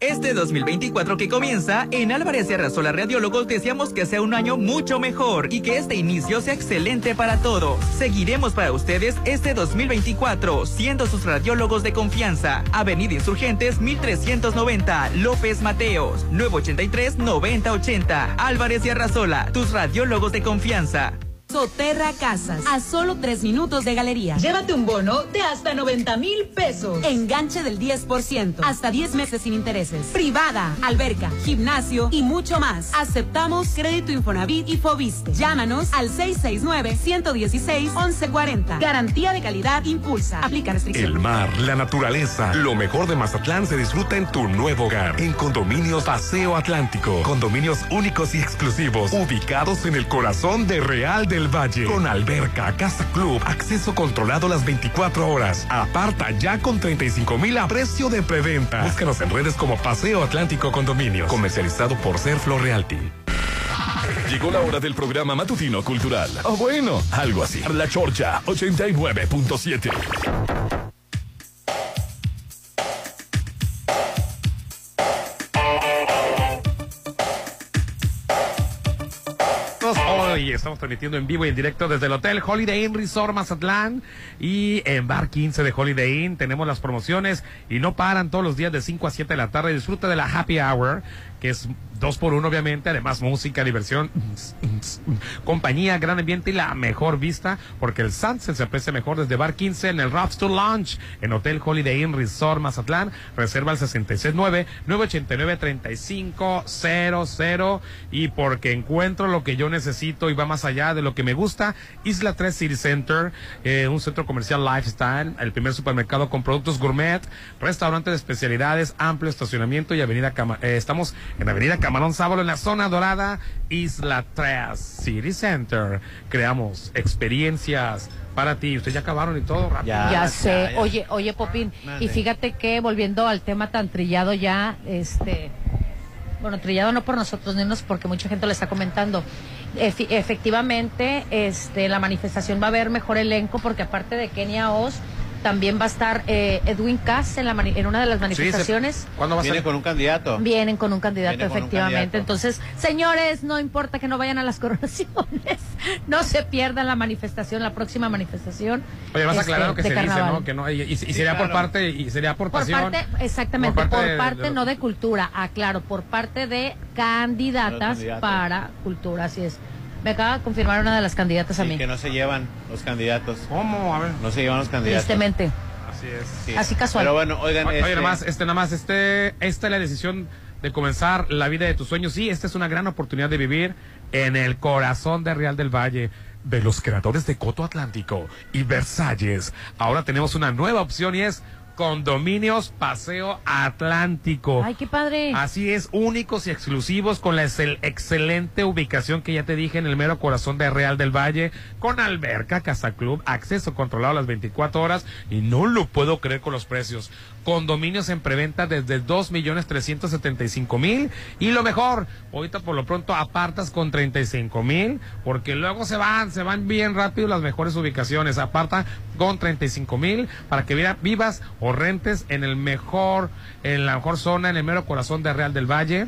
Este 2024 que comienza, en Álvarez y Arrasola Radiólogos deseamos que sea un año mucho mejor y que este inicio sea excelente para todos. Seguiremos para ustedes este 2024, siendo sus radiólogos de confianza. Avenida Insurgentes 1390, López Mateos, 983-9080. Álvarez y Arrasola, tus radiólogos de confianza. Soterra Casas, a solo tres minutos de galería. Llévate un bono de hasta 90 mil pesos. Enganche del 10%, hasta 10 meses sin intereses. Privada, alberca, gimnasio y mucho más. Aceptamos crédito Infonavit y Fobiste. Llámanos al 669-116-1140. Garantía de calidad impulsa. Aplica restricciones. El mar, la naturaleza, lo mejor de Mazatlán se disfruta en tu nuevo hogar. En Condominios Paseo Atlántico. Condominios únicos y exclusivos, ubicados en el corazón de Real Valle. Con alberca, casa club, acceso controlado las 24 horas. Aparta ya con 35 mil a precio de preventa. Búscanos en redes como Paseo Atlántico Condominios. Comercializado por Serflo Realty. Llegó la hora del programa matutino cultural. O bueno, algo así. La Chorcha 89.7. Estamos transmitiendo en vivo y en directo desde el Hotel Holiday Inn Resort Mazatlán y en Bar 15 de Holiday Inn tenemos las promociones y no paran todos los días de 5 a 7 de la tarde. Disfruta de la Happy Hour, que es dos por uno obviamente, además música, diversión, compañía, gran ambiente y la mejor vista, porque el sunset se aprecia mejor desde Bar 15 en el Raps to Launch en Hotel Holiday Inn Resort Mazatlán. Reserva al 669-989-3500 y porque encuentro lo que yo necesito y va más allá de lo que me gusta, Isla 3 City Center, eh, un centro comercial lifestyle, el primer supermercado con productos gourmet, restaurante de especialidades, amplio estacionamiento y avenida Cama eh, estamos en Avenida Camarón Sábalo, en la zona dorada, Isla 3 City Center. Creamos experiencias para ti. Ustedes ya acabaron y todo rápido. Ya, sé. Oye, oye, Popín, y fíjate que volviendo al tema tan trillado ya, este, bueno, trillado no por nosotros mismos, porque mucha gente lo está comentando. Efi- efectivamente, este, la manifestación va a haber mejor elenco, porque aparte de Kenia Oz, también va a estar eh, Edwin Cass en, la mani- en una de las manifestaciones. ¿Cuándo va a Viene ser? con un candidato. Vienen con un candidato, un efectivamente. candidato. Entonces, señores, no importa que no vayan a las coronaciones, no se pierdan la manifestación, la próxima manifestación. Oye, vas a este, aclarar lo que de se dice. ¿no? Que no, y, y- y sería por claro. parte, y sería por Por pasión. parte, exactamente, por por parte parte, de- de- no de cultura, aclaro, por parte de candidatas para cultura, así es. Me acaba de confirmar una de las candidatas a mí. que no se llevan los candidatos. ¿Cómo? A ver. No se llevan los candidatos. Tristemente. Así es. Sí. Así casual. Pero bueno, oigan, Oye, este, nada más, este, nada más, este, esta es la decisión de comenzar la vida de tus sueños. Sí, esta es una gran oportunidad de vivir en el corazón de Real del Valle. De los creadores de Coto Atlántico y Versalles. Ahora tenemos una nueva opción y es Condominios Paseo Atlántico. Ay, qué padre. Así es, únicos y exclusivos con la excel- excelente ubicación que ya te dije en el mero corazón de Real del Valle, con alberca, casa club, acceso controlado las 24 horas y no lo puedo creer con los precios. Condominios en preventa desde 2.375.000 y lo mejor, ahorita por lo pronto apartas con 35.000 porque luego se van, se van bien rápido las mejores ubicaciones. Aparta con 35.000 para que viva- vivas o rentes en el mejor, en la mejor zona, en el mero corazón de Real del Valle.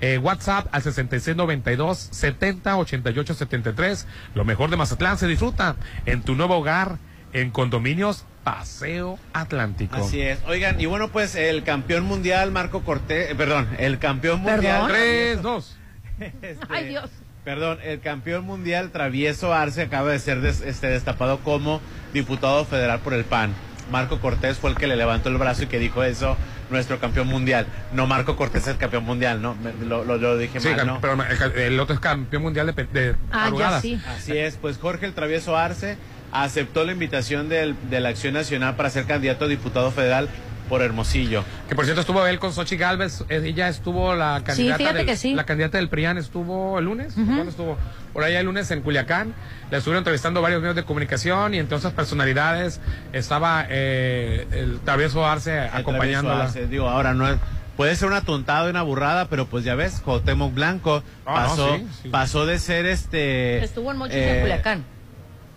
Eh, WhatsApp al 6692 70 88 73. Lo mejor de Mazatlán se disfruta en tu nuevo hogar en condominios Paseo Atlántico. Así es. Oigan, y bueno, pues el campeón mundial Marco Cortés, eh, perdón, el campeón mundial. Tres, dos. Este, Ay, Dios. Perdón, el campeón mundial Travieso Arce acaba de ser des- este, destapado como diputado federal por el PAN. Marco Cortés fue el que le levantó el brazo y que dijo eso, nuestro campeón mundial. No, Marco Cortés es el campeón mundial, ¿no? Me- lo, lo- lo dije Sí, mal, ¿no? pero el, otro es campeón mundial de, de Ah, ya sí. Así es, pues Jorge el Travieso Arce aceptó la invitación del- de la Acción Nacional para ser candidato a diputado federal por Hermosillo. Que por cierto estuvo él con Sochi Galvez, eh, ella estuvo la candidata del, que sí. la candidata del PRIAN estuvo el lunes, ¿cuándo estuvo? Por allá el lunes en Culiacán, la estuvieron entrevistando varios medios de comunicación y entre otras personalidades estaba eh, el Travieso Arce El acompañándola. Travieso Arce, digo, ahora no es- puede ser una tontada y una burrada, pero pues ya ves, Cuauhtémoc Blanco Ah, no, pasó, sí, sí. pasó de ser este Estuvo en Mochis eh, de Culiacán.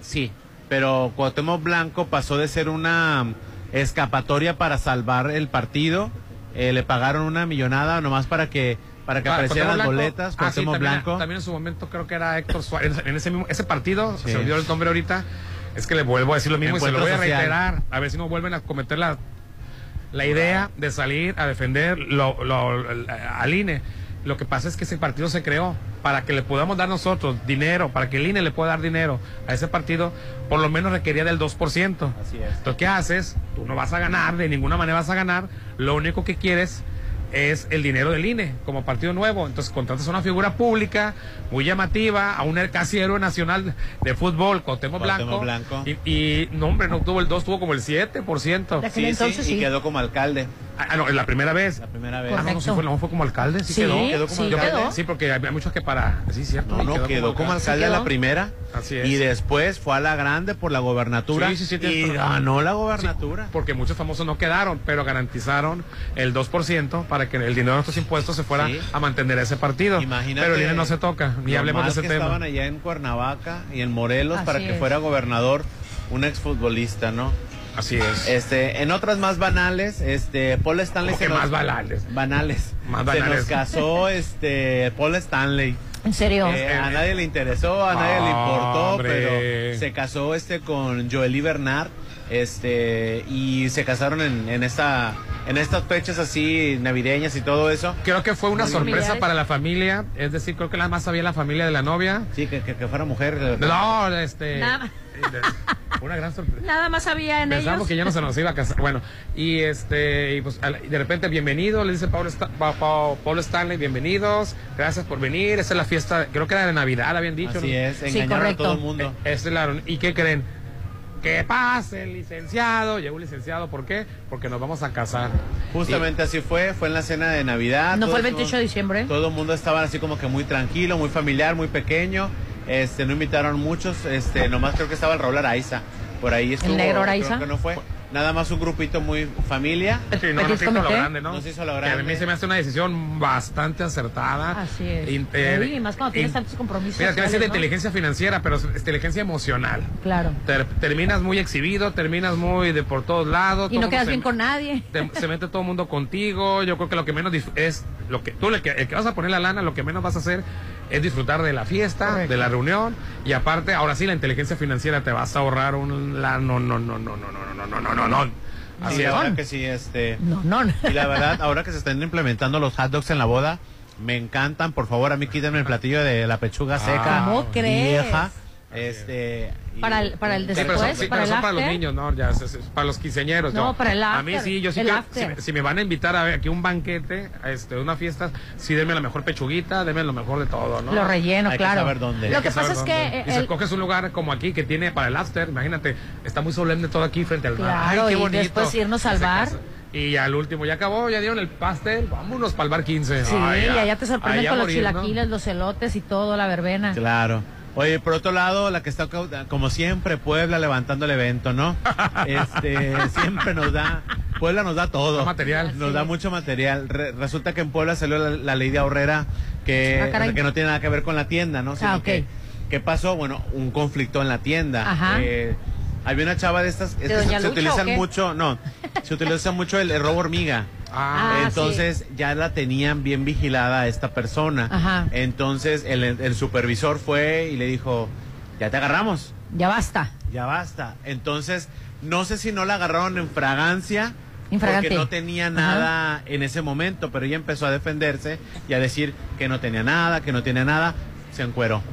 Sí, pero Cuauhtémoc Blanco pasó de ser una mm, escapatoria para salvar el partido. Eh, le pagaron una millonada nomás para que para que Ah, aparecieran las boletas. Ah, sí, también, Blanco. también en su momento creo que era Héctor Suárez. En ese mismo ese partido, Sí. se olvidó el nombre ahorita, es que le vuelvo a decir lo mismo y se lo voy a social. reiterar. A ver si no vuelven a cometer la, la idea de salir a defender lo, lo- al INE. Lo que pasa es que ese partido se creó para que le podamos dar nosotros dinero, para que el INE le pueda dar dinero a ese partido, por lo menos requería del 2%. Así es. Entonces, ¿qué haces? Tú no vas a ganar, de ninguna manera vas a ganar. Lo único que quieres es el dinero del INE como partido nuevo. Entonces contratas a una figura pública muy llamativa, a un casi héroe nacional de fútbol, Cuauhtémoc Blanco. Blanco. Y, y, no, hombre, no tuvo el 2, tuvo como el 7%. De aquel Sí, entonces sí, sí. y quedó como alcalde. Ah, no, es la primera vez. La primera vez. Ah, no, no, sí fue, no, fue como alcalde, sí, Sí, quedó. quedó como sí, alcalde. quedó. Sí, porque hay, muchos que para. Sí, cierto. No, no, quedó, como alcalde Sí a la quedó. primera. Así es. Y después fue a la grande por la gobernatura. Sí, sí, sí, y ganó la gobernatura. Porque muchos famosos no quedaron, pero garantizaron el 2% para que el dinero de nuestros impuestos se fuera Sí. a mantener ese partido. Imagínate. pero el INE no se toca, ni hablemos de ese que tema. estaban allá en Cuernavaca y en Morelos Así para que es. fuera gobernador un exfutbolista, ¿no? Así es. Este, en otras más banales, este, Paul Stanley ¿Cómo que más banales? Banales. Más Se banales. nos casó este Paul Stanley. ¿En serio? Eh, a nadie le interesó, a nadie le importó, Hombre. pero se casó este con Joely Bernard, este, y se casaron en, en esta, en estas fechas así navideñas y todo eso. Creo que fue una Muy sorpresa familiares. para la familia, es decir, creo que nada más sabía la familia de la novia. Sí, que, que, que fuera mujer. No, este. Nada. Una gran sorpresa. Nada más había en Pensamos ellos. que ya no se nos iba a casar. Bueno, y este, y pues de repente, bienvenido, le dice Pablo, Sta- Pa- Pa- Paul Stanley, bienvenidos, gracias por venir. Esa es la fiesta, creo que era de Navidad, habían dicho. Así ¿no? es, Sí, engañaron a todo el mundo. Esa es la- ¿Y qué creen? Que pase el licenciado, llegó un licenciado, ¿por qué? Porque nos vamos a casar. Justamente así fue, fue en la cena de Navidad. ¿No todo fue el estuvo- 28 de diciembre? Todo el mundo estaba así como que muy tranquilo, muy familiar, muy pequeño. Este, no invitaron muchos, este, nomás creo que estaba el Raúl Araiza. Por ahí estuvo. negro creo Araiza? que no fue. Nada más un grupito muy familia. Sí, no, no Petit se hizo lo grande, ¿no? No se hizo lo Que grande. a mí se me hace una decisión bastante acertada. Así es. Uy, más cuando tienes in- tantos compromisos. Mira, decir de inteligencia financiera, pero es inteligencia emocional. Claro. Ter- terminas muy exhibido, terminas muy de por todos lados. Y todo no quedas bien con nadie. te- se mete todo el mundo contigo. Yo creo que lo que menos es lo que tú le que, el que vas a poner la lana, lo que menos vas a hacer es disfrutar de la fiesta, Correcto. de la reunión y aparte, ahora sí la inteligencia financiera te vas a ahorrar un la no no no no no no no no no no no. Así Sí, verdad que sí, este. No, no. no. Y la verdad, ahora que se están implementando los hot dogs en la boda, me encantan. Por favor, a mí quítenme el platillo de la pechuga seca. ¿Cómo crees? Vieja. Este. Y- Para el- para el Sí, pero Después, son, sí, para pero el son para los after. niños, ¿no? Ya, es- es- es para los quinceañeros. No, para el A mí after, sí, yo sí after. si, me- si me van a invitar a ver aquí un banquete, a este, una fiesta, sí denme la mejor pechuguita, denme lo mejor de todo, ¿no? Lo relleno, Hay que claro. saber dónde. Lo que pasa es dónde. que. Y si escoges un lugar como aquí que tiene para el after, imagínate, está muy solemne todo aquí frente al mar. Claro, Ay, qué y bonito. después irnos al bar. Y al último ya acabó, ya dieron el pastel, vámonos para el bar 15. Sí, Ay, y allá te sorprenden con los morir, ¿no? chilaquiles, los elotes y todo, la verbena. Claro. Oye, por otro lado, la que está como siempre, Puebla levantando el evento, ¿no? Este, siempre nos da, Puebla nos da todo. Material. Nos da mucho material. Re- resulta que en Puebla salió la, la ley de ahorrera que, Ah, que no tiene nada que ver con la tienda, ¿no? Sino Ah, ok. que, ¿qué pasó? Bueno, un conflicto en la tienda. Ajá. Eh, había una chava de estas, estas se Lucha, utilizan mucho, no, se utiliza mucho el, el robo hormiga. Ah, Entonces ya la tenían bien vigilada a esta persona. Ajá. Entonces el, el supervisor fue y le dijo, ya te agarramos, Ya basta. ya basta. Entonces, no sé si no la agarraron en fragancia. Infragante. Porque no tenía nada en ese momento, pero ella empezó a defenderse y a decir que no tenía nada, que no tenía nada. Se encueró.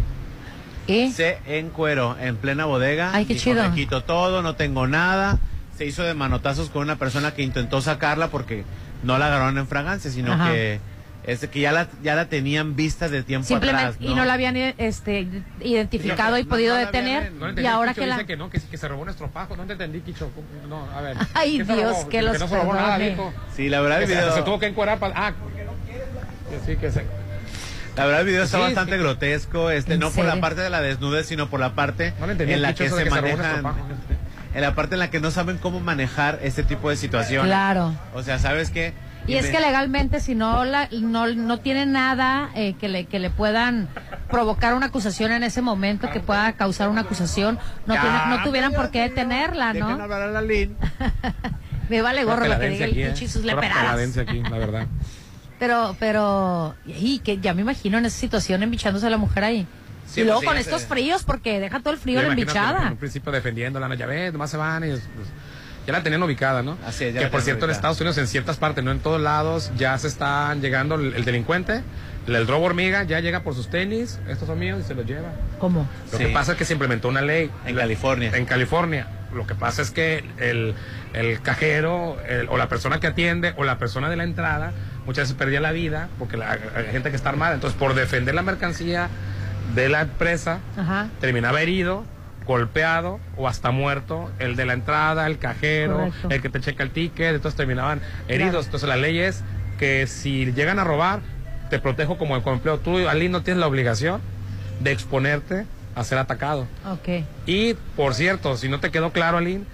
¿Y? Se encueró en plena bodega. Ay, qué Dijo, chido. Me quito todo, no tengo nada. Se hizo de manotazos con una persona que intentó sacarla porque no la agarraron en fragancia, sino Ajá. que es que ya la, ya la tenían vista de tiempo Simplemente, atrás. y no la habían este, identificado y No, podido no detener. habían- No y entendí, ahora Kicho que la. dice que no, que, que se robó nuestro pajo. No te entendí, Kicho. No, a ver. Ay, ¿Qué se Dios, que los no se robó nada, dijo. Sí, la verdad el Que se, video, se tuvo que encuerar para... Ah, que sí, que se... la verdad el video está Sí, bastante sí. grotesco, este ¿En no por la parte de la desnudez, sino por la parte No entendí en la Kicho que se que se robó manejan. En la parte en la que no saben cómo manejar este tipo de situaciones. Claro. O sea, ¿sabes qué? Y es me- que legalmente, si no la, no, no tiene nada eh, que, le, que le puedan provocar una acusación en ese momento, que pueda causar una acusación, no, Ya, tiene- no tuvieran por qué detenerla, Dejen ¿no? hablar a la Lin. Me vale gorro lo que diga el y ¿eh? sus leperadas. aquí, la verdad. Pero, pero, y que ya me imagino en esa situación embichándose a la mujer ahí. Sí, y luego pues, con estos fríos, porque deja todo el frío Yo la En embichada. un principio defendiéndola, no, ya ves, nomás se van y... pues, ya la tenían ubicada, ¿no? Así es, ya que la por cierto en. Estados Unidos, en ciertas partes, no en todos lados, ya se están llegando el, el delincuente, el, el robo hormiga, ya llega por sus tenis, estos son míos y se los lleva. ¿Cómo? Lo Sí. que pasa es que se implementó una ley. En California. En California. Lo que pasa es que el, el cajero el- o la persona que atiende o la persona de la entrada muchas veces perdía la vida porque la, hay gente que está armada. Entonces, por defender la mercancía de la empresa, Ajá. terminaba herido, golpeado o hasta muerto. El de la entrada, el cajero, Correcto. el que te checa el ticket, entonces terminaban heridos. Claro. Entonces, la ley es que si llegan a robar, te protejo como como empleo. Tú, Ali, no tienes la obligación de exponerte a ser atacado. Ok. Y, por cierto, si no te quedó claro, Aline,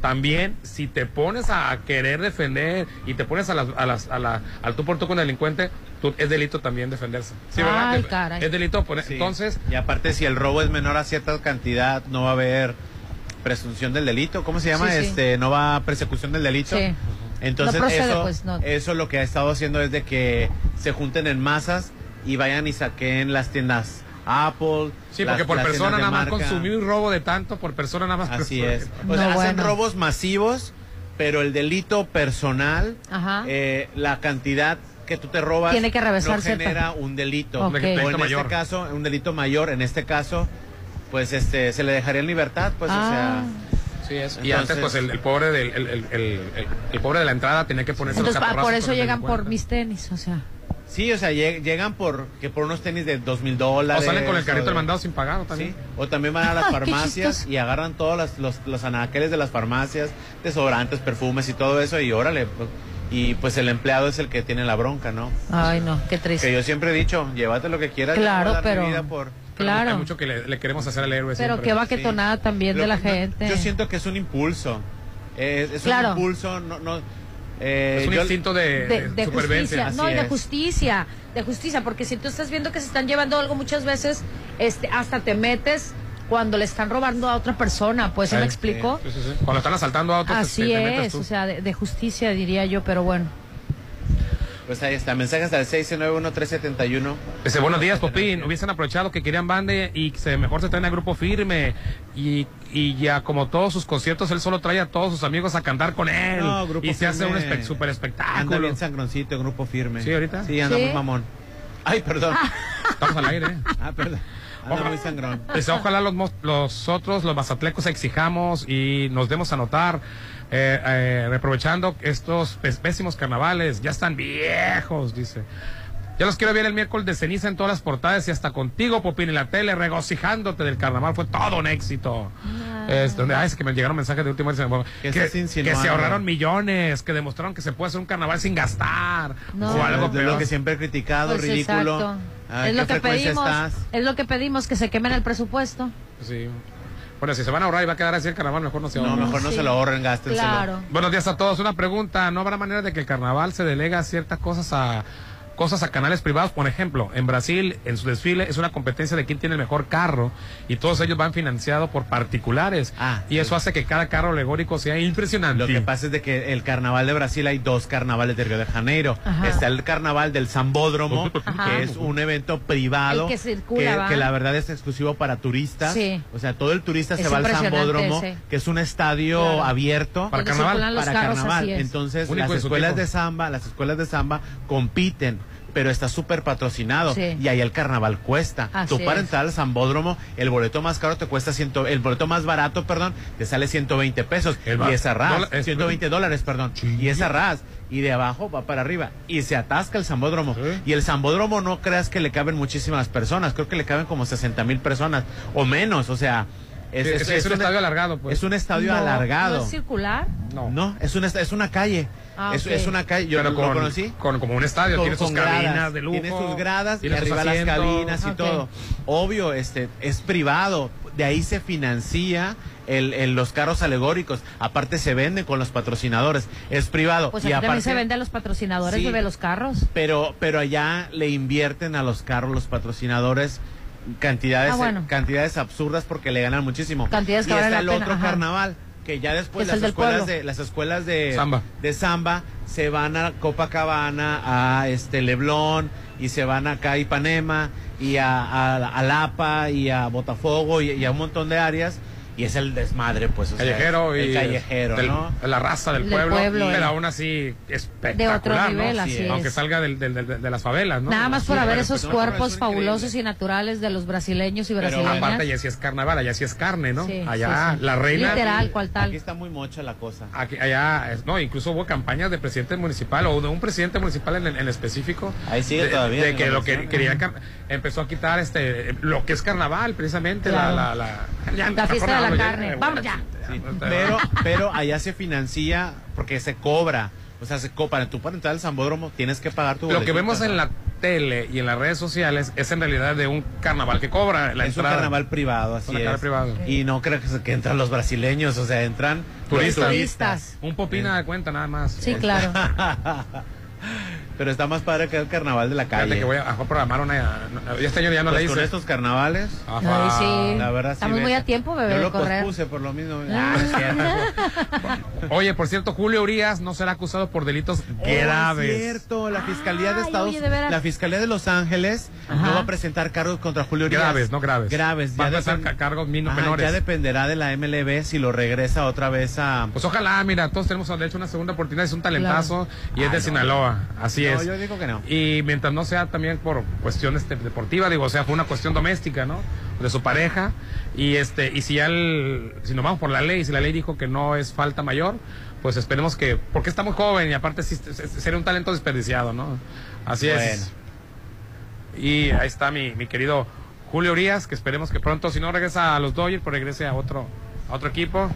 también si te pones a querer defender y te pones a las, a las, a la, al tú por tú con el delincuente, tú, es delito también defenderse. Sí, ¿verdad? Ay, caray. Es delito poner- Sí. Entonces, Y aparte, si el robo es menor a cierta cantidad, no va a haber presunción del delito. ¿Cómo se llama? Sí, sí. Este, no va a persecución del delito. Sí. Entonces, No procede, eso, pues, no. eso lo que ha estado haciendo es de que se junten en masas y vayan y saquen las tiendas Apple. sí, las- porque por las persona nada más consumir un robo de tanto, por persona nada más. Así persona. es. O No, sea, hacen robos masivos, pero el delito personal, Ajá. eh, la cantidad que tú te robas Tiene que no genera un delito. O en mayor. este caso, un delito mayor, en este caso, pues este se le dejaría en libertad, pues Ah. Sí es. Y antes, pues el, el pobre del, el, el- el- el- el pobre de la entrada tenía que ponerse Entonces, los ah, por eso llegan por mis tenis, o sea. o sea, sí, o sea, lleg- llegan por que por unos tenis de dos mil dólares. O salen con el carrito o del de- mandado sin pagar también. Sí, o también van a las farmacias y agarran todos los, los, los anaqueles de las farmacias, desodorantes, perfumes y todo eso, y órale, pues, y pues el empleado es el que tiene la bronca, ¿no? Ay, no, qué Que triste. yo siempre he dicho, llévate lo que quieras. Claro, pero- vida por... Pero Hay Claro. mucho que le, le queremos hacer al héroe Pero siempre. qué baquetonada también de la no, gente. Yo siento que es un impulso. Es, es Claro. un impulso, no... no eh, Es un yo- instinto de, de, de supervivencia. justicia, no, y de justicia, de justicia, porque si tú estás viendo que se están llevando algo muchas veces, este, hasta te metes cuando le están robando a otra persona, pues, ¿se me? Sí, sí, sí. Cuando están asaltando a otros, te- Así te metes es, tú. o sea, de, de justicia diría yo, pero bueno. Pues ahí está, mensajes al 691-371. Dice, buenos días, Popín. Hubiesen aprovechado que querían banda y se, mejor se traen a grupo firme. Y, y ya como todos sus conciertos, él solo trae a todos sus amigos a cantar con él. No, Grupo y se hace un espe- super Anda espectáculo. bien sangroncito, grupo firme. ¿Sí, ahorita? Sí, anda ¿Sí? muy mamón. Ay, perdón. Estamos al aire. Ah, perdón. Ojalá. muy sangrón. Dice, ojalá los, los otros, los mazatlecos, exijamos y nos demos a notar, eh, eh, aprovechando estos pés- pésimos carnavales, ya están viejos, dice. Ya los quiero ver el miércoles de ceniza en todas las portadas y hasta contigo, Popín, en la tele, regocijándote del carnaval. Fue todo un éxito. Es donde, ay, es que me llegaron mensajes de última hora. ¿Qué Que, se ahorraron millones, que demostraron que se puede hacer un carnaval sin gastar. No. O algo de peor. lo que siempre he criticado, Pues ridículo. exacto. Ay, es ¿qué lo que pedimos, estás? es lo que pedimos, que se quemen el presupuesto. Sí. Bueno, si se van a ahorrar y va a quedar así el carnaval, mejor no se No, ahorren. mejor no Sí. se lo ahorren, gástenselo. Claro. Buenos días a todos. Una pregunta. ¿No habrá manera de que el carnaval se delega ciertas cosas a cosas a canales privados? Por ejemplo, en Brasil, en su desfile, es una competencia de quién tiene el mejor carro y todos ellos van financiados por particulares. Ah, y eso hace que cada carro alegórico sea impresionante. Lo que pasa es de que el carnaval de Brasil hay dos carnavales de Río de Janeiro. Ajá. Está el carnaval del Zambódromo, Ajá. que es un evento privado que circula, que, ¿va? que la verdad es exclusivo para turistas. Sí. O sea, todo el turista Es se va al Zambódromo, ese. que es un estadio Claro. abierto Para carnaval. para carnaval. Entonces, Único las escuelas de samba, las escuelas de samba compiten. Pero está súper patrocinado Sí. y ahí el carnaval cuesta. Así Tú para es. entrar al Zambódromo, el boleto más caro te cuesta ciento, el boleto más barato, perdón, te sale 120 pesos El y ba- es a ras, dola- es- 120 dólares, perdón, y es a ras y de abajo va para arriba y se atasca el Zambódromo. Sí. Y el Zambódromo no creas que le caben muchísimas personas, creo que le caben como 60 mil personas o menos, o sea, es, Es- es un estadio alargado, pues. Es un estadio No, alargado. ¿No es circular? No. No, es una, es una calle. Ah, es, es una calle. Yo Pero lo con, conocí. con como un estadio, Con- tiene sus cabinas gradas, de lujo. Tiene sus gradas tiene y arriba las cabinas y todo. Obvio, este, es privado. De ahí se financia el, el- los carros alegóricos. Aparte se venden con los patrocinadores. Es privado. Pues y aquí también aparte, se vende a los patrocinadores Sí. de los carros. pero, pero allá le invierten a los carros los patrocinadores cantidades, Ah, bueno. cantidades absurdas porque le ganan muchísimo. Cantidades que y valen está el pena, otro ajá. carnaval que ya después Es las escuelas de las escuelas de Samba. de samba se van a Copacabana, a este Leblón y se van acá a Ipanema y a, a, a Lapa y a Botafogo y, y a un montón de áreas y es el desmadre, pues. o sea, callejero el y callejero, del- ¿no? la raza del, Del pueblo, pueblo, pero eh. aún así espectacular, nivel, ¿no? así es. aunque salga del- del- del- de las favelas, ¿no? Nada más por Sí, pero, esos cuerpos pero es fabulosos y naturales de los brasileños y Pero brasileñas. aparte allá sí es carnaval, allá sí es carne, ¿no? Sí, allá sí, sí. la reina Literal, cual tal. Aquí está muy mocha la cosa. Aquí, allá, es- no, incluso hubo campañas de presidente municipal o de un presidente municipal en, en específico. Ahí sigue de, todavía, De que lo que quería empezó a quitar este lo que es carnaval, precisamente Claro. la, la, la, ya, La fiesta de la ya, carne. eh, Vamos ya. Sí, pero, pero allá se financia porque se cobra. O sea, se cobra. Tú para entrar al Zambódromo tienes que pagar tu Lo que vemos ¿no? en la tele y en las redes sociales es en realidad de un carnaval que cobra la es un carnaval privado, así es. privado. Y no creo que, entran los brasileños, o sea, entran Turistas. turistas. Un popina de cuenta nada más. Sí, claro. Pero está más padre que el carnaval de la Fíjate calle. que voy a, a programar una. no, Este año ya no Pues la con hice. estos carnavales. Ajá. Ay, sí. La verdad, sí, Estamos muy a tiempo, bebé, Yo lo correr. pospuse por lo mismo. Ah, es cierto. Oye, por cierto, Julio Urias no será acusado por delitos Oh, es graves. cierto, la Fiscalía de Ay, Estados oye, de la Fiscalía de Los Ángeles Ajá. no va a presentar cargos contra Julio Urias. Graves, no graves. Graves, Van a ca- cargos Ajá, menores. Ya dependerá de la MLB si lo regresa otra vez a Pues ojalá, mira, todos tenemos de hecho una segunda oportunidad, es un talentazo y es de Sinaloa, así No, es. yo digo que no. Y mientras no sea también por cuestiones de- deportivas, digo, o sea, fue una cuestión doméstica, ¿no? De su pareja y este y si ya el, si nos vamos por la ley, si la ley dijo que no es falta mayor, pues esperemos que porque está muy joven y aparte sí, sería un talento desperdiciado, ¿no? Así es. Y ahí está mi, mi querido Julio Urias, que esperemos que pronto, si no regresa a los Dodgers, pues regrese a otro, a otro equipo.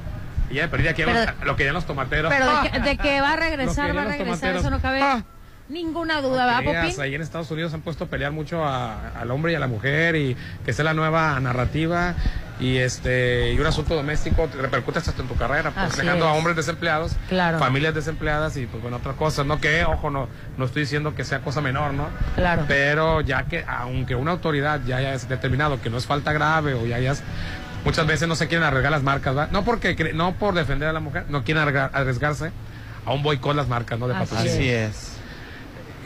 Y ya perdí aquí Pero- lo que ya los tomateros. Pero de que, de que va a regresar, va a regresar, tomateros. eso no cabe Ah. Ninguna duda, ¿va, Creas, Popín? ahí en Estados Unidos han puesto a pelear mucho a- al hombre y a la mujer y que sea la nueva narrativa y este y un asunto doméstico te repercute hasta en tu carrera, pues, dejando a es. hombres desempleados, Claro. familias desempleadas y pues bueno otras cosas, no que ojo no no estoy diciendo que sea cosa menor, ¿no? Claro. Pero ya que aunque una autoridad ya haya determinado que no es falta grave o ya hayas muchas veces no se quieren arriesgar las marcas, ¿verdad? No porque cre- no por defender a la mujer, no quieren arriesgar- arriesgarse a un boicot las marcas, ¿no? De Así patrocinio. Así es.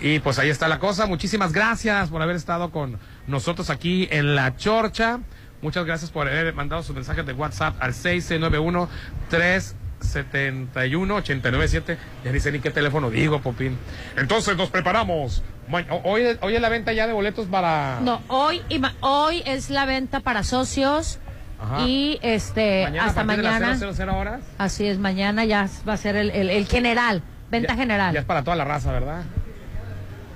Y pues ahí está la cosa. Muchísimas gracias por haber estado con nosotros aquí en La Chorcha. Muchas gracias por haber mandado sus mensajes de WhatsApp al 691 371 897 Ya ni sé ni qué teléfono digo, Popín. Entonces nos preparamos. Hoy, hoy es la venta ya de boletos para... No, hoy, hoy es la venta para socios Ajá. y este Mañana, hasta a partir de las mañana. 00 horas. Así es, mañana ya va a ser el, el- el general, venta Ya- general. Ya es para toda la raza, ¿verdad?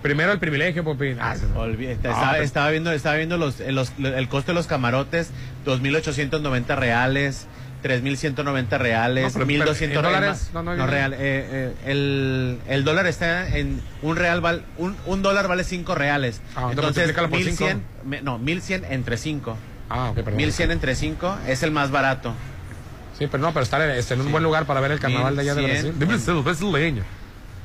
Primero el privilegio, Popín. Ah, se- Olvi- Ah, estaba, pero- estaba viendo, estaba viendo los, los- el costo de los camarotes, 2.890 reales, 3.190 reales, No, pero- 1.200 pero, ¿en dólares? No, No, no, real. eh, eh, el, el dólar está en un real, val, un, un dólar vale 5 reales. Ah, entonces Entonces, multiplícalo por 1.100, cinco. me- no, 1.100 entre 5. Ah, ok, perdón. 1.100 entre 5 es el más barato. Sí, pero no, pero estar en, en un buen lugar para ver el carnaval de allá de 1100. Brasil. De Brasil, brasileño.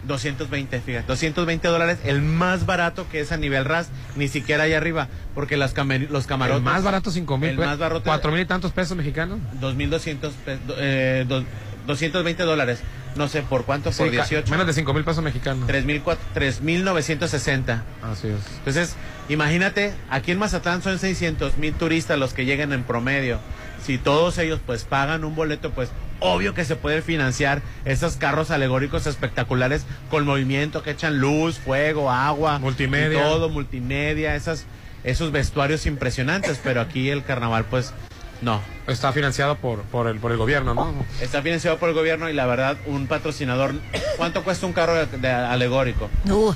220, fíjate, 220 dólares, el más barato que es a nivel RAS, ni siquiera ahí arriba, porque las camer- los camarotes... El más barato, cinco mil. El más barato... Cuatro mil y tantos pesos mexicanos. 2.200, pe- do- eh, do- 220 dólares. No sé por cuánto, por Sí, ca- 18. Menos de cinco mil pesos mexicanos. 3.000 3.960. Así es. Entonces, imagínate, aquí en Mazatlán son 600 mil turistas los que llegan en promedio. Si todos ellos pues pagan un boleto, pues obvio que se puede financiar esos carros alegóricos espectaculares con movimiento que echan luz, fuego, agua, Multimedia. y todo, multimedia, esas, esos vestuarios impresionantes. Pero aquí el carnaval, pues no. Está financiado por, por, el, por el gobierno, ¿no? Está financiado por el gobierno y la verdad, un patrocinador. ¿Cuánto cuesta un carro de, de alegórico? Uh,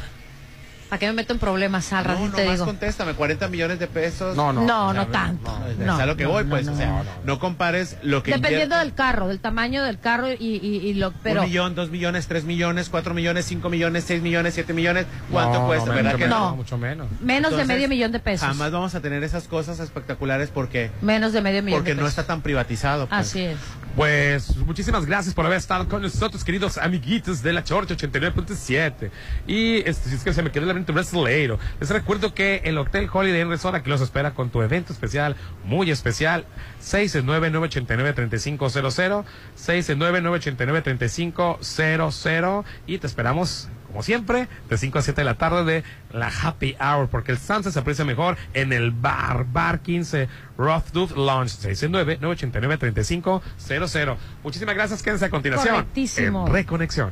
¿Para qué me meto en problemas? Al No, ratito te nomás digo. contéstame, 40 millones de pesos. No, no. No, no, O sea, tanto. Es No, a lo que no, voy, no, pues. no, o sea, no. no, compares lo que Dependiendo invierte- del carro, del tamaño del carro y, y, y lo. Pero Un millón, dos millones, tres millones, cuatro millones, cinco millones, seis millones, siete millones. ¿Cuánto No, cuesta? no, ¿Verdad que menos, no? Mucho menos. menos de medio millón de pesos. Jamás vamos a tener esas cosas espectaculares porque, Menos de medio millón porque de no está tan privatizado. pues. Así es. Pues muchísimas gracias por haber estado con nosotros, queridos amiguitos de la Chorcha 89.7. Y este, si es que se me quedó el evento brasileiro, les recuerdo que el Hotel Holiday Inn Resort aquí los espera con tu evento especial, muy especial, 669-989-3500, 669-989-3500 y te esperamos como siempre, de 5 a 7 de la tarde de la Happy Hour, porque el sunset se aprecia mejor en el bar, bar 15 Roth Dude Lounge, 669-989-3500. Muchísimas gracias, quédense a continuación. En Reconexión.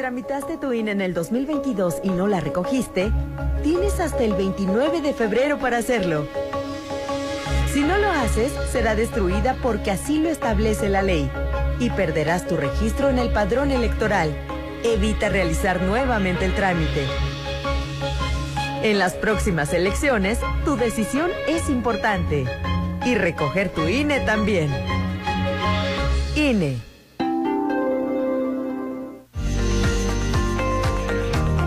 Tramitaste tu INE en el 2022 y no la recogiste, tienes hasta el 29 de febrero para hacerlo. Si no lo haces, será destruida porque así lo establece la ley y perderás tu registro en el padrón electoral. Evita realizar nuevamente el trámite. En las próximas elecciones, tu decisión es importante. Y recoger tu INE también. INE.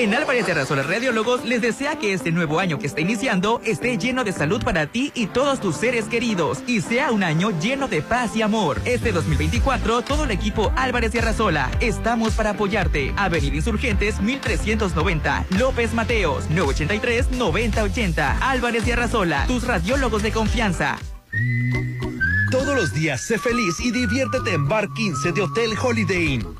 En Álvarez de Arrasola Radiólogos les desea que este nuevo año que está iniciando esté lleno de salud para ti y todos tus seres queridos y sea un año lleno de paz y amor. Este 2024, todo el equipo Álvarez de Arrasola estamos para apoyarte. Avenida Insurgentes 1390, López Mateos 983 9080. Álvarez de Arrasola, tus radiólogos de confianza. Todos los días sé feliz y diviértete en Bar 15 de Hotel Holiday Inn.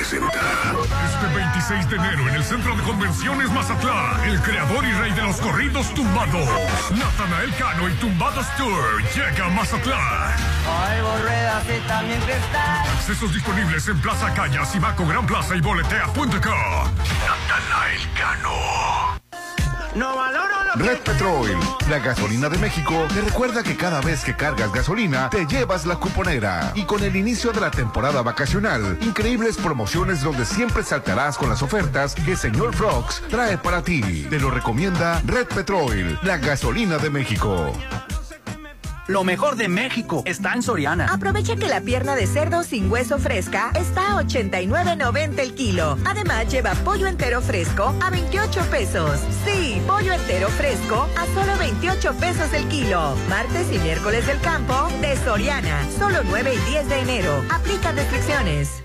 Presenta. Este 26 de enero en el Centro de Convenciones Mazatlán, el creador y rey de los corridos tumbados, Natanael Cano y Tumbados Tour llega a Mazatlán. Oigo ruedas y también cristal. Accesos disponibles en Plaza Cañas, Ibaco Gran Plaza y boletea.com. Natanael Cano. No valoro lo Red Petrol, la gasolina de México, te recuerda que cada vez que cargas gasolina, te llevas la cuponera. Y con el inicio de la temporada vacacional, increíbles promociones donde siempre saltarás con las ofertas que Señor Frogs trae para ti. Te lo recomienda Red Petrol, la gasolina de México. Lo mejor de México está en Soriana. Aprovecha que la pierna de cerdo sin hueso fresca está a 89.90 el kilo. Además, lleva pollo entero fresco a 28 pesos. Sí, pollo entero fresco a solo 28 pesos el kilo. Martes y miércoles del campo de Soriana. Solo 9 y 10 de enero. Aplica restricciones.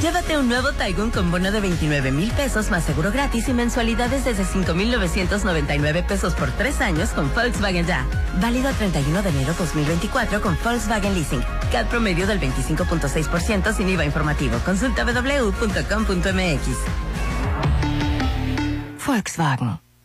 Llévate un nuevo Taigun con bono de 29 mil pesos más seguro gratis y mensualidades desde 5,999 pesos por tres años con Volkswagen Ya. Válido el 31 de enero 2024 con Volkswagen Leasing. CAD promedio del 25.6% sin IVA informativo. Consulta www.com.mx. Volkswagen.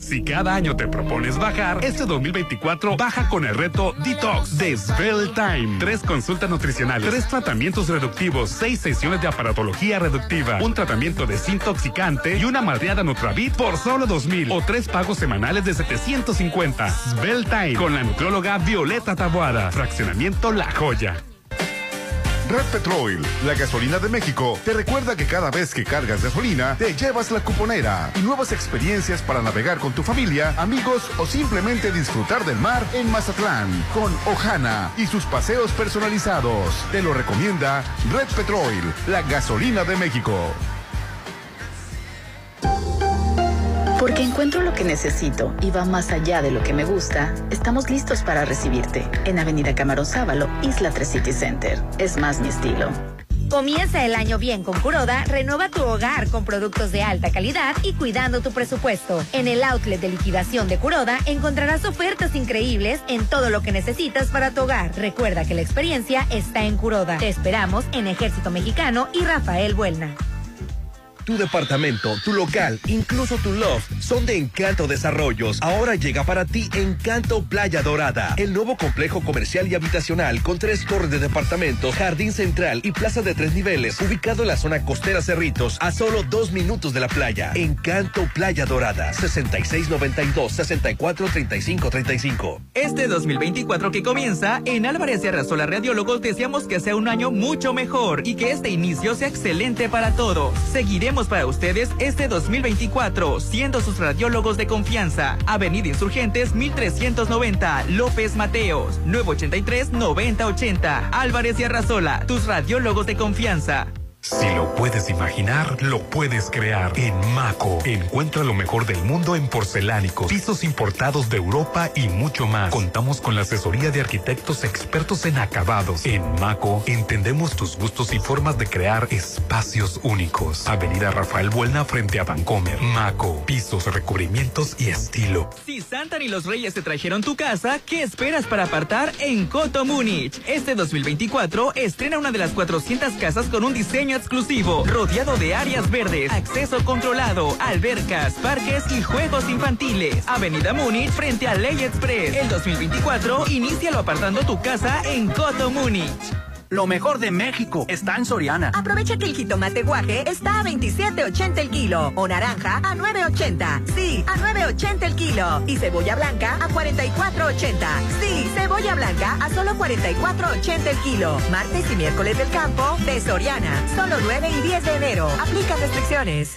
Si cada año te propones bajar, este 2024 baja con el reto Detox de Svelte Time. Tres consultas nutricionales, tres tratamientos reductivos, seis sesiones de aparatología reductiva, un tratamiento desintoxicante y una madreada Nutravit por solo 2000 o tres pagos semanales de 750. Svelte Time con la nutrióloga Violeta Taboada. Fraccionamiento La Joya. Red Petrol, la gasolina de México, te recuerda que cada vez que cargas gasolina, te llevas la cuponera y nuevas experiencias para navegar con tu familia, amigos o simplemente disfrutar del mar en Mazatlán con Ojana y sus paseos personalizados. Te lo recomienda Red Petrol, la gasolina de México. Porque encuentro lo que necesito y va más allá de lo que me gusta, estamos listos para recibirte en Avenida Camarón Sábalo, Isla 3 City Center. Es más mi estilo. Comienza el año bien con Curoda, renueva tu hogar con productos de alta calidad y cuidando tu presupuesto. En el outlet de liquidación de Curoda encontrarás ofertas increíbles en todo lo que necesitas para tu hogar. Recuerda que la experiencia está en Curoda. Te esperamos en Ejército Mexicano y Rafael Buelna. Tu departamento, tu local, incluso tu loft son de Encanto Desarrollos. Ahora llega para ti Encanto Playa Dorada, el nuevo complejo comercial y habitacional con tres torres de departamentos, jardín central y plaza de tres niveles, ubicado en la zona costera Cerritos, a solo dos minutos de la playa. Encanto Playa Dorada, 6692-643535. Este 2024 que comienza, en Álvarez y Arrasola Radiólogos deseamos que sea un año mucho mejor y que este inicio sea excelente para todos. Seguiremos para ustedes este 2024, siendo sus radiólogos de confianza. Avenida Insurgentes 1390, López Mateos, 983-9080, Álvarez y Arrasola, tus radiólogos de confianza. Si lo puedes imaginar, lo puedes crear. En Maco, encuentra lo mejor del mundo en porcelánicos, pisos importados de Europa y mucho más. Contamos con la asesoría de arquitectos expertos en acabados. En Maco, entendemos tus gustos y formas de crear espacios únicos. Avenida Rafael Buelna frente a Vancomer. Maco, pisos, recubrimientos y estilo. Si Santa y los Reyes te trajeron tu casa, ¿qué esperas para apartar en Coto Múnich? Este 2024 estrena una de las 400 casas con un diseño exclusivo, rodeado de áreas verdes, acceso controlado, albercas, parques y juegos infantiles. Avenida Múnich frente a Ley Express. El 2024 inícialo apartando tu casa en Coto Múnich. Lo mejor de México está en Soriana. Aprovecha que el jitomate guaje está a 27.80 el kilo o naranja a 9.80. Sí, a 9.80 el kilo. Y cebolla blanca a 44.80. Sí, cebolla blanca a solo 44.80 el kilo. Martes y miércoles del campo de Soriana. Solo 9 y 10 de enero. Aplica restricciones.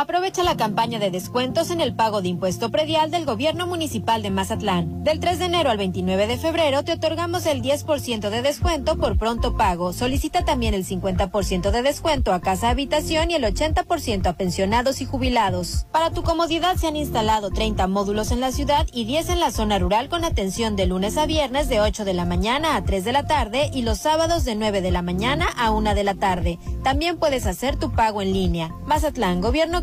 Aprovecha la campaña de descuentos en el pago de impuesto predial del Gobierno Municipal de Mazatlán. Del 3 de enero al 29 de febrero te otorgamos el 10% de descuento por pronto pago. Solicita también el 50% de descuento a casa habitación y el 80% a pensionados y jubilados. Para tu comodidad se han instalado 30 módulos en la ciudad y 10 en la zona rural con atención de lunes a viernes de 8 de la mañana a 3 de la tarde y los sábados de 9 de la mañana a 1 de la tarde. También puedes hacer tu pago en línea. Mazatlán, gobierno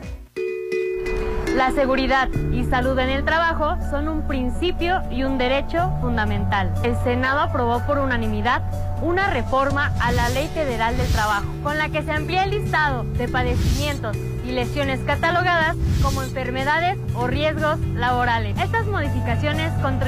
La seguridad y salud en el trabajo son un principio y un derecho fundamental. El Senado aprobó por unanimidad una reforma a la Ley Federal del Trabajo, con la que se amplía el listado de padecimientos y lesiones catalogadas como enfermedades o riesgos laborales. Estas modificaciones contribuyen